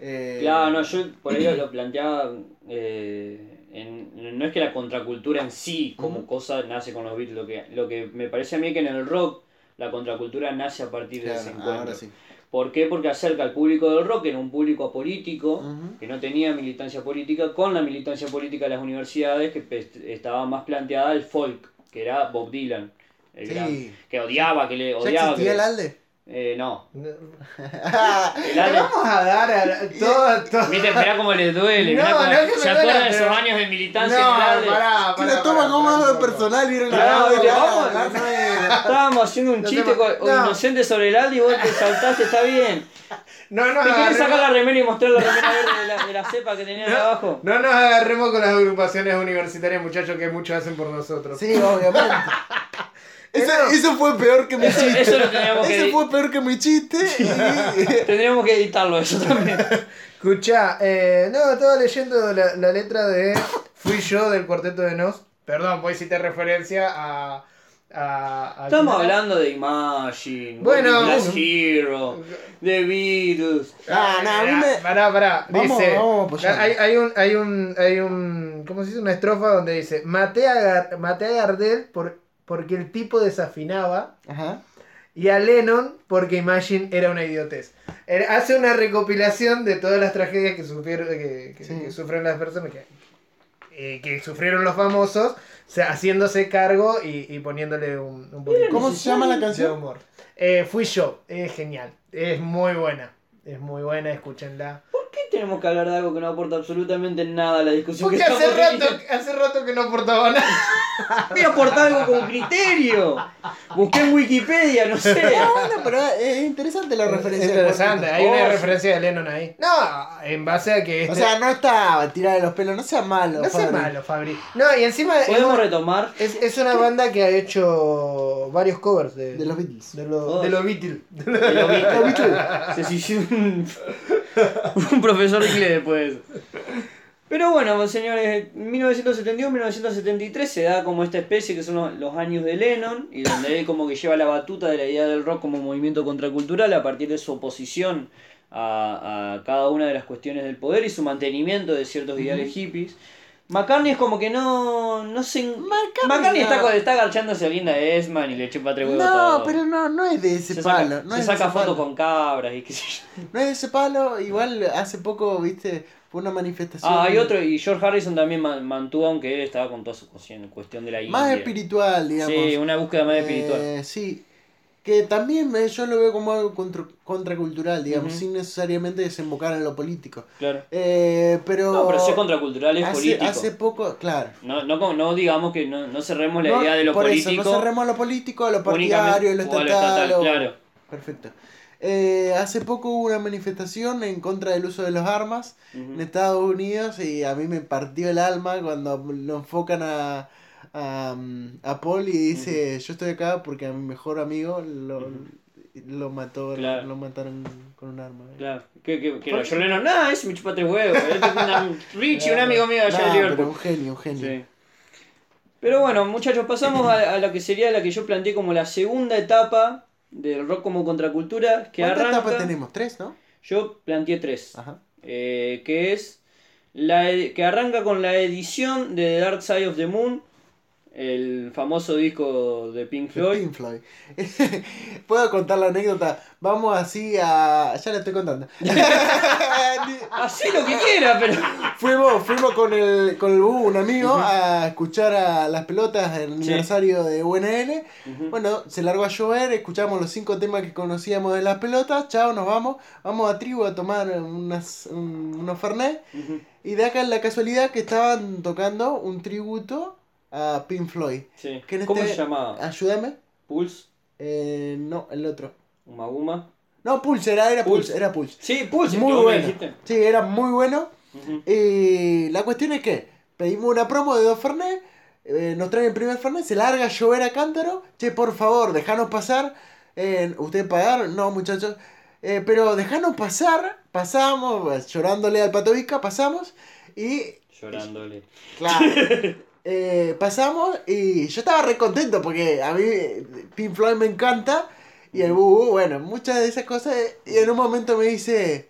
Eh, Claro, no, yo por ahí lo planteaba. eh, en- no es que la contracultura en sí, como cosa, nace con los Beatles. Lo que, lo que me parece a mí es que en el rock la contracultura nace a partir de claro, ese encuentro. ahora sí. ¿Por qué? Porque acerca al público del rock, que era un público apolítico, Ujú. que no tenía militancia política, con la militancia política de las universidades, que estaba más planteada el folk, que era Bob Dylan. el Sí. gran- que odiaba, que le ¿Ya odiaba. existía que- el Alde? Eh, no. No. *laughs* Vamos a dar a todo, todo. Viste, mirá cómo les duele. mirá No, cómo- no es que ¿Se acuerdan de esos años de militancia No, pará, Que pará, lo pará, como algo personal, Estábamos haciendo un No chiste no. inocente sobre el Aldi y vos te saltaste, está bien. No nos ¿Te querés sacar la remera y mostrar la remera verde de la, de la *laughs* cepa que tenías No. abajo? no nos agarremos con las agrupaciones universitarias, muchachos, que muchos hacen por nosotros. Sí, obviamente. *laughs* Eso, eso fue peor que mi Eso, chiste. eso lo teníamos que, Eso fue peor que mi chiste. *laughs* y- *laughs* *laughs* tendríamos que editarlo eso también. Escucha, eh, no, estaba leyendo la, la letra de Fui yo del cuarteto de Nos. Perdón, pues hiciste referencia a. a, a Estamos hablando de Imagine, Bueno, bueno. Hero, The Beatles. Ah, no, a mí me- Pará, pará. Vamos, dice. vamos hay, hay un. Hay un. Hay un. ¿Cómo se dice? Una estrofa donde dice. Maté a, Gar- maté a Gardel por, porque el tipo desafinaba. Ajá. Y a Lennon porque Imagine era una idiotez. Era- Hace una recopilación de todas las tragedias que sufrieron, que, que- Sí. que sufren las personas que, eh, que sufrieron los famosos, o sea, haciéndose cargo y, y poniéndole un, un poquito ¿Cómo se llama la de canción? humor. Eh, fui yo, es genial, es muy buena, es muy buena, escúchenla. ¿Por qué tenemos que hablar de algo que no aporta absolutamente nada a la discusión Porque que hace rato, hace rato que no aportaba nada. *laughs* Voy a aportar algo con criterio. Busqué en Wikipedia, no sé. Ah, bueno, pero es interesante la referencia. Es interesante, hay una referencia de Lennon ahí. No, en base a que... O este- sea, no está tirada de los pelos, no sea malo. No sea Fabri. malo, Fabri. No, y encima es, Podemos retomar. es, es una banda que ha hecho varios covers de, De los Beatles. de, lo- Oh. de los Beatles. de los Beatles. Se un, un profesor de inglés después. Pero bueno, señores, 1971-1973 se da como esta especie que son los, los años de Lennon y donde él como que lleva la batuta de la idea del rock como movimiento contracultural a partir de su oposición a, a cada una de las cuestiones del poder y su mantenimiento de ciertos ideales hippies. McCartney es como que no, no se... McCartney, está, no. con- está agachándose a Linda Esman y le chupa tres huevos No, todo. pero no, no es de ese se palo. saca, no se es saca ese fotos palo. con cabras y qué sé yo. No es de ese palo. Igual hace poco, viste, fue una manifestación. Ah, hay otro, y George Harrison también man- mantuvo, aunque él estaba con toda su cuestión, cuestión de la India. Más espiritual, digamos. Sí, una búsqueda más espiritual. Eh, sí. Que también me- yo lo veo como algo contra- contracultural, digamos, Ujú. sin necesariamente desembocar en lo político. Claro. Eh, pero. No, pero si es contracultural, es hace, político. hace poco, claro. No, no, no digamos que no, no cerremos la No, idea de lo por político. Eso, no cerremos lo político, a lo partidario, lo o a estatal. lo estatal, o- claro. Perfecto. Eh, hace poco hubo una manifestación en contra del uso de las armas Ujú. en Estados Unidos y a mí me partió el alma cuando lo enfocan a, a, a Paul y dice yo estoy acá porque a mi mejor amigo lo, Ujú. lo mató Claro. lo mataron con un arma Claro. Que, que, que ¿Por no, Lennon, nada, ese me chupa tres huevos. Este Richie, un amigo mío allá Nah, de Liverpool. un genio un genio Sí. Pero bueno, muchachos, pasamos a, a lo que sería la que yo planteé como la segunda etapa del rock como contracultura, que ¿cuántas etapas tenemos? tres ¿no? Yo planteé tres. ajá eh, que es la que arranca con la edición de The Dark Side of the Moon, el famoso disco de Pink Floyd. Pink Floyd. *laughs* Puedo contar la anécdota. Vamos así a. Ya la estoy contando. *laughs* Así lo que quiera, pero. fuimos fuimos con el, con el Bubu, un amigo, a escuchar a las pelotas del aniversario de UNL. Bueno, se largó a llover, escuchamos los cinco temas que conocíamos de las pelotas. Chao, nos vamos. Vamos a tribu a tomar unas, un- unos Fernet. Y de acá la casualidad que estaban tocando un tributo a Pink Floyd. Sí. Que en ¿Cómo este- se llamaba? Ayúdame. ¿Pulse? Eh, no, el otro. ¿Maguma? No, Pulse, era, era Pulse, Pulse. era Pulse. Sí, Pulse, Muy bueno. Sí, era muy bueno. Y la cuestión es que pedimos una promo de dos Fernet, eh, nos traen el primer Fernet, se larga a llover a cántaro. Che, por favor, dejanos pasar. Eh, ¿Ustedes pagaron? No, muchachos. Eh, pero dejanos pasar. Pasamos, llorándole al patovica, pasamos. Y, Llorándole. *laughs* claro, eh, pasamos y yo estaba re contento porque a mí eh, Pink Floyd me encanta. Y el Bubu, bueno, muchas de esas cosas. eh, Y en un momento me dice,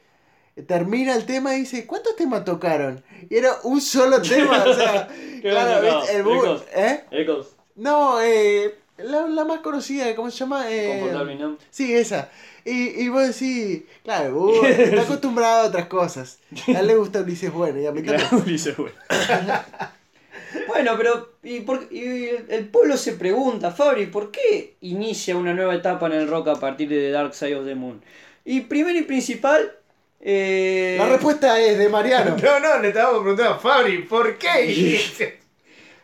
termina el tema y dice, ¿cuántos temas tocaron? Y era un solo *laughs* tema, o sea, claro, ¿viste? el no, Bubu. ¿eh? Echoes. No, eh, la, la más conocida, ¿cómo se llama? Eh, ¿no? Sí, esa. Y, y vos decís, claro, el Bubu *laughs* está acostumbrado a otras cosas. A él le gusta Ulises Bueno y a mí también. Ulises, bueno. *laughs* Bueno, pero y, por- y el, pueblo se pregunta, Fabri, ¿por qué inicia una nueva etapa en el rock a partir de The Dark Side of the Moon? Y primero y principal, eh, La respuesta es de Mariano. *laughs* No, no, le estábamos preguntando a Fabri, ¿por qué? *laughs*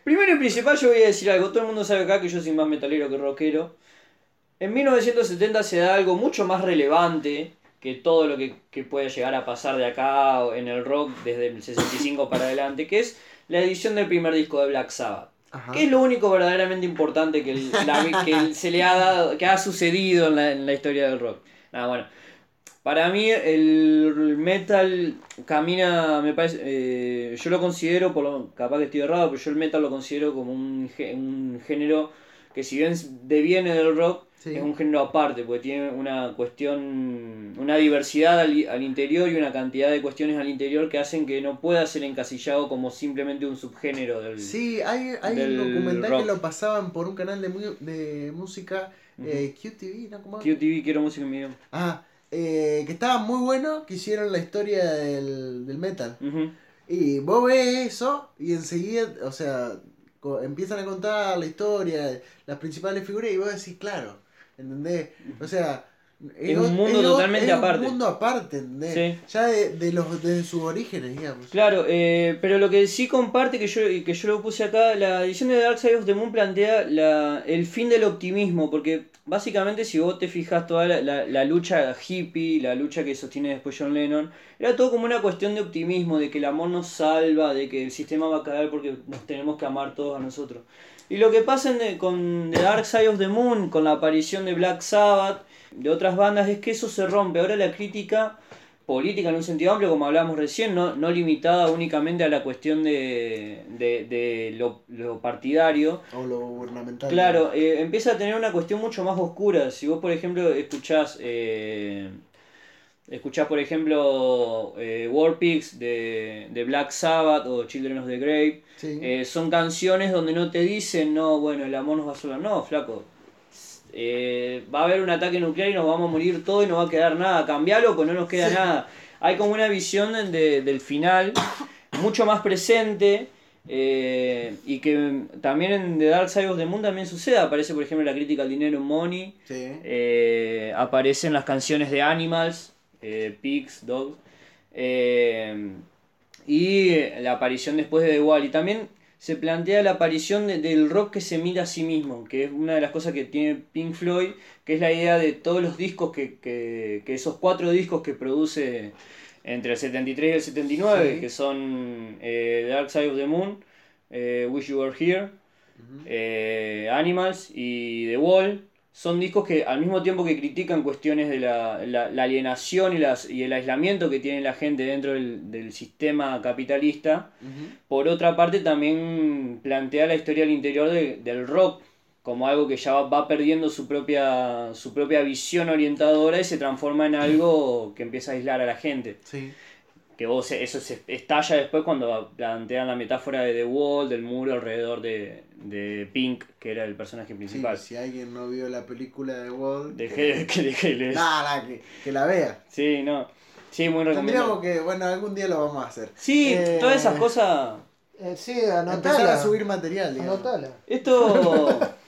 primero y principal yo voy a decir algo, todo el mundo sabe acá que yo soy más metalero que rockero. En 1970 se da algo mucho más relevante que todo lo que, que puede llegar a pasar de acá en el rock desde el 65 para adelante, que es la edición del primer disco de Black Sabbath. Ajá. ¿Qué es lo único verdaderamente importante que, el- la- que se le ha dado, que ha sucedido en la, en la historia del rock? Nada, bueno. Para mí el metal camina, me parece, eh, yo lo considero, por lo, capaz que estoy errado, pero yo el metal lo considero como un, un género que si bien deviene del rock, Sí. es un género aparte, porque tiene una cuestión, una diversidad al, al interior y una cantidad de cuestiones al interior que hacen que no pueda ser encasillado como simplemente un subgénero del... Sí, hay, hay un documental rock. que lo pasaban por un canal de, mu- de música, eh, QTV, ¿no? ¿Cómo? QTV, quiero música en mi idioma. Ah, eh, que estaba muy bueno, que hicieron la historia del, del metal. Y vos ves eso y enseguida, o sea, empiezan a contar la historia, las principales figuras y vos decís, claro, ¿entendés? O sea, Es un mundo totalmente es aparte. un mundo aparte, ¿entendés? Sí. Ya de, de los, de sus orígenes, digamos. Claro, eh, pero lo que sí comparte, que yo, que yo lo puse acá, la edición de Dark Side of the Moon plantea la, el fin del optimismo, porque básicamente si vos te fijas toda la, la- la lucha hippie, la lucha que sostiene después John Lennon, era todo como una cuestión de optimismo, de que el amor nos salva, de que el sistema va a caer porque nos tenemos que amar todos a nosotros. Y lo que pasa en- con The Dark Side of the Moon, con la aparición de Black Sabbath, de otras bandas, es que eso se rompe. Ahora la crítica política en un sentido amplio, como hablábamos recién, no, no limitada únicamente a la cuestión de, de, de lo, lo partidario. O lo gubernamental. Claro, eh, empieza a tener una cuestión mucho más oscura. Si vos, por ejemplo, escuchás, eh, escuchás, por ejemplo, eh, War Pigs de, de Black Sabbath o Children of the Grave. Sí. Eh, son canciones donde no te dicen, no, bueno, el amor nos va a salvar. No, flaco. Eh, va a haber un ataque nuclear y nos vamos a morir todo y no va a quedar nada. Cambialo, pues no nos queda Sí. nada. Hay como una visión de- del final mucho más presente. eh, y que también en The Dark Side of the Moon también sucede. Aparece, por ejemplo, la crítica al dinero Money. Sí. Eh, aparecen las canciones de Animals, eh, Pigs, Dogs. eh, y la aparición después de The Wall. Y también se plantea la aparición de- del rock que se mira a sí mismo, que es una de las cosas que tiene Pink Floyd, que es la idea de todos los discos que, que, que esos cuatro discos que produce entre el 73 y el 79, Sí. que son eh, Dark Side of the Moon, eh, Wish You Were Here, eh, Animals y The Wall son discos que al mismo tiempo que critican cuestiones de la, la- la alienación y, las, y el aislamiento que tiene la gente dentro del, del sistema capitalista, por otra parte también plantea la historia al interior de- del rock como algo que ya va, va perdiendo su propia, su propia visión orientadora y se transforma en algo que empieza a aislar a la gente Sí. Que vos eso se estalla después cuando plantean la metáfora de The Wall, del muro alrededor de, de Pink, que era el personaje Sí, principal. si alguien no vio la película de Wall, Dejé que dejé leer. nada, que, que la vea. Sí, no. Sí, muy Tendríamos recomendable. que, bueno, algún día lo vamos a hacer. Sí, Eh, todas esas cosas. Eh, sí, Empezar anotala. a subir material, digamos. Anotala. Esto. *laughs*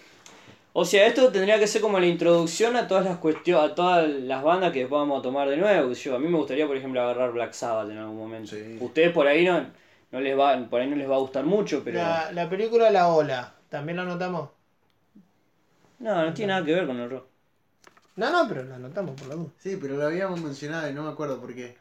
O sea, esto tendría que ser como la introducción a todas las cuestiones, a todas las bandas que después vamos a tomar de nuevo. Yo, a mí me gustaría, por ejemplo, agarrar Black Sabbath en algún momento. Sí. Ustedes por ahí no, no les va, por ahí no les va a gustar mucho, pero. La, la película La Ola, ¿también la anotamos? No, no tiene nada que ver con el rock. No, no, pero la anotamos por la duda. Sí, pero lo habíamos mencionado y no me acuerdo por qué.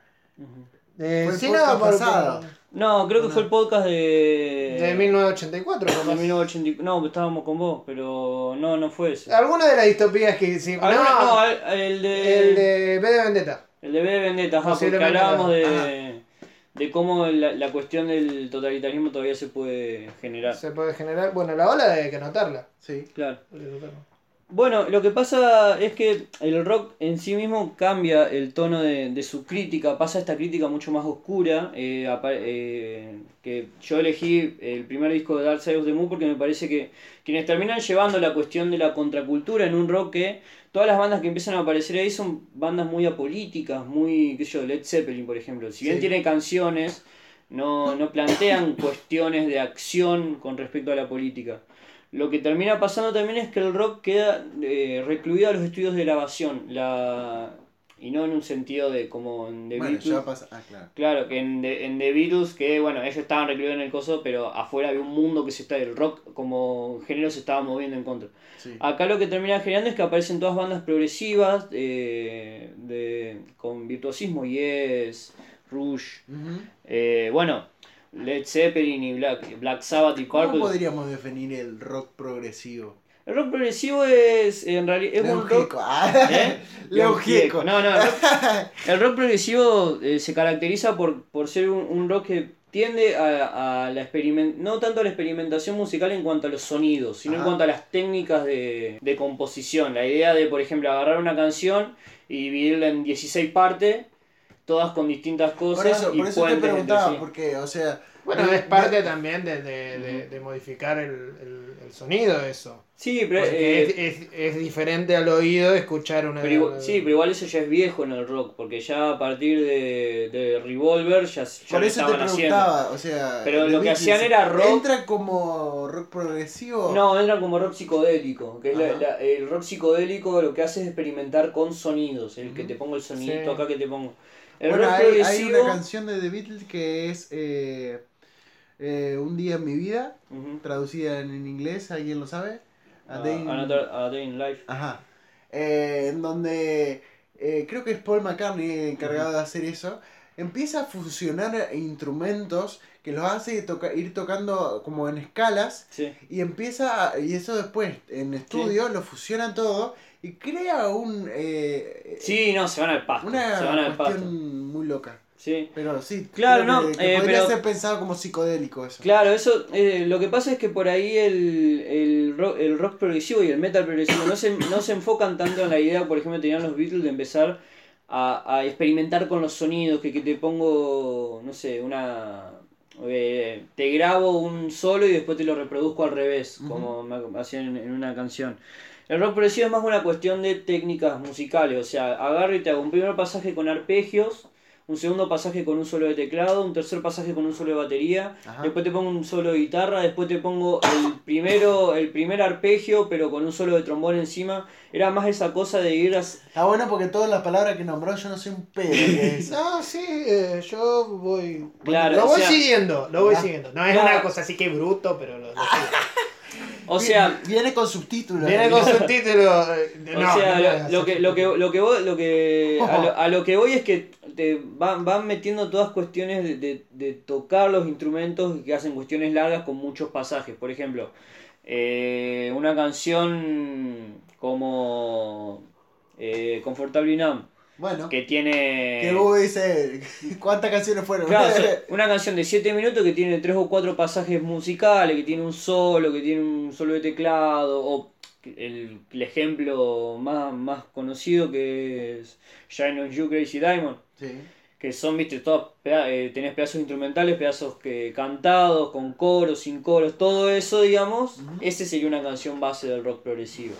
Eh, Fue el sí, no, por- pasado. por- No, creo que No. fue el podcast de. de 1984, de capaz. 1980 No, estábamos con vos, pero no, no fue ese. Alguna de las distopías que sí. No, no, el, de. el de B de Vendetta. El de B de Vendetta, ajá, porque hablábamos de, de cómo la, la cuestión del totalitarismo todavía se puede generar. Se puede generar. Bueno, la ola hay que anotarla. Sí. Claro. Hay que anotarla. Bueno, lo que pasa es que el rock en sí mismo cambia el tono de, de su crítica, pasa esta crítica mucho más oscura, eh, eh, que yo elegí el primer disco de Dark Side of the Moon porque me parece que quienes terminan llevando la cuestión de la contracultura en un rock que todas las bandas que empiezan a aparecer ahí son bandas muy apolíticas, muy, qué sé yo, Led Zeppelin por ejemplo, si bien Sí. tiene canciones, no, no plantean cuestiones de acción con respecto a la política. Lo que termina pasando también es que el rock queda eh, recluido a los estudios de grabación. La... Y no en un sentido de como en The bueno, Beatles. ya pasa. Ah, claro. Claro, que en The, en The Beatles, que bueno, ellos estaban recluidos en el coso, pero afuera había un mundo que se está. El rock como género se estaba moviendo en contra. Sí. Acá lo que termina generando es que aparecen todas bandas progresivas eh, de, con virtuosismo, Yes, Rush. Eh, bueno, Led Zeppelin y Black, Black Sabbath y ¿Cómo Purple. podríamos definir el rock progresivo? El rock progresivo es en realidad es un rock. *laughs* ¿Eh? *laughs* Gieco. No, no, el *laughs* rock, el rock progresivo eh, se caracteriza por, por ser un, un rock que tiende a, a la experiment no tanto a la experimentación musical en cuanto a los sonidos, sino en cuanto a las técnicas de, de composición. La idea de, por ejemplo, agarrar una canción y dividirla en 16 partes, todas con distintas cosas. Por eso, y por eso te preguntaba, sí. porque, o sea. Bueno, es parte también de, de, de, de modificar el, el, el sonido, eso. Sí, pero, eh, es, es, es diferente al oído escuchar una. Pero igual- sí, pero igual eso ya es viejo en el rock, porque ya a partir de, de Revolver ya, ya Por lo eso te estaban haciendo. preguntaba, o sea. Pero lo que hacían era rock- ¿Entra como rock progresivo? No, entran como rock psicodélico, que es la- la- el rock psicodélico lo que hace es experimentar con sonidos, el que te pongo el sonito, Sí. acá que te pongo. El Bueno, rock hay, una canción de The Beatles que es eh, eh, Un día en mi vida, traducida en, en inglés, ¿alguien lo sabe? A Ah, Day in- Another- A Day in Life. Ajá. Eh, en donde creo que es Paul McCartney el encargado de hacer eso. Empieza a fusionar instrumentos que los hace toca- ir tocando como en escalas Sí. y empieza, a- y eso después en estudio lo fusionan todo y crea un eh, Sí, no, se van al pasto. una se van al pasto. cuestión muy loca. Sí. Pero sí, Claro, no, que, que eh, podría pero- ser pensado como psicodélico eso. Claro, eso, eh, lo que pasa es que por ahí el, el, rock, el rock progresivo y el metal progresivo no se, no se enfocan tanto en la idea, por ejemplo, tenían los Beatles de empezar a, a experimentar con los sonidos, que, que te pongo, no sé, una... eh, te grabo un solo y después te lo reproduzco al revés, Ujú. como me hacían en, en una canción. El rock progresivo es más una cuestión de técnicas musicales, o sea, agarro y te hago un primer pasaje con arpegios, un segundo pasaje con un solo de teclado, un tercer pasaje con un solo de batería, Ajá. después te pongo un solo de guitarra, después te pongo el primero, el primer arpegio, pero con un solo de trombón encima. Era más esa cosa de ir a... Ah, bueno, porque todas las palabras que nombró yo no sé un pedo que es. *laughs* No, sí, eh, yo voy. Claro, lo o voy sea- siguiendo, lo voy Ah. siguiendo. No es Claro. una cosa así que bruto, pero lo, lo sigo. *laughs* O sea, Viene con subtítulos. Viene con *laughs* subtítulos. eh, O sea, no lo- que, lo que lo que voy- lo que *laughs* a lo, a lo que voy es que te van, van metiendo todas cuestiones de, de- de tocar los instrumentos que hacen cuestiones largas con muchos pasajes. Por ejemplo, eh, una canción como eh, Comfortable Numb Bueno, que tiene que vos dices, ¿cuántas canciones fueron? Claro, *laughs* una canción de 7 minutos que tiene 3 o 4 pasajes musicales, que tiene un solo, que tiene un solo de teclado, o el, el ejemplo más, más conocido que es Shine on You Crazy Diamond, Sí. que son, viste, peda- eh, tenés pedazos instrumentales, pedazos que cantados, con coros, sin coros, todo eso, digamos, ese sería una canción base del rock progresivo.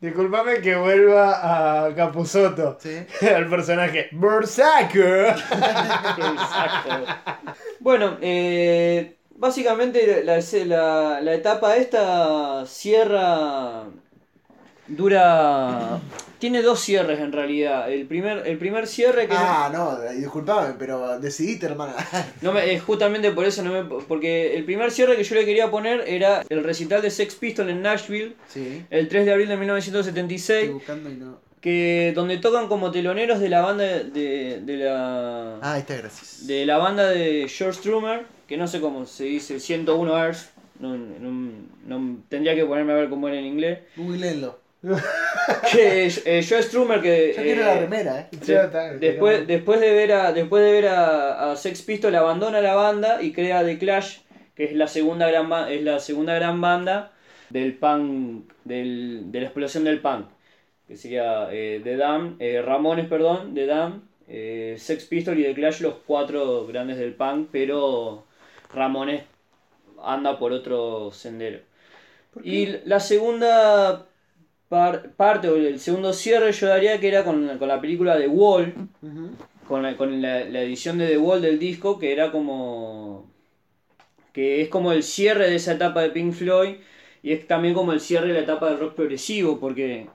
Disculpame que vuelva a Capuzoto. Sí. *laughs* Al personaje Berserker. Exacto. Bueno, eh, básicamente la, la, la etapa esta cierra. Dura. Tiene dos cierres en realidad. El primer, el primer cierre que. Ah, no, disculpame, pero decidiste, hermana. *laughs* No me, eh, justamente por eso no me. Porque el primer cierre que yo le quería poner era el recital de Sex Pistols en Nashville, Sí. el 3 de abril de Estoy 1976. buscando y no. Que, donde tocan como teloneros de la banda de, de la. Ah, está, gracias. de la banda de George Strummer, que no sé cómo se dice, 101 Earth, no, no- no- tendría que ponerme a ver cómo era en inglés, Googleenlo. Que eh, George Strummer que Yo quiero eh, la remera, eh. Ya está, después, después de ver a después de ver a, a Sex Pistols abandona la banda y crea The Clash, que es la segunda gran es la segunda gran banda del punk del, de la explosión del punk, que sería eh, The Damned, eh, Ramones, perdón, The eh, Sex Pistols y The Clash los cuatro grandes del punk, pero Ramones anda por otro sendero. Y la segunda par- parte, o el segundo cierre, yo daría que era con, con la película The Wall, con, la, con la, la edición de The Wall del disco, que era como. que es como el cierre de esa etapa de Pink Floyd, y es también como el cierre de la etapa del rock progresivo, porque.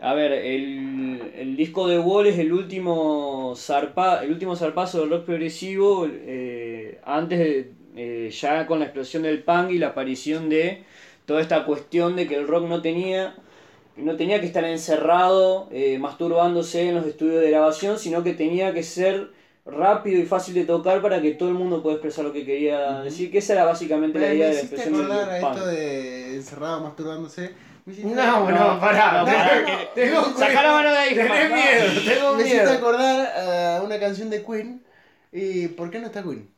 A ver, el, el disco de Wall es el último, zarpa, el último zarpazo del rock progresivo, eh, antes de, eh, ya con la explosión del punk y la aparición de toda esta cuestión de que el rock no tenía, no tenía que estar encerrado, eh, masturbándose en los estudios de grabación, sino que tenía que ser rápido y fácil de tocar para que todo el mundo pueda expresar lo que quería decir, que esa era básicamente la idea me de la expresión del a punk. esto de encerrado masturbándose. No, no, pará. no, pará, que- tengo Sacá la mano de ahí, Tenés miedo, tengo Me hiciste miedo. acordar a una canción de Queen. ¿Y por qué no está Queen?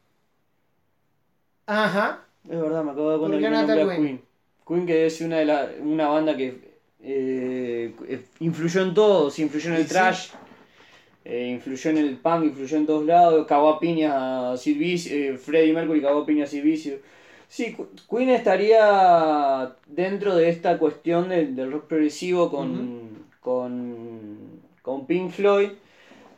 Ajá. Es verdad, me acabo de dar cuenta ¿Por que qué no no está nombré a Queen? Queen. Queen que es una, de la, una banda que eh, influyó en todo, se influyó en el sí. trash, eh, influyó en el punk, influyó en todos lados, cagó a piñas a Sid Vicious, eh, Freddie Mercury cagó a piñas a Sid Vicious. Sí, Qu- Queen estaría dentro de esta cuestión del, del rock progresivo con, con, con Pink Floyd,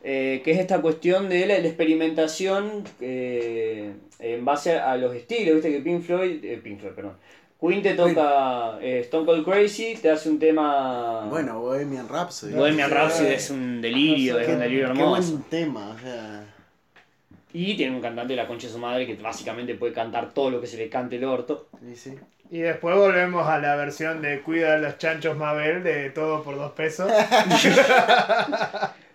eh, que es esta cuestión de la, la experimentación eh, en base a los estilos, viste que Pink Floyd, eh, Pink Floyd, perdón, Queen te toca eh, Stone Cold Crazy, te hace un tema... Bueno, Bohemian Rhapsody. Bohemian. Rhapsody es un delirio, es Qué, un delirio qué hermoso. buen tema, o sea. Y tiene un cantante de la concha de su madre que básicamente puede cantar todo lo que se le cante el orto. Sí, sí. Y después volvemos a la versión de Cuida a los chanchos Mabel de todo por dos pesos. *laughs*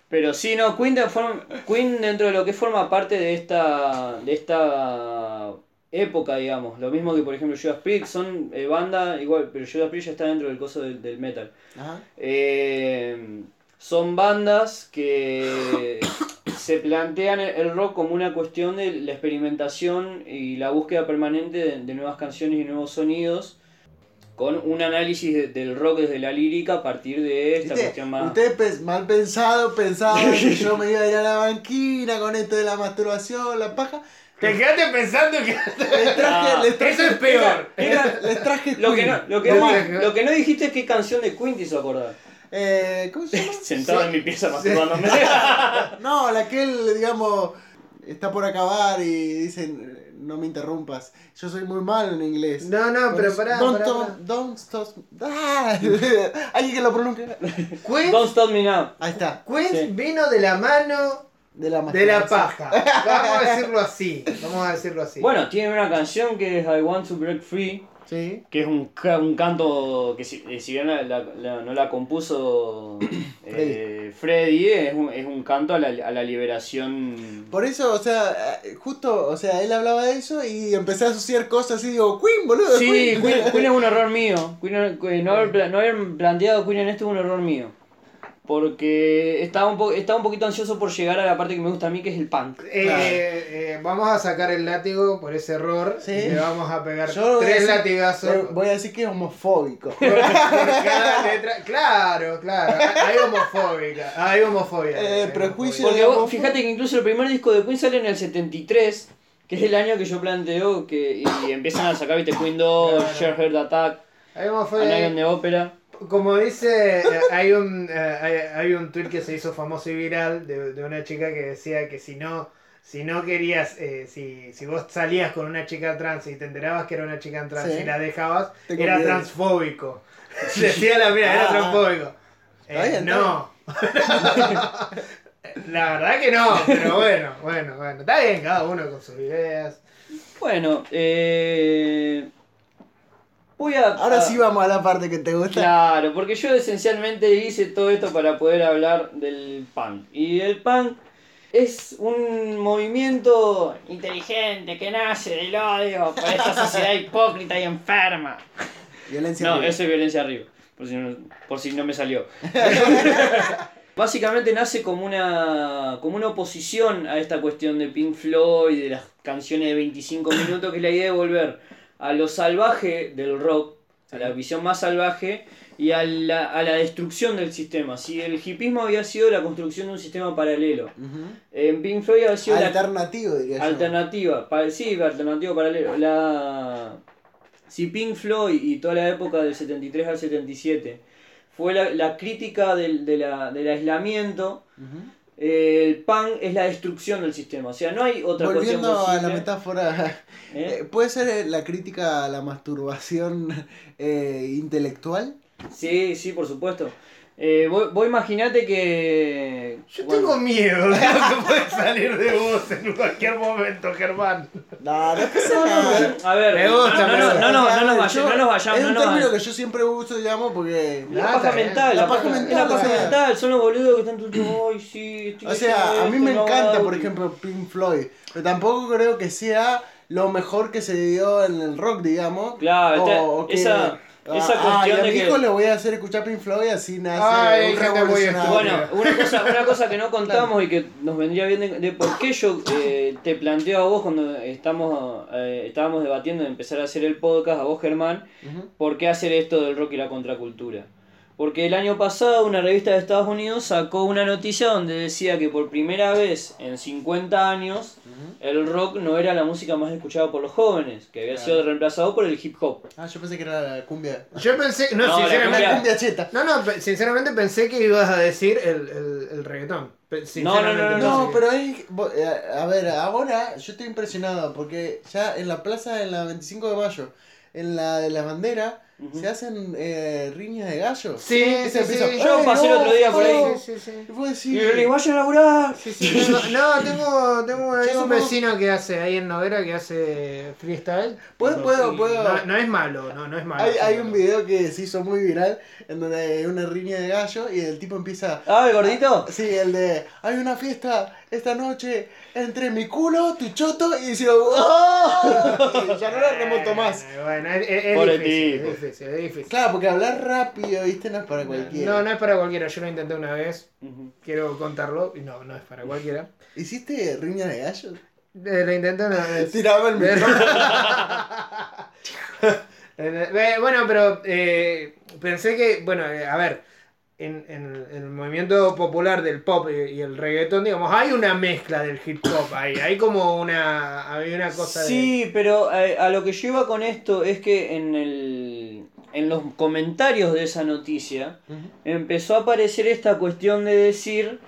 Pero sí, no, Queen, de forma- Queen dentro de lo que forma parte de esta, de esta época, digamos. Lo mismo que por ejemplo Judas Priest, son eh, banda igual, pero Judas Priest ya está dentro del coso del, del metal. Ajá. Eh, son bandas que *coughs* se plantean el- rock como una cuestión de la experimentación y la búsqueda permanente de, de nuevas canciones y nuevos sonidos. con un análisis de- del rock desde la lírica a partir de esta ¿Viste? cuestión más... Pens- mal pensado pensaban *laughs* que yo me iba a ir a la banquina con esto de la masturbación, la paja. Te quedaste pensando que. Les traje, Ah, les traje, Eso es peor. Era- les traje Lo que, Queen. no, lo, que no, lo que no dijiste es qué canción de Queen te hizo acordar. Eh, ¿Cómo se llama? Sentado Sí. en mi pieza masturbándome. *laughs* No, la que él, digamos, está por acabar y dicen, no me interrumpas. Yo soy muy malo en inglés. No, no, pero pará, Don't, pará, don't, pará. don't stop. Ah, *laughs* Alguien que lo pronuncie. Don't Stop Me Now. Ahí está. Queen Sí. vino de la mano De la de la paja. Vamos a decirlo así. Vamos a decirlo así. Bueno, tiene una canción que es I Want to Break Free, Sí. que es un, ca- un canto que si, eh, si bien la- la- la- no la compuso *coughs* eh, Freddy, es un, es un canto a la, a la liberación. Por eso, o sea, eh, justo, o sea, él hablaba de eso y empecé a asociar cosas así, digo, Queen, boludo. Sí, Queen. Queen, Queen es un error mío. *laughs* Queen, Queen- no, haber, no haber planteado Queen en esto es un error mío. Porque estaba un, po- estaba un poquito ansioso por llegar a la parte que me gusta a mí, que es el punk. Eh, Claro. eh, vamos a sacar el látigo por ese error. Sí. Y le vamos a pegar Yo voy a tres decir- latigazos. voy- a decir que es homofóbico. por cada letra. Claro, claro. Hay homofóbica. Hay homofobia. Eh, Hay prejuicio. homofobia. Porque vos, fíjate que incluso el primer disco de Queen sale en el 73, que es el año que yo planteo, que, y empiezan a sacar, viste, Queen 2, Claro. Attack, Hay homofobia. on the Opera. Como dice, eh, hay un eh, hay, hay un tweet que se hizo famoso y viral de, de una chica que decía que si no si no querías, eh, si, si vos salías con una chica trans y te enterabas que era una chica trans Sí. y la dejabas, era transfóbico. *laughs* *laughs* Decía la mía, era Ah. transfóbico. Eh, no. *laughs* la verdad que no, pero bueno, bueno, bueno. Está bien, cada uno con sus ideas. Bueno, eh, voy a... Ahora a- sí vamos a la parte que te gusta. Claro, porque yo esencialmente hice todo esto para poder hablar del punk. Y el punk es un movimiento inteligente que nace del odio por esta sociedad *laughs* hipócrita y enferma. Violencia. No, arriba. eso es violencia arriba, por si no, por si no me salió. *laughs* Básicamente nace como una, como una oposición a esta cuestión de Pink Floyd, de las canciones de 25 minutos, que es la idea de volver a lo salvaje del rock, a la visión más salvaje y a la, a la destrucción del sistema. Si el hipismo había sido la construcción de un sistema paralelo, en Pink Floyd había sido la Alternativo, diría yo. Alternativa, pa- sí, alternativa paralelo. La... Si Pink Floyd y toda la época del 73 al 77 fue la, la crítica del, de la- del aislamiento, el punk es la destrucción del sistema. O sea, no hay otra cuestión Volviendo a la metáfora, *laughs* ¿Eh? eh, ¿puede ser eh, la crítica a la masturbación *laughs* eh, intelectual? Sí, sí, por supuesto. Eh, vos, vos imaginate que... Yo bueno, tengo miedo de lo que puede salir de vos en cualquier momento, Germán. No, no pasa no, no, a ver, Me gusta, no, no, no, no, no, nos Yo- vayamos, no nos vayamos. Es no un término que yo siempre uso, digamos, porque... La paja bien. mental, La la paja mental. La paja mental, son los boludos que están todo ay, sí, estoy O sea, a mí me encanta, no, por ejemplo, Pink Floyd, pero tampoco creo que sea lo mejor que se dio en el rock, digamos. Claro, o, o que- esa- esa ah, cuestión y a de mi que- hijo le voy a hacer escuchar Pink Floyd así nace Ay, un gente muy revolucionario. Bueno, una cosa, una cosa que no contamos y que nos vendría bien de, de por qué yo eh, te planteo a vos cuando estamos eh, estábamos debatiendo de empezar a hacer el podcast, a vos Germán, Ujú. por qué hacer esto del rock y la contracultura. Porque el año pasado una revista de Estados Unidos sacó una noticia donde decía que por primera vez en 50 años el rock no era la música más escuchada por los jóvenes, que había Claro. sido reemplazado por el hip hop. Ah, yo pensé que era la cumbia. Yo pensé, no, No, sinceramente, La cumbia cheta. no, no, sinceramente pensé que ibas a decir el, el, el reggaetón. No, no, pensé No, que- pero es. bo- eh, A ver, ahora yo estoy impresionado porque ya en la plaza, en la 25 de mayo, en la de la bandera, Se hacen eh, riñas de gallos. Sí, sí, empieza, sí. Yo "Ey, pasé el no, otro día por ahí". no". Sí, sí, sí. Y yo le digo, vayan a laburar. Sí, sí, tengo- no, tengo, tengo ahí un vecino que hace ahí en Novera que hace freestyle. Puedo, puedo, puedo. No, no es malo, no, no es malo. Hay, sí, hay no. un video que se hizo muy viral en donde hay una riña de gallo y el tipo empieza. Ah, el gordito. Sí, el de. Hay una fiesta esta noche entre mi culo, tu choto y dice. ¡Oh! Y *laughs* ya no la remonto más. Bueno, es, difícil, tipo. es difícil, es difícil. Claro, porque hablar rápido, viste, no es para cualquiera. No, no es para cualquiera. Yo lo intenté una vez, quiero contarlo, y no, no es para cualquiera. ¿Hiciste riña de gallos? Eh, Lo intenté una *laughs* vez. Tiraba el micrófono. Eh, *laughs* eh, bueno, pero eh, pensé que, bueno, eh, a ver, en, en- en el movimiento popular del pop y, y el reggaetón, digamos, hay una mezcla del hip hop ahí, hay como una, hay una cosa de... Sí, pero eh, a lo que yo iba con esto es que en el en los comentarios de esa noticia empezó a aparecer esta cuestión de decir,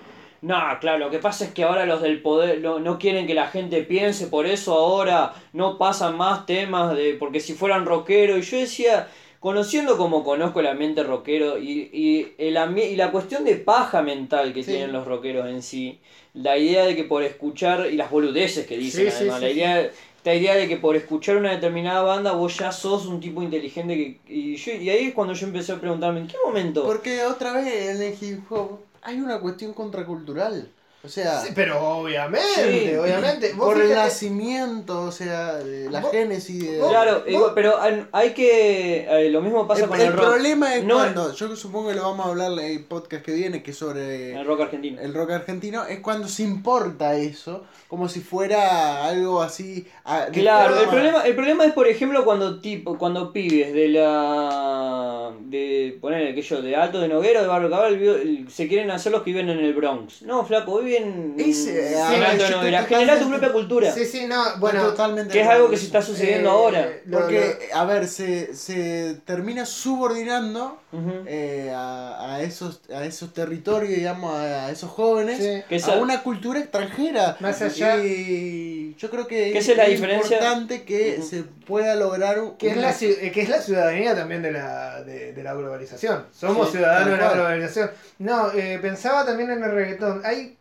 no, claro, lo que pasa es que ahora los del poder no, no quieren que la gente piense, por eso ahora no pasan más temas de, porque si fueran rockeros, y yo decía, conociendo como conozco el ambiente rockero y, y, el ambi- y la cuestión de paja mental que Sí. tienen los rockeros en sí, la idea de que por escuchar, y las boludeces que dicen Sí, además, sí, la idea... Esta idea de que por escuchar una determinada banda vos ya sos un tipo inteligente que, y, yo, y ahí es cuando yo empecé a preguntarme, ¿en qué momento? Porque otra vez en el hip hop hay una cuestión contracultural. O sea, Sí, pero obviamente, Sí. obviamente. Vos por el nacimiento, o sea, de la Vos- génesis de... Claro, vos- igual, pero hay- hay que. eh, lo mismo pasa el, con el el rock. problema es No- cuando, yo supongo que lo vamos a hablar en el podcast que viene, que es sobre El rock argentino. el rock argentino, es cuando se importa eso, como si fuera algo así... Claro, el problema, el problema es, por ejemplo, cuando tipo, cuando pibes de la. de. poner aquello de Alto de Noguera o de Barrio Cabral vi- se quieren hacer los que viven en el Bronx. No, flaco, viven Ese, estoy Noguera. Generá tu propia cultura. Sí, sí, no, bueno. totalmente Que es algo que se está sucediendo eh, ahora. lo- Porque, a ver, se, se termina subordinando eh, a, a esos, a esos territorios, digamos, a, a esos jóvenes, Sí. A una cultura extranjera. Más allá- Y yo creo que es la diferencia. importante que se pueda lograr un- Que es, la, eh, que es la ciudadanía también de la, de, de la globalización. Somos Sí, ciudadanos de la globalización. No, eh, pensaba también en el reggaetón. Hay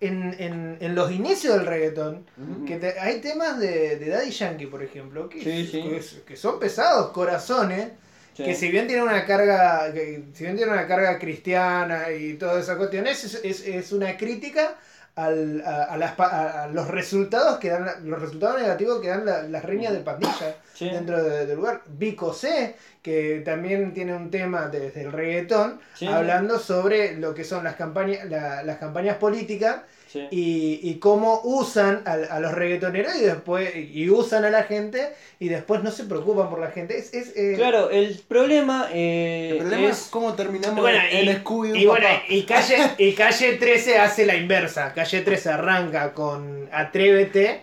en, en, en los inicios del reggaetón, que te- hay temas de, de Daddy Yankee, por ejemplo, que, Sí, sí. que- que son pesados, corazones, Sí. que si bien tienen una carga, que si bien tienen una carga cristiana y toda esa cuestión, es, es, es una crítica al, a, a las a- los resultados que dan los resultados negativos que dan la- las riñas de pandilla dentro de- del lugar. Vico C, que también tiene un tema desde el reggaetón, Sí. hablando sobre lo que son las campañas, la- las campañas políticas Sí. y, y cómo usan a, a los reggaetoneros y después y usan a la gente y después no se preocupan por la gente. Es, es, eh, Claro, el problema, eh, El problema es, es. cómo terminamos Bueno, en y, bueno, y calle, y calle 13 hace la inversa. Calle 13 arranca con Atrévete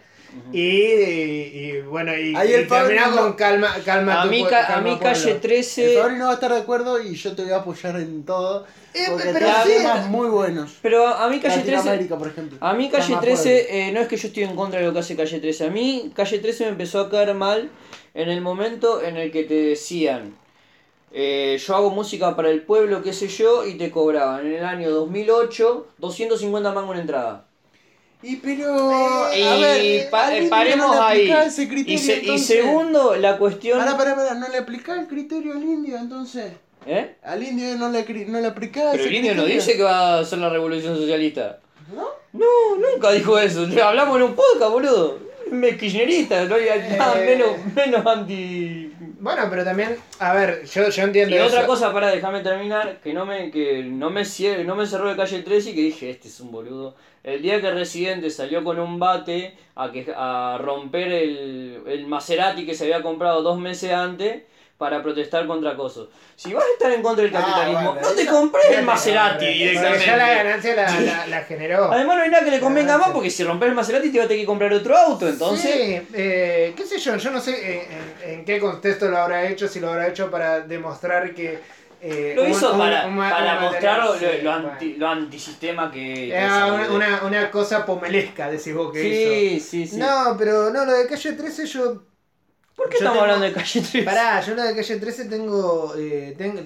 y, y- y, bueno, y, Ahí y el termina no- con Calma, calma A tu mí, pue- ca- a calma mí pueblo. calle El 13. Fabri no va a estar de acuerdo y yo te voy a apoyar en todo. Eh, Porque pero sí. temas muy buenos. Pero a mí calle 13. Latinoamérica, por ejemplo. A mí Calle Está más 13, eh, no es que yo estoy en contra de lo que hace Calle 13, a mí Calle 13 me empezó a caer mal en el momento en el que te decían, eh, yo hago música para el pueblo, qué sé yo, y te cobraban en el año 2008 250 mangos en entrada. Y pero. Y a ver, paremos no ahí. aplicás ese criterio, Y, se- y entonces- segundo, la cuestión... Pará, pará, pará, no le aplicás el criterio al indio, entonces. ¿Eh? Al indio no le, no le aplicás Pero ese el indio no dice que va a hacer la revolución socialista. ¿No? No, nunca dijo eso. Le hablamos en un podcast, boludo. Me kirchnerista, no hay nada Eh. menos, menos anti... Bueno, pero también, a ver, yo, yo entiendo Y otra cosa, para déjame terminar, que no me, que no me, cie- no me cerró de calle 13 y que dije, este es un boludo. El día que Residente salió con un bate a, que, a romper el, el Maserati que se había comprado dos meses antes para protestar contra cosas. Si vas a estar en contra del Ah, capitalismo, bueno, no te compres el Maserati directamente. Ya la ganancia la, la, la generó. Además no hay nada que le convenga más porque si rompes el Maserati te vas a tener que comprar otro auto, entonces... Sí, eh, qué sé yo, yo no sé en, en qué contexto lo habrá hecho, si lo habrá hecho para demostrar que... eh, Lo un- hizo un- para, un para un mostrar lo, sí, lo bueno. anti, lo antisistema que... Era que una, es una, una cosa pomelesca, decís vos que Sí, sí, hizo. sí. No, pero no, lo de calle 13 yo... ¿Por qué yo estamos tengo- hablando de calle 13? Pará, yo lo de calle 13 tengo, eh, tengo,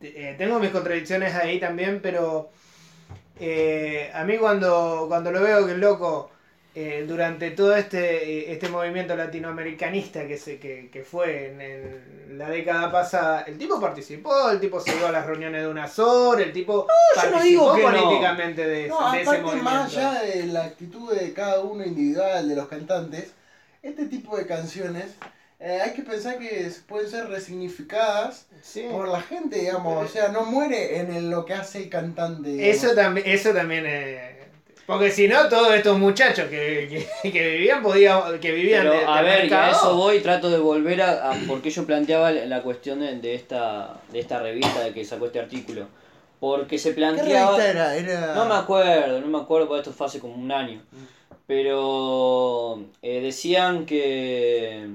eh, tengo mis contradicciones ahí también, pero eh, a mí cuando, cuando lo veo que el loco, eh, durante todo este, eh, este movimiento latinoamericanista que, se, que, que fue en, en la década pasada, el tipo participó, el tipo se iba a las reuniones de una SOR, el tipo yo no participó digo que no. políticamente de, No, de ese aparte movimiento. más allá de la actitud de cada uno individual de los cantantes, este tipo de canciones eh, hay que pensar que pueden ser resignificadas Sí. por la gente, digamos, o sea, no muere en el- lo que hace el cantante. digamos. Eso también, eso también eh, Porque si no, todos estos muchachos que, que, que vivían podían, que vivían Pero, de, a de ver, y a mercado. eso voy, trato de volver a, a por qué yo planteaba la cuestión de, de esta, de esta revista de que sacó este artículo. Porque se ¿Qué planteaba... revista era? Era... No me acuerdo, no me acuerdo porque esto fue hace como un año. Pero eh, decían que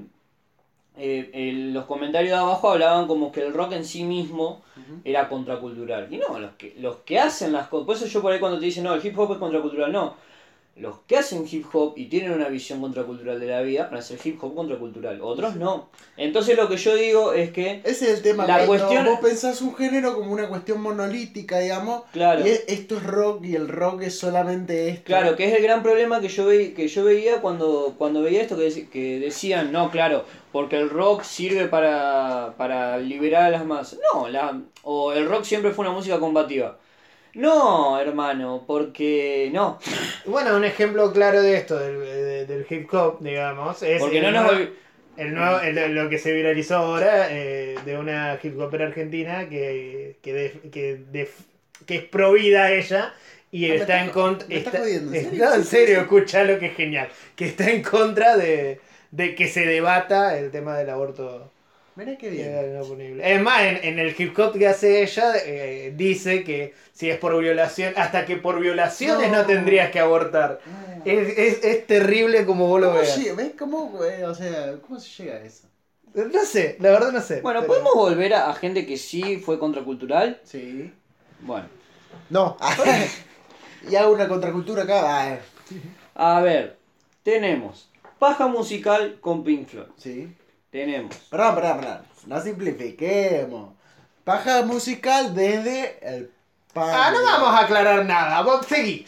eh, el- los comentarios de abajo hablaban como que el rock en sí mismo era contracultural. Y no, los que, los que hacen las cosas, por eso yo por ahí cuando te dicen, no, el hip hop es contracultural, no. Los que hacen hip hop y tienen una visión contracultural de la vida van a hacer hip hop contracultural, otros no. Entonces lo que yo digo es que, Ese es el tema. La cuestión- Vos pensás un género como una cuestión monolítica, digamos. claro, Y es- esto es rock y el rock es solamente esto. claro, que es el gran problema que yo, ve, que yo veía cuando, cuando veía esto, que, que decían, no, claro, porque el rock sirve para, para liberar a las masas. No, la, o el rock siempre fue una música combativa. No, hermano, porque no. *laughs* Bueno, un ejemplo claro de esto, del, de- del hip hop, digamos, es Porque el no nos nuevo- el nuevo- el- lo que se viralizó ahora eh, de una hip hopera argentina que, que, def- que, def- que es pro vida ella y Ah, está está- en contra. está jodiendo, ¿en serio? No, en serio, escucha lo que es genial. Que está en contra de, de que se debata el tema del aborto Mirá qué bien. no punible. Es más, en, en el hip hop que hace ella, eh, dice que si es por violación, hasta que por violaciones no, No. tendrías que abortar. Es, es, es terrible como vos lo ¿Cómo veas. ¿Ves cómo, eh, o sea, cómo se llega a eso? No sé, la verdad no sé. Bueno, Pero- ¿podemos volver a, a gente que sí fue contracultural? Sí. Bueno, No. *laughs* y hago una contracultura acá. Ah, a ver, tenemos paja musical con Pink Floyd. sí. Tenemos Perdón, perdón, perdón. No simplifiquemos. Paja musical desde el pan. Ah, no vamos a aclarar nada. Vos seguí.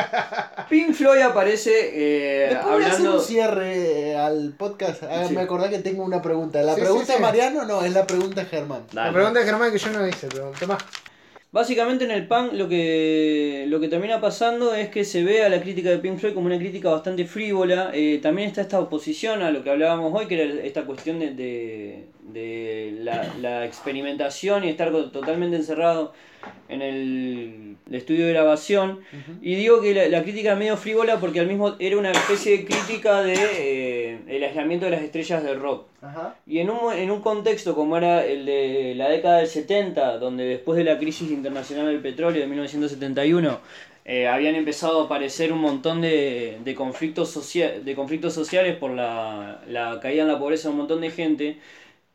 *laughs* Pink Floyd aparece eh, Después voy a hacer hablando. un cierre eh, al podcast. Ah, Sí. Me acordé que tengo una pregunta. ¿La Sí, pregunta sí, de. Mariano? No, es la pregunta de Germán. Dale. La pregunta de Germán que yo no hice, pero toma. Básicamente en el punk lo que, lo que termina pasando es que se ve a la crítica de Pink Floyd como una crítica bastante frívola. Eh, también está esta oposición a lo que hablábamos hoy, que era esta cuestión de, de, de la, la experimentación y estar totalmente encerrado en el, el estudio de grabación. Y digo que la, la crítica era medio frívola porque al mismo era una especie de crítica de eh, el aislamiento de las estrellas del rock. Y en un, en un contexto como era el de la década del 70, donde después de la crisis internacional del petróleo de 1971, eh, habían empezado a aparecer un montón de, de, conflictos, de conflictos sociales por la, la caída en la pobreza de un montón de gente.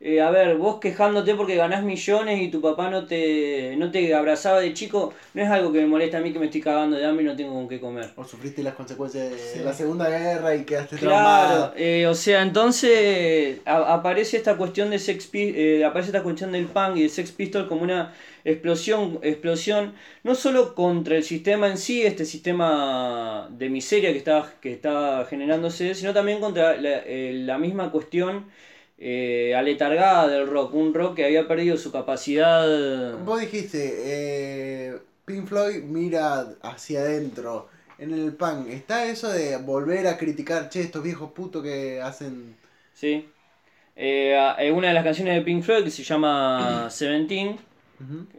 Eh, a ver, vos quejándote porque ganás millones y tu papá no te, no te abrazaba de chico, no es algo que me molesta a mí que me estoy cagando de hambre y no tengo con qué comer. O sufriste las consecuencias de Sí. la Segunda Guerra y quedaste Claro, traumado. eh, o sea, entonces a- aparece esta cuestión de Sex eh, aparece esta cuestión del punk y de Sex Pistol como una explosión, explosión no solo contra el sistema en sí, este sistema de miseria que está, que está generándose, sino también contra la, eh, la misma cuestión eh, aletargada del rock, un rock que había perdido su capacidad. Vos dijiste, eh, Pink Floyd mira hacia adentro. En el punk, ¿está eso de volver a criticar, che, estos viejos putos que hacen... ¿sí? Eh, una de las canciones de Pink Floyd que se llama *clears throat* Seventeen.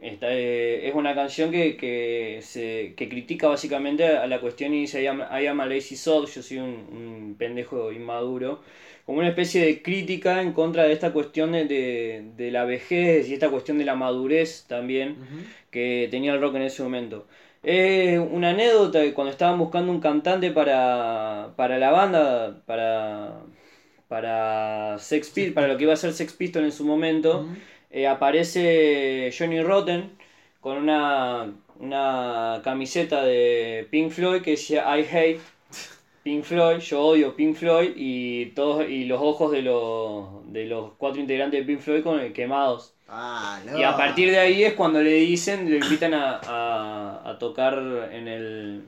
Esta, eh, es una canción que, que, se, que critica básicamente a la cuestión y dice I am, I am a lazy soul, yo soy un, un pendejo inmaduro. Como una especie de crítica en contra de esta cuestión de, de, de la vejez y esta cuestión de la madurez también que tenía el rock en ese momento. Es una anécdota que cuando estaban buscando un cantante para, para la banda, para, para, Sex Pistol, para lo que iba a ser Sex Pistol en su momento, eh, aparece Johnny Rotten con una, una camiseta de Pink Floyd que decía I hate Pink Floyd, yo odio Pink Floyd y todos y los ojos de los, de los cuatro integrantes de Pink Floyd con, quemados. Ah, no. Y a partir de ahí es cuando le dicen, le invitan a, a, a tocar en el.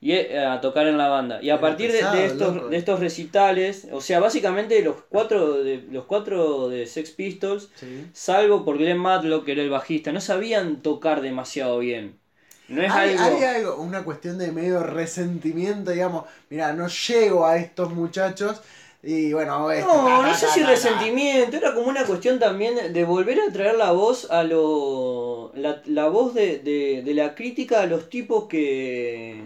Y eh, a tocar en la banda. Y a Era partir de- estos, loco. de estos recitales, o sea, básicamente los cuatro de, los cuatro de Sex Pistols, Sí. salvo por Glenn Matlock, que era el bajista, no sabían tocar demasiado bien. No es hay, algo. hay algo, una cuestión de medio resentimiento, digamos, mira, no llego a estos muchachos y bueno, este, No, ta, no sé ta, si resentimiento, era como una cuestión también de- volver a traer la voz a lo. la, la voz de, de, de la crítica a los tipos que.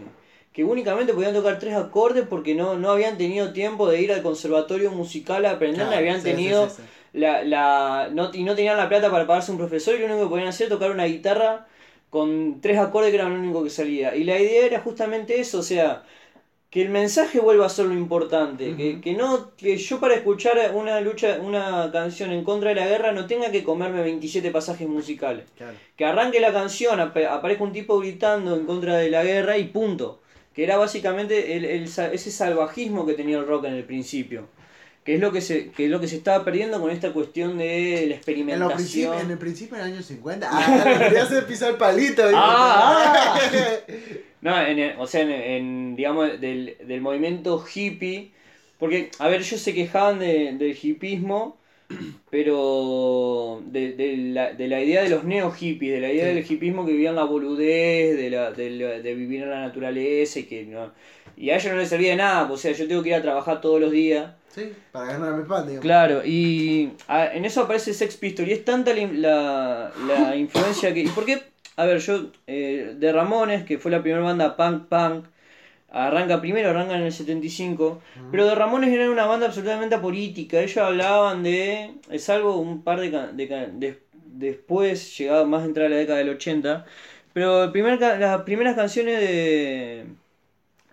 que únicamente podían tocar tres acordes porque no, no habían tenido tiempo de ir al conservatorio musical a aprender, Claro, habían sí, tenido sí, sí. la, la no, y no tenían la plata para pagarse un profesor y lo único que podían hacer era tocar una guitarra con tres acordes que eran lo único que salía. Y la idea era justamente eso, o sea, que el mensaje vuelva a ser lo importante, que, que no que yo para escuchar una lucha una canción en contra de la guerra no tenga que comerme 27 pasajes musicales. Claro. Que arranque la canción, ap- aparezca un tipo gritando en contra de la guerra y punto. Que era básicamente el, el ese salvajismo que tenía el rock en el principio. Que es lo que se, que es lo que se estaba perdiendo con esta cuestión de la En, experimentación. en el principio del año 50. Ah, *laughs* quería hacer pisar palito. ¿viste? Ah, *laughs* No, en el- o sea, en, en, digamos, del, del movimiento hippie. Porque, a ver, ellos se quejaban de- del hippismo, pero de, de la, de la idea de los neo hippies, de la idea Sí. del hippismo que vivían la boludez, de, la, de, la- de vivir en la naturaleza y que no. Y a ellos no les servía de nada, o sea, yo tengo que ir a trabajar todos los días. sí, para ganar mi pan, digamos. Claro, y a- en eso aparece Sex Pistols y es tanta la, la, la *laughs* influencia que... ¿Y por qué? A ver, yo, eh, de Ramones, que fue la primera banda punk punk, arranca primero, arranca en el 75, pero de Ramones era una banda absolutamente apolítica, ellos hablaban de, es salvo un par de... de, de- después, llegado más a entrar a la década del 80, pero el primer las primeras canciones de...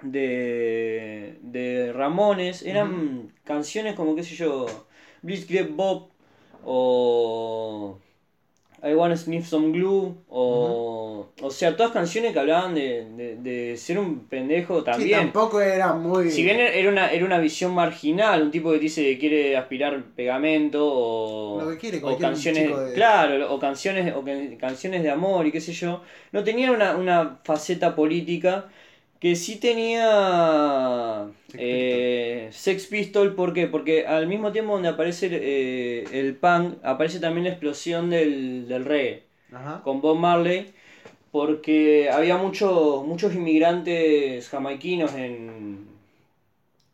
De, de Ramones eran canciones como, qué sé yo, Blitzkrieg Bob o I Wanna Sniff Some Glue o, o sea, todas canciones que hablaban de, de, de ser un pendejo Sí, también. tampoco era muy. Si bien era una, era una visión marginal, un tipo que dice que quiere aspirar pegamento o, Lo que quiere o canciones, de- claro, o canciones, o can- canciones de amor y qué sé yo, no tenía una, una faceta política que sí tenía Sex eh, Sex Pistol, ¿por qué? Porque al mismo tiempo donde aparece eh, el punk, aparece también la explosión del, del reggae Ajá. con Bob Marley porque había muchos muchos inmigrantes jamaiquinos en,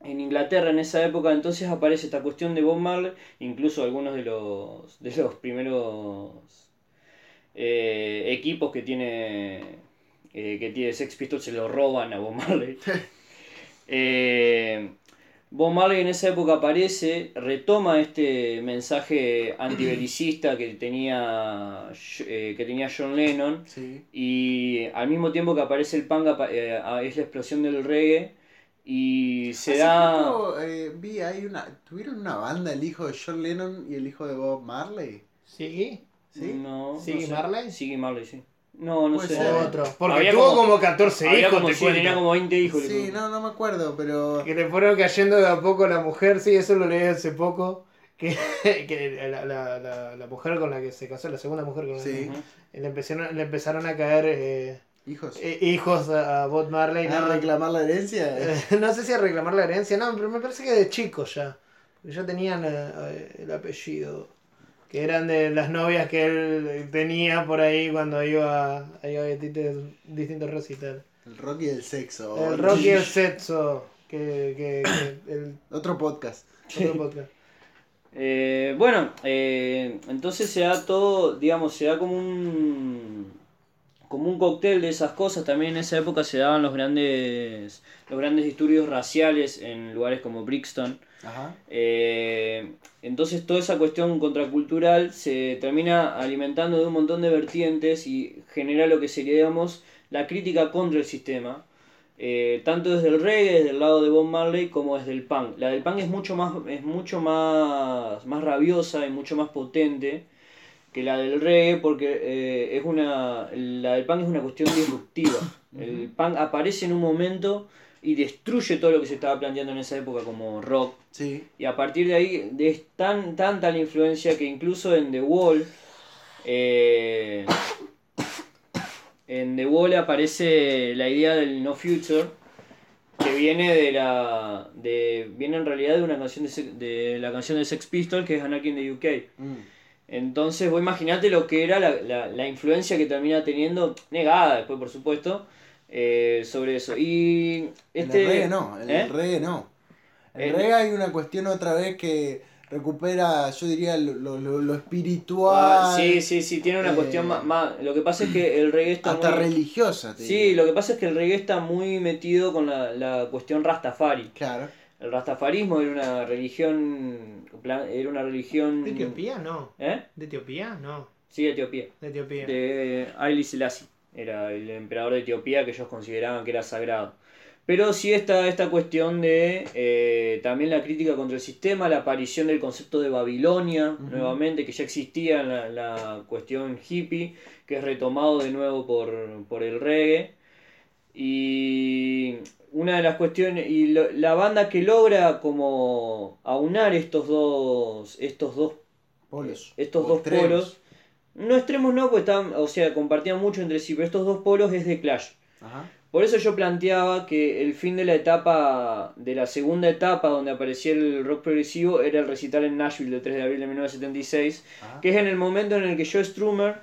en Inglaterra en esa época, entonces aparece esta cuestión de Bob Marley, incluso algunos de los, de los primeros eh, equipos que tiene, eh, que tiene Sex Pistols se lo roban a Bob Marley. *laughs* Eh, Bob Marley en esa época aparece, retoma este mensaje antibelicista que tenía, eh, que tenía John Lennon Sí. y al mismo tiempo que aparece el punk eh, es la explosión del reggae y se Hace da... poco, eh, vi, hay una. ¿Tuvieron una banda el hijo de John Lennon y el hijo de Bob Marley? ¿Sí? ¿Sí? No, no ¿Siggy sé. Marley? Siggy Marley, sí. No, no Puede sé. ser. Otro. Porque Había tuvo como- como, 14 Había hijos, como, te sí, cuento. tenía como 20 hijos. Sí, no, no me acuerdo, pero. Que le fueron cayendo de a poco la mujer, sí, eso lo leí hace poco. Que, *laughs* que la, la, la, la mujer con la que se casó, la segunda mujer con la que Sí. Le empezaron, le empezaron a caer eh, Hijos. eh, hijos a, a Bob Marley. ¿A no, reclamar la herencia? eh, no sé si a reclamar la herencia, no, pero me parece que de chicos ya. Porque ya tenían eh, el apellido. Que eran de las novias que él tenía por ahí cuando iba, iba a distintos, distintos recitales. El rock y el sexo. El rock y el *laughs* sexo. Que, que, que el Otro podcast. otro *laughs* podcast. Eh, bueno, eh, entonces se da todo, digamos, se da como un como un cóctel de esas cosas. También en esa época se daban los grandes los grandes disturbios raciales en lugares como Brixton. Ajá. Eh, entonces toda esa cuestión contracultural se termina alimentando de un montón de vertientes y genera lo que sería, digamos, la crítica contra el sistema. Eh, tanto desde el reggae, desde el lado de Bob Marley, como desde el punk. La del punk es mucho más, es mucho más, más rabiosa y mucho más potente que la del reggae porque eh, es una, la del punk es una cuestión disruptiva. El punk aparece en un momento y destruye todo lo que se estaba planteando en esa época como rock. Sí. Y a partir de ahí es tan, tanta la influencia que incluso en The Wall, eh, en The Wall aparece la idea del No Future, que viene de la, de, viene en realidad de una canción de, de la canción de Sex Pistols que es Anarchy in the UK. Mm. Entonces, vos imaginate lo que era la, la, la influencia que termina teniendo, negada después por supuesto, eh, sobre eso. Y este... el reggae no, en ¿Eh? el reggae no. En el El- reggae hay una cuestión otra vez que recupera, yo diría, lo, lo, lo- lo espiritual. Ah, sí, sí, sí, tiene una eh, cuestión más, más- Lo que pasa es que el reggae está Hasta muy... religiosa, te Sí, diría. lo que pasa es que el reggae está muy metido con la, la cuestión rastafari. Claro. El rastafarismo era una religión... Era una religión... ¿De Etiopía? No. ¿Eh? ¿De Etiopía? No. Sí, Etiopía. De Etiopía. de Haile Selassie. Era el emperador de Etiopía que ellos consideraban que era sagrado. Pero sí está esta cuestión de eh, también la crítica contra el sistema, la aparición del concepto de Babilonia, nuevamente, que ya existía en la, la cuestión hippie, que es retomado de nuevo por, por el reggae. Y una de las cuestiones, y lo- la banda que logra como aunar estos dos, estos dos Polos. estos O dos extremos. polos. No extremos no, porque estaban, o sea, compartían mucho entre sí, pero estos dos polos es de Clash. Ajá. Por eso yo planteaba que el fin de la etapa, de la segunda etapa donde aparecía el rock progresivo, era el recital en Nashville del 3 de abril de 1976, Ajá. que es en el momento en el que Joe Strummer,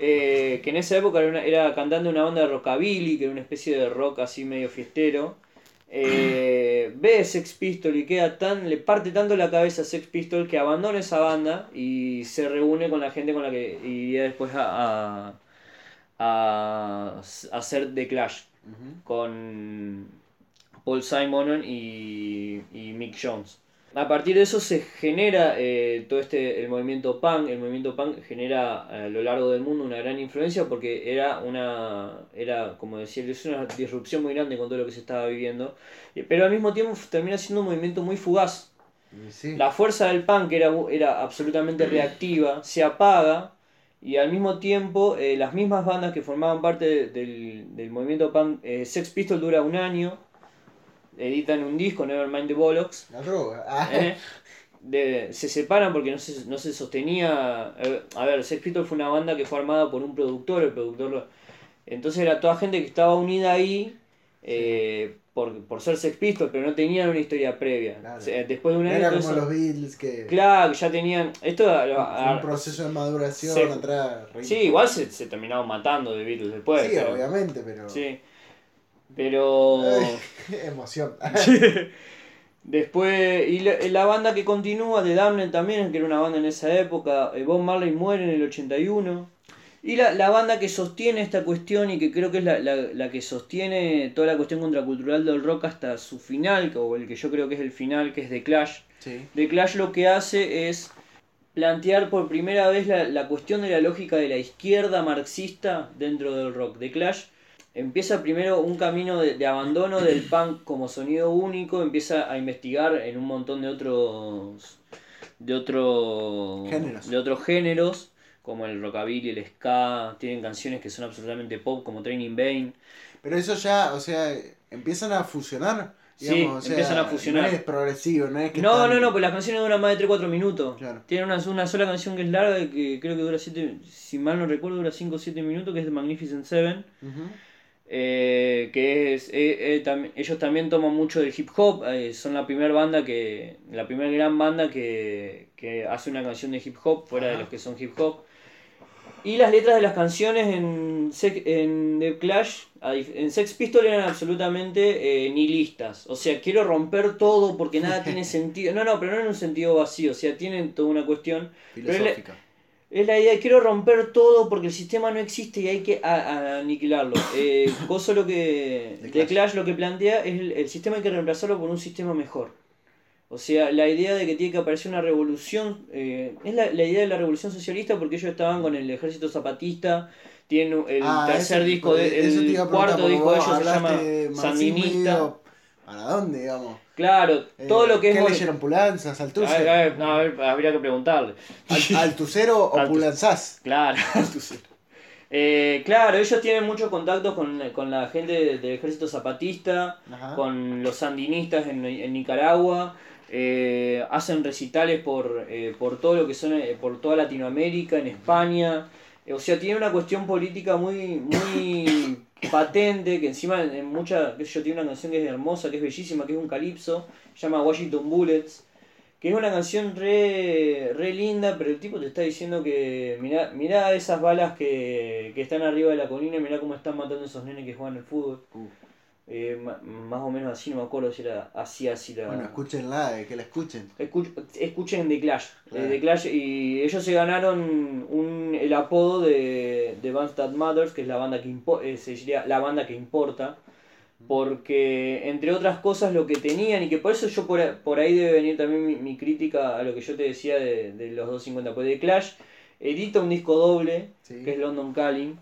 eh, que en esa época era, una- era cantante de una banda de rockabilly, que era una especie de rock así medio fiestero, eh, *clears throat* ve Sex Pistol y queda tan, le parte tanto la cabeza a Sex Pistol que abandona esa banda y se reúne con la gente con la que iría después a, a, hacer The Clash con Paul Simon y, y Mick Jones. A partir de eso se genera eh, todo este el movimiento punk. El movimiento punk genera a lo largo del mundo una gran influencia porque era una era como decía es una disrupción muy grande con todo lo que se estaba viviendo. Eh, Pero al mismo tiempo termina siendo un movimiento muy fugaz. Sí. La fuerza del punk era, era absolutamente reactiva, se apaga y al mismo tiempo eh, las mismas bandas que formaban parte de- del, del movimiento punk, eh, Sex Pistols dura un año, editan un disco, Nevermind the Bollocks, La droga. *laughs* Ah. ¿eh? De- se separan porque no se, no se sostenía. eh, a ver, Sex Pistols fue una banda que fue armada por un productor, el productor. Entonces era toda gente que estaba unida ahí eh, por, por ser Sex Pistols, pero no tenían una historia previa. Claro. O sea, después de un No año. era como eso- los Beatles que. Claro, ya tenían. Esto. a- un proceso de maduración se- atrás. sí, igual se, se terminaron matando de Beatles después. Sí, pero- obviamente, pero. Sí. Pero. *laughs* Emoción. Después, y la, la banda que continúa, The Damned también, que era una banda en esa época, eh, Bob Marley muere en el 81. Y la, la banda que sostiene esta cuestión y que creo que es la, la, que sostiene toda la cuestión contracultural del rock hasta su final, o el que yo creo que es el final, que es The Clash. Sí. The Clash lo que hace es plantear por primera vez la, la cuestión de la lógica de la izquierda marxista dentro del rock. The Clash empieza primero un camino de, de abandono del punk como sonido único, empieza a investigar en un montón de otros de otros Géneros. de otros géneros como el rockabilly, el ska, tienen canciones que son absolutamente pop como Training Bane. Pero eso ya, o sea, empiezan a fusionar. Sí, Digamos, sea, empiezan a fusionar. No es progresivo, no es que. No, están- no, no, pues las canciones duran más de 3-4 minutos. Claro. Tiene una, una sola canción que es larga, que creo que dura 7, si mal no recuerdo, dura 5 o 7 minutos, que es The Magnificent Seven. Ujú. Eh, que es, eh, eh, tam- ellos también toman mucho del hip hop, eh, son la primera banda que, la primera gran banda que, que hace una canción de hip hop, fuera de los que son hip hop. Y las letras de las canciones en, en The Clash, en Sex Pistols eran absolutamente eh, nihilistas. O sea, quiero romper todo porque nada *laughs* tiene sentido. No, no, pero no en un sentido vacío. O sea, tienen toda una cuestión. Pero Filosófica. Es la idea, quiero romper todo porque el sistema no existe y hay que aniquilarlo. *laughs* Eh, lo que. The The Clash. Lo que plantea es el, el sistema hay que reemplazarlo por un sistema mejor. O sea, la idea de que tiene que aparecer una revolución. eh, es la, la idea de la revolución socialista porque ellos estaban con el ejército zapatista. Tienen el Ah, tercer disco, de, el cuarto disco de ellos se llama Sandinista. Digo, ¿Para dónde, digamos? Claro, todo Eh, lo que es. ¿Qué leyeron? ¿Pulanzas? A ¿Altucer? ver, a ver, no, a ver, habría que preguntarle. Al- *laughs* ¿Altucero o Pulanzás? Claro, *laughs* Eh, claro, ellos tienen muchos contactos con, con la gente de- del ejército zapatista, Ajá. con los sandinistas en, en Nicaragua, eh, hacen recitales por, eh, por todo lo que son, eh, por toda Latinoamérica, en España. Eh, o sea, tiene una cuestión política muy, muy *coughs* patente, que encima en, en mucha, qué sé yo, tiene una canción que es hermosa, que es bellísima, que es un calipso, se llama Washington Bullets. Que es una canción re, re linda, pero el tipo te está diciendo que mirá, mirá esas balas que, que están arriba de la colina y mirá cómo están matando esos nenes que juegan al fútbol. Uh. Eh, más o menos así, no me acuerdo si era así, así la... Bueno, escúchenla, eh, que la escuchen. Escuch- escuchen The Clash. eh, Claro. The Clash y ellos se ganaron un, el apodo de, de Bands That Matters, que es la banda que impo- eh, se diría la banda que importa. Porque, entre otras cosas, lo que tenían, y que por eso yo por, por ahí debe venir también mi, mi crítica a lo que yo te decía de, de los 250. Pues The Clash edita un disco doble, Sí. que es London Calling,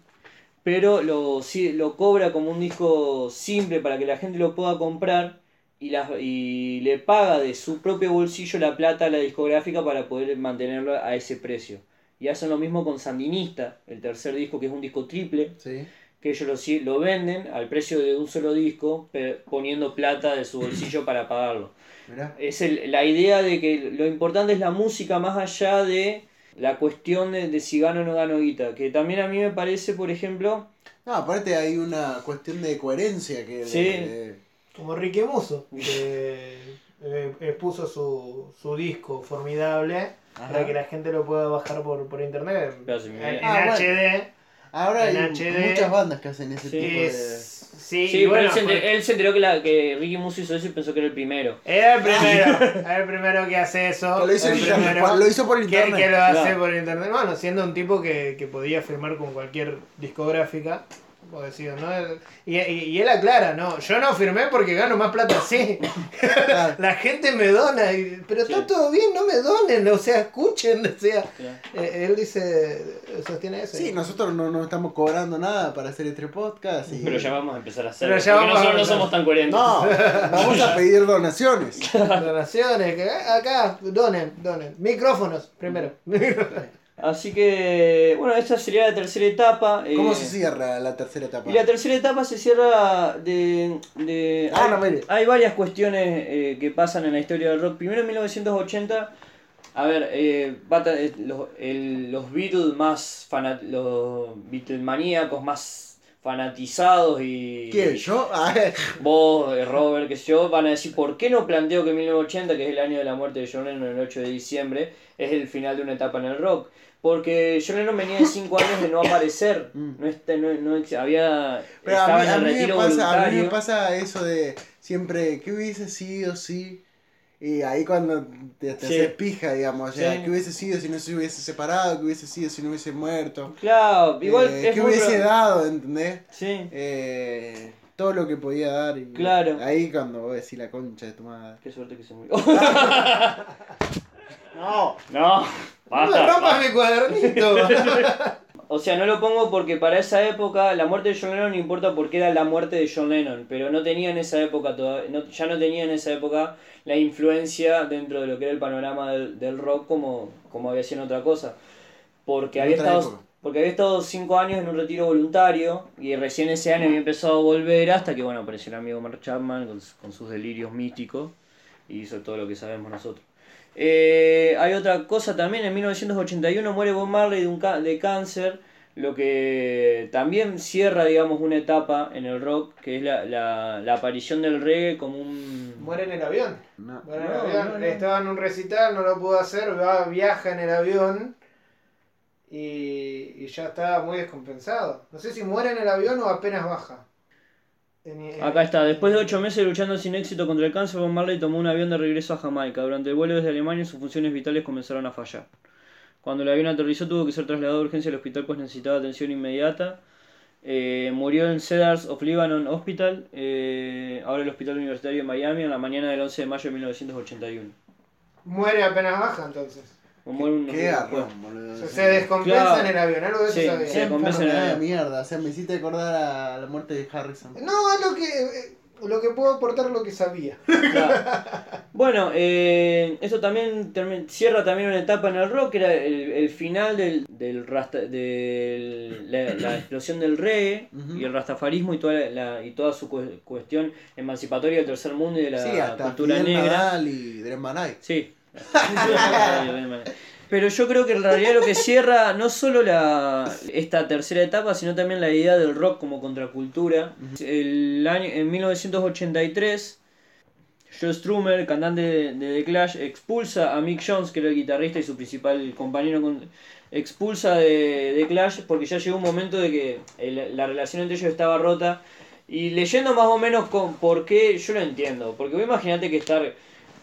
pero lo, lo cobra como un disco simple para que la gente lo pueda comprar y, la- y le paga de su propio bolsillo la plata a la discográfica para poder mantenerlo a ese precio. Y hacen lo mismo con Sandinista, el tercer disco que es un disco triple, Sí. que ellos lo, lo venden al precio de un solo disco, poniendo plata de su bolsillo para pagarlo. Mirá. Es el- la idea de que lo importante es la música más allá de la cuestión de, de si gano o no gano guita. Que también a mí me parece, por ejemplo, No, aparte hay una cuestión de coherencia que... Sí. de- Como Ricky Muso, *laughs* que eh, expuso su, su disco formidable Ajá. para que la gente lo pueda bajar por, por internet en, me- en- en Ah, bueno. HD. Ahora hay En HD. muchas bandas que hacen ese Sí. tipo de... Sí, Sí, bueno, él, se fue- enter- él se enteró que, la, que Ricky Musso hizo eso y pensó que era el primero. Era el primero, *laughs* era el primero que hace eso. Que lo, hizo el primero lo hizo por que, internet. que lo hace Claro. por internet. Bueno, siendo un tipo que, que podía firmar con cualquier discográfica. Vos decís, ¿no? Y, y- y él aclara, no, yo no firmé porque gano más plata así. Claro. *laughs* La gente me dona, y- pero está Sí. todo bien, no me donen, o sea, escuchen, o sea, eh, él dice, sostiene eso. Sí, nosotros no, no estamos cobrando nada para hacer este podcast. Y... Pero ya vamos a empezar a hacerlo. Pero ya vamos a nosotros no somos tan coherentes. No, *laughs* vamos a pedir donaciones. Donaciones, que eh, acá, donen, donen. Micrófonos, primero. Así que, bueno, esta sería la tercera etapa. eh, ¿Cómo se cierra la tercera etapa? Y la tercera etapa se cierra de... de Ah, hay, no, mire. hay varias cuestiones eh, que pasan en la historia del rock. Primero en 1980, a ver, eh, eh, los, el- los Beatles más fanat los Beatlemaníacos más fanatizados y... ¿Quién? ¿Yo? Ah, *laughs* Vos, eh, Robert, que yo, van a decir, ¿por qué no planteo que 1980, que es el año de la muerte de John Lennon, el 8 de diciembre, es el final de una etapa en el rock? Porque John Lennon venía de 5 años de no aparecer, *laughs* Mm. no, está- no, no había, Pero a mí, en a mí me retiro pasa, a mí me pasa eso de siempre, ¿qué hubiese sido si? Y ahí cuando te, te Sí. haces pija, digamos, o sea, Sí. ¿qué hubiese sido si no se hubiese separado? ¿Qué hubiese sido si no hubiese muerto? Claro, igual Eh, es ¿Qué hubiese pro- dado, entendés? Sí, Eh, todo lo que podía dar. Y Claro. Ahí cuando vos decís la concha de tu madre. qué suerte que se murió. *laughs* *laughs* No, No basta, rompas basta. mi cuadernito. *laughs* O sea, no lo pongo porque para esa época la muerte de John Lennon no importa porque era la muerte de John Lennon, pero no tenía en esa época todavía, no- ya no tenía en esa época la influencia dentro de lo que era el panorama del, del rock como, como había sido en otra cosa. Porque En había, estado, época. porque había estado cinco años en un retiro voluntario y recién ese año había empezado a volver hasta que bueno apareció el amigo Mark Chapman con, con sus delirios místicos y hizo todo lo que sabemos nosotros. Eh, hay otra cosa también, en 1981 muere Bob Marley de, un ca- de cáncer, lo que también cierra, digamos, una etapa en el rock, que es la, la, la aparición del reggae como un... Muere en el avión. No. Muere en el No, avión. no, no. Estaba en un recital, no lo pudo hacer, va, viaja en el avión y, y ya está muy descompensado. No sé si muere en el avión o apenas baja. En- Acá está, después de ocho meses luchando sin éxito contra el cáncer, Bob Marley tomó un avión de regreso a Jamaica. Durante el vuelo desde Alemania sus funciones vitales comenzaron a fallar. Cuando el avión aterrizó tuvo que ser trasladado de urgencia al hospital pues necesitaba atención inmediata. Eh, murió en Cedars of Lebanon Hospital, eh, ahora el Hospital Universitario de Miami, en la mañana del 11 de mayo de 1981. Muere apenas baja entonces. O muere unos Qué días garrón, después. boludo. O sea, Sí. se descompensa Claro. en el avión, algo de eso Sí, sabía. sí. Se convence en el- de mierda. O sea, me hiciste acordar a la muerte de Harrison. No, es lo que, eh, lo que puedo aportar lo que sabía. *laughs* Claro. Bueno, eh, esto también termi- cierra también una etapa en el rock, que era el, el final del, del rasta- del- la, la explosión del reggae Ujú. y el rastafarismo y toda, la, la- y toda su cu- cuestión emancipatoria del tercer mundo y de la sí, hasta cultura Fidel negra. Nadal y. Sí. *laughs* Pero yo creo que en realidad lo que cierra no solo la, esta tercera etapa, sino también la idea del rock como contracultura. El año, en 1983, Joe Strummer, cantante de, de The Clash, expulsa a Mick Jones, que era el guitarrista y su principal compañero, expulsa de The Clash porque ya llegó un momento de que la relación entre ellos estaba rota Y leyendo más o menos con, por qué, yo lo entiendo. Porque vos imaginate que estar.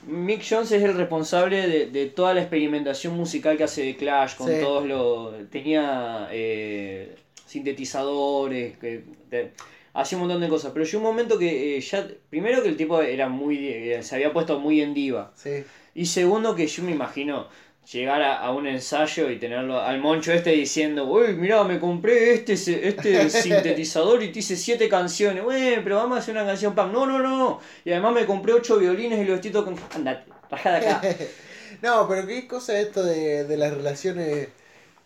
Mick Jones es el responsable de, de toda la experimentación musical que hace de Clash, con Sí. todos los. Tenía eh, sintetizadores, que, de- hacía un montón de cosas. Pero llegó un momento que eh, ya. Primero que el tipo era muy. eh, se había puesto muy en diva. Sí. Y segundo que yo me imagino llegar a, a un ensayo y tenerlo al moncho este diciendo, uy, mirá, me compré este, este *laughs* sintetizador y te hice siete canciones, güey, pero vamos a hacer una canción punk. No, no, no. Y además me compré ocho violines y los estoy con... Andate, rajá de acá. *laughs* No, pero qué cosa esto de, de las relaciones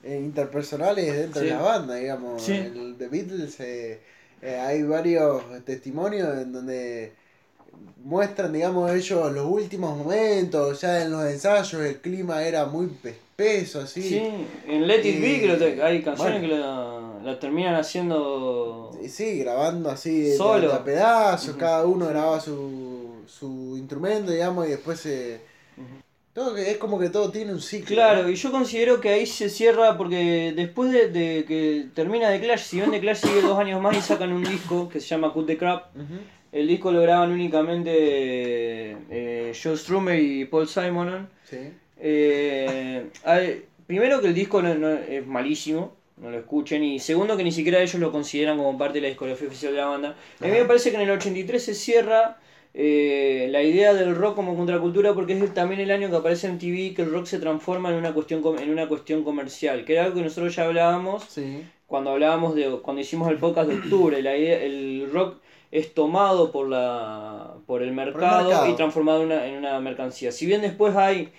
eh, interpersonales dentro Sí. de la banda, digamos. Sí. El The Beatles, eh, eh, hay varios testimonios en donde muestran, digamos, ellos los últimos momentos, ya en los ensayos el clima era muy espeso, así. Sí, en Let It Be Y- que lo te- hay canciones bueno. que la, la terminan haciendo... Y sí, grabando así Solo. a pedazos, cada uno grababa su, su instrumento, digamos, y después se... Todo que es como que todo tiene un ciclo. Claro, ¿no? y yo considero que ahí se cierra porque después de, de que termina The Clash, si bien The Clash sigue dos años más y sacan un disco que se llama Cut the Crap. El disco lo graban únicamente eh, Joe Strummer y Paul Simonon. Sí. Eh, hay- primero que el disco no- no- es malísimo, no lo escuchen, y segundo que ni siquiera ellos lo consideran como parte de la discografía oficial de la banda. A mí me Ajá. parece que en el 83 se cierra eh, la idea del rock como contracultura porque es el- también el año que aparece en TV que el rock se transforma en una cuestión en una cuestión comercial, que era algo que nosotros ya hablábamos Sí. cuando hablábamos de cuando hicimos el podcast de octubre, la idea, el rock es tomado por la por el mercado, mercado. y transformado en una, en una mercancía. Si bien después hay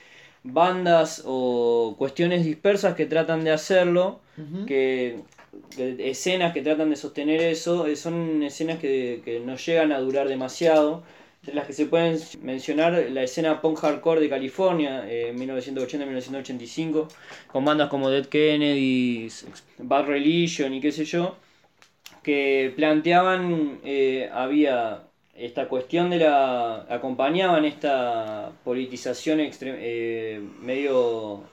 bandas o cuestiones dispersas que tratan de hacerlo, que- escenas que tratan de sostener eso, eh, son escenas que, que no llegan a durar demasiado. De las que se pueden mencionar, la escena punk hardcore de California, eh, 1980-1985, con bandas como Dead Kennedys, Bad Religion y qué sé yo, que planteaban, eh, había esta cuestión de la. acompañaban esta politización extre- eh, medio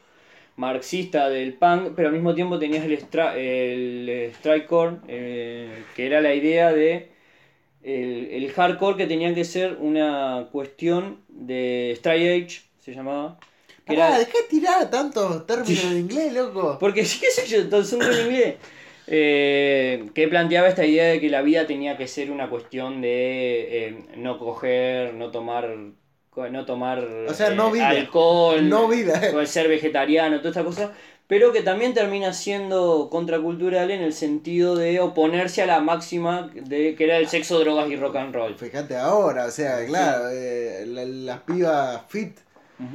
marxista del punk, pero al mismo tiempo tenías el, stra- el strikecore, eh, que era la idea de el, el hardcore que tenía que ser una cuestión de straight edge, se llamaba. Que Pará, era, dejá de tirar tantos términos de inglés, loco. porque sí, *laughs* qué sé yo, son en inglés. Eh, que planteaba esta idea de que la vida tenía que ser una cuestión de eh, no coger, no tomar no tomar O sea, no eh, vida. alcohol, No vida. *laughs* ser vegetariano, toda esta cosa, pero que también termina siendo contracultural en el sentido de oponerse a la máxima de que era el sexo, drogas y rock and roll. Fíjate ahora, o sea, claro, eh, la- las pibas fit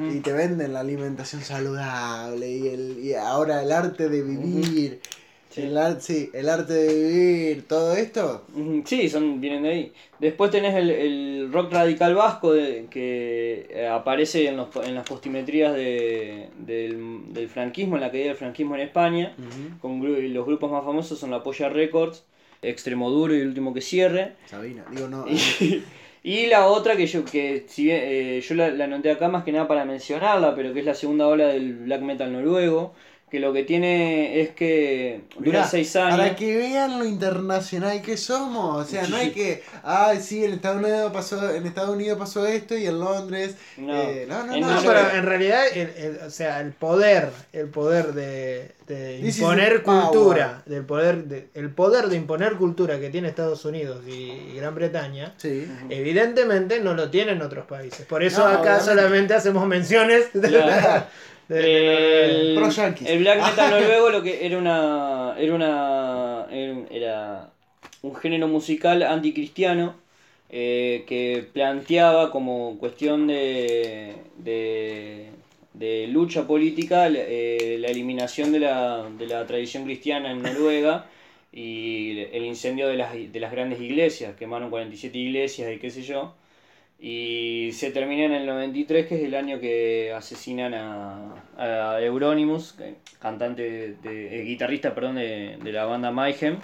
y te venden la alimentación saludable y, el, y ahora el arte de vivir. Sí. El, sí, el arte de vivir, todo esto. Sí, son, vienen de ahí. Después tenés el, el rock radical vasco de- que eh, aparece en, los, en las postimetrías de- del, del franquismo, en la caída del franquismo en España. Con los grupos más famosos son la Polla Records, Extremoduro y el último que cierre. Sabina, digo, no. Y, y la otra que yo, que si bien, eh, yo la, la anoté acá más que nada para mencionarla, pero que es la segunda ola del black metal noruego, que lo que tiene es que dura Mirá, seis años. Para que vean lo internacional que somos. O sea, no hay que. Ah, sí, en Estados Unidos pasó, en Estados Unidos pasó esto y en Londres. No. eh, no, no, En no. No, pero en realidad, el, el- o sea, el poder, el poder de, de imponer cultura, del poder, de, el poder de imponer cultura que tiene Estados Unidos y, y Gran Bretaña, Sí. evidentemente no lo tienen otros países. Por eso No, acá obviamente. solamente hacemos menciones de, Claro. de- de- El, Pro yankees. el black metal *laughs* noruego lo que era una era una era, era un género musical anticristiano eh, que planteaba como cuestión de, de, de lucha política eh, la eliminación de la, de la tradición cristiana en Noruega y el incendio de las, de las grandes iglesias, quemaron 47 iglesias y qué sé yo. Y se termina en el 93, que es el año que asesinan a, a Euronymous, cantante, de, de- eh, guitarrista perdón, de, de la banda Mayhem,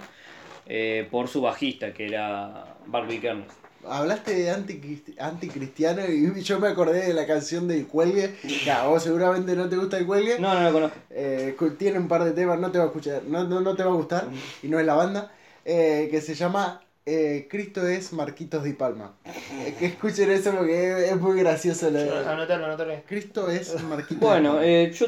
eh, por su bajista, que era Barbie Kernes. Hablaste de anticristi- anticristiano y *laughs* yo me acordé de la canción del cuelgue. Que a vos seguramente no te gusta el cuelgue. No, no lo conozco. Eh, tiene un par de temas, no te va a escuchar, no, no, no te va a gustar, y no es la banda, eh, que se llama eh, Cristo es Marquitos Di Palma. Eh, que escuchen eso porque es, es muy gracioso. lo de- Anotalo, anotalo. Cristo es Marquitos Bueno, Di Palma. eh, yo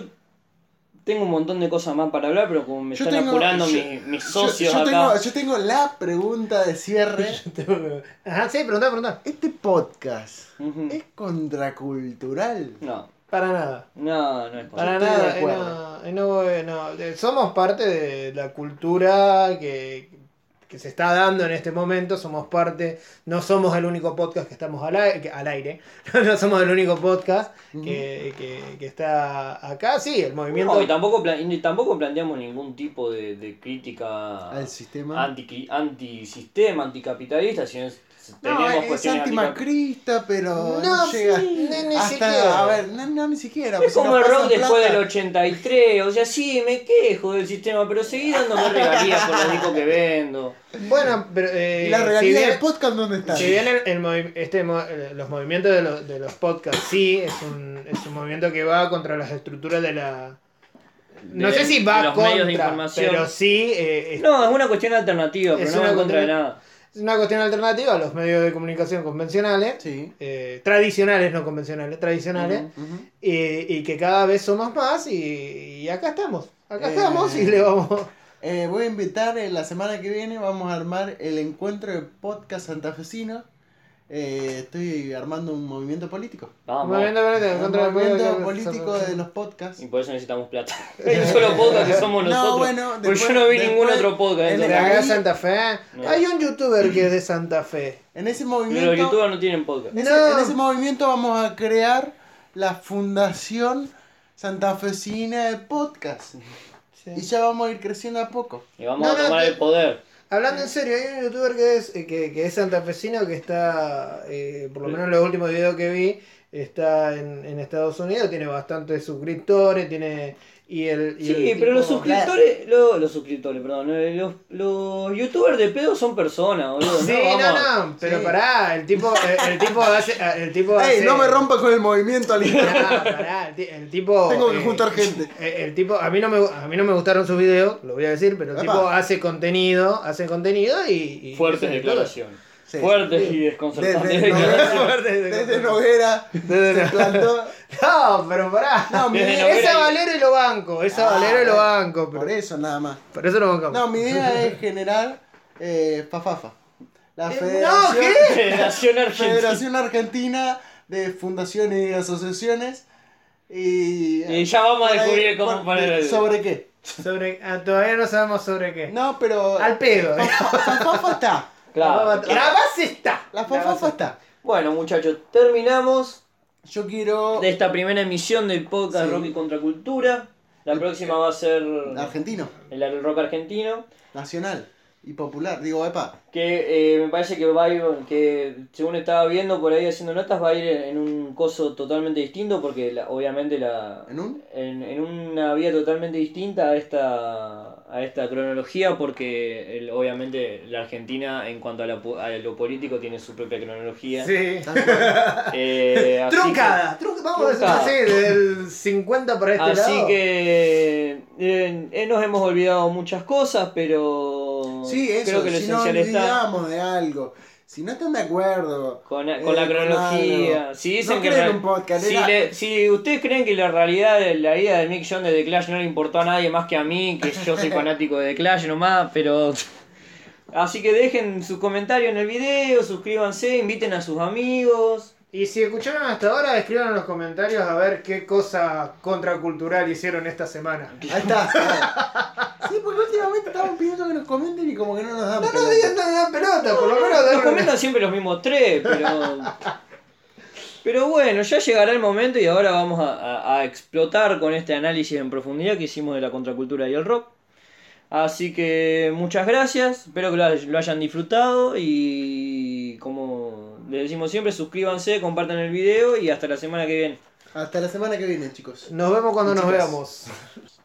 tengo un montón de cosas más para hablar, pero como me Yo están tengo- apurando yo- mis, mis Yo- socios yo, acá. tengo, yo tengo la pregunta de cierre. *laughs* Ajá, sí, preguntá, preguntá. Este podcast es contracultural. No, Para nada. no, no es Para nada. acuerdo. no, no, no, somos parte de la cultura que, que se está dando en este momento. Somos parte. No somos el único podcast que estamos al aire. que- al aire. *laughs* no somos el único podcast que, que- que está acá. Sí, el movimiento. No, y tampoco, y tampoco planteamos ningún tipo de, de crítica Al sistema. anti, antisistema, anticapitalista, sino es- No, es antimacrista, pero no, No, llega sí, ni- ni hasta, siquiera. a ver, no, no, ni siquiera. Es como el rock después plata. del 83, o sea, sí, me quejo del sistema, pero seguí dándome regalías por los discos que vendo. Bueno, pero. eh, ¿Y la si regalía bien- del podcast dónde está? Si bien el, el movi- este, eh, los movimientos de, los- de los podcasts sí, es un, es un movimiento que va contra las estructuras de la... No De- sé si va los medios de contra, información. pero sí eh, es, No, es una cuestión alternativa, pero no en contra de nada. Es una cuestión alternativa a los medios de comunicación convencionales, Sí. eh, tradicionales, no convencionales, tradicionales, y, y que cada vez somos más y, y acá estamos, acá Eh. estamos y le vamos... Eh, voy a invitar eh, la semana que viene, vamos a armar el encuentro de podcast santafesino. Eh, estoy armando un movimiento político. Vamos. Movimiento político, Un contra el movimiento poder- político de los podcasts. Y por eso necesitamos plata. *laughs* Hay un solo podcast que somos No, nosotros. bueno, Porque después- yo no vi ningún otro podcast. en el- acá Santa Fe. No. Hay un youtuber que es de Santa Fe. En ese Pero movimiento, los youtubers no tienen podcast. en ese, No. en ese movimiento vamos a crear la Fundación Santafesina de Podcast. Y ya vamos a ir creciendo a poco. Y vamos No, a no, tomar el poder. Hablando en serio, hay un youtuber que es, eh, que, que es santafesino que está, eh, por lo menos en los últimos videos que vi, está en, en Estados Unidos, tiene bastantes suscriptores, tiene... Y el, y Sí, el pero los suscriptores, lo- los suscriptores, perdón, eh, los, los youtubers de pedo son personas, boludo. Sí, Vamos no, no, pero Sí. pará, el tipo, el, el tipo hace... El tipo ¡Ey, hace- no me rompas con el movimiento al Pará, pará, el, el tipo... Tengo que eh, juntar gente. El, tipo, a mí, no me, a mí no me gustaron sus videos, lo voy a decir, pero el Epa. tipo hace contenido, hace contenido y... y Fuertes hace de todo. Sí. Fuertes Sí. y desconcertantes *laughs* Desde. Noguera, desde Noguera se plantó. *laughs* No, pero pará. No, mi idea- Esa Valero y lo banco, esa Ah, Valero y lo banco. Pero, Por eso nada más. por eso lo bancamos. No, mi idea *laughs* es generar eh, FAFAFA. La Eh, Federación, no, ¿qué? Federación Argentina. Federación Argentina de Fundaciones y Asociaciones. Y, Y ya vamos a descubrir cómo por- poner el- ¿Sobre qué? Sobre, ah, todavía no sabemos sobre qué. No, pero. Al pedo. ¿eh? FAFAFA está. Claro. La base está. La FAFAFA está. Bueno, muchachos, terminamos Yo quiero. de esta primera emisión del podcast Sí. Rock y Contracultura. La próxima va a ser Argentino, el, el rock argentino. nacional y popular. Digo, epa. Que eh, me parece que va a ir, que según estaba viendo por ahí haciendo notas, va a ir en un coso totalmente distinto, porque la- obviamente la, ¿En un? en, en una vía totalmente distinta a esta a esta cronología porque el- obviamente la Argentina en cuanto a, la po- a lo político tiene su propia cronología Sí. *laughs* Eh, así Truncada. Trunca- vamos a decir Truncada. así, del 50 para este así lado. que eh, eh, nos hemos olvidado muchas cosas pero Sí, eso. creo que lo si esencial está olvidamos de algo. Si no están de acuerdo. con, eh, con la cronología si dicen No que un podcast, si, era- le- si ustedes creen que la realidad de la ida de Mick John de The Clash no le importó a nadie más que a mí que yo soy *laughs* fanático de The Clash nomás pero *laughs* así que dejen su comentario en el video suscríbanse inviten a sus amigos Y si escucharon hasta ahora, escriban en los comentarios a ver qué cosa contracultural hicieron esta semana. Ahí está. *laughs* sí, porque últimamente estaban pidiendo que nos comenten y como que no nos dan No, no pelota. digan nada de pelota, por lo menos Nos comentan *laughs* siempre los mismos tres, pero. Pero bueno, ya llegará el momento y ahora vamos a, a- a explotar con este análisis en profundidad que hicimos de la contracultura y el rock. Así que muchas gracias, espero que lo hayan disfrutado y como les decimos siempre, suscríbanse, compartan el video y hasta la semana que viene. Hasta la semana que viene, chicos. Nos vemos cuando nos Chicas. veamos. *laughs*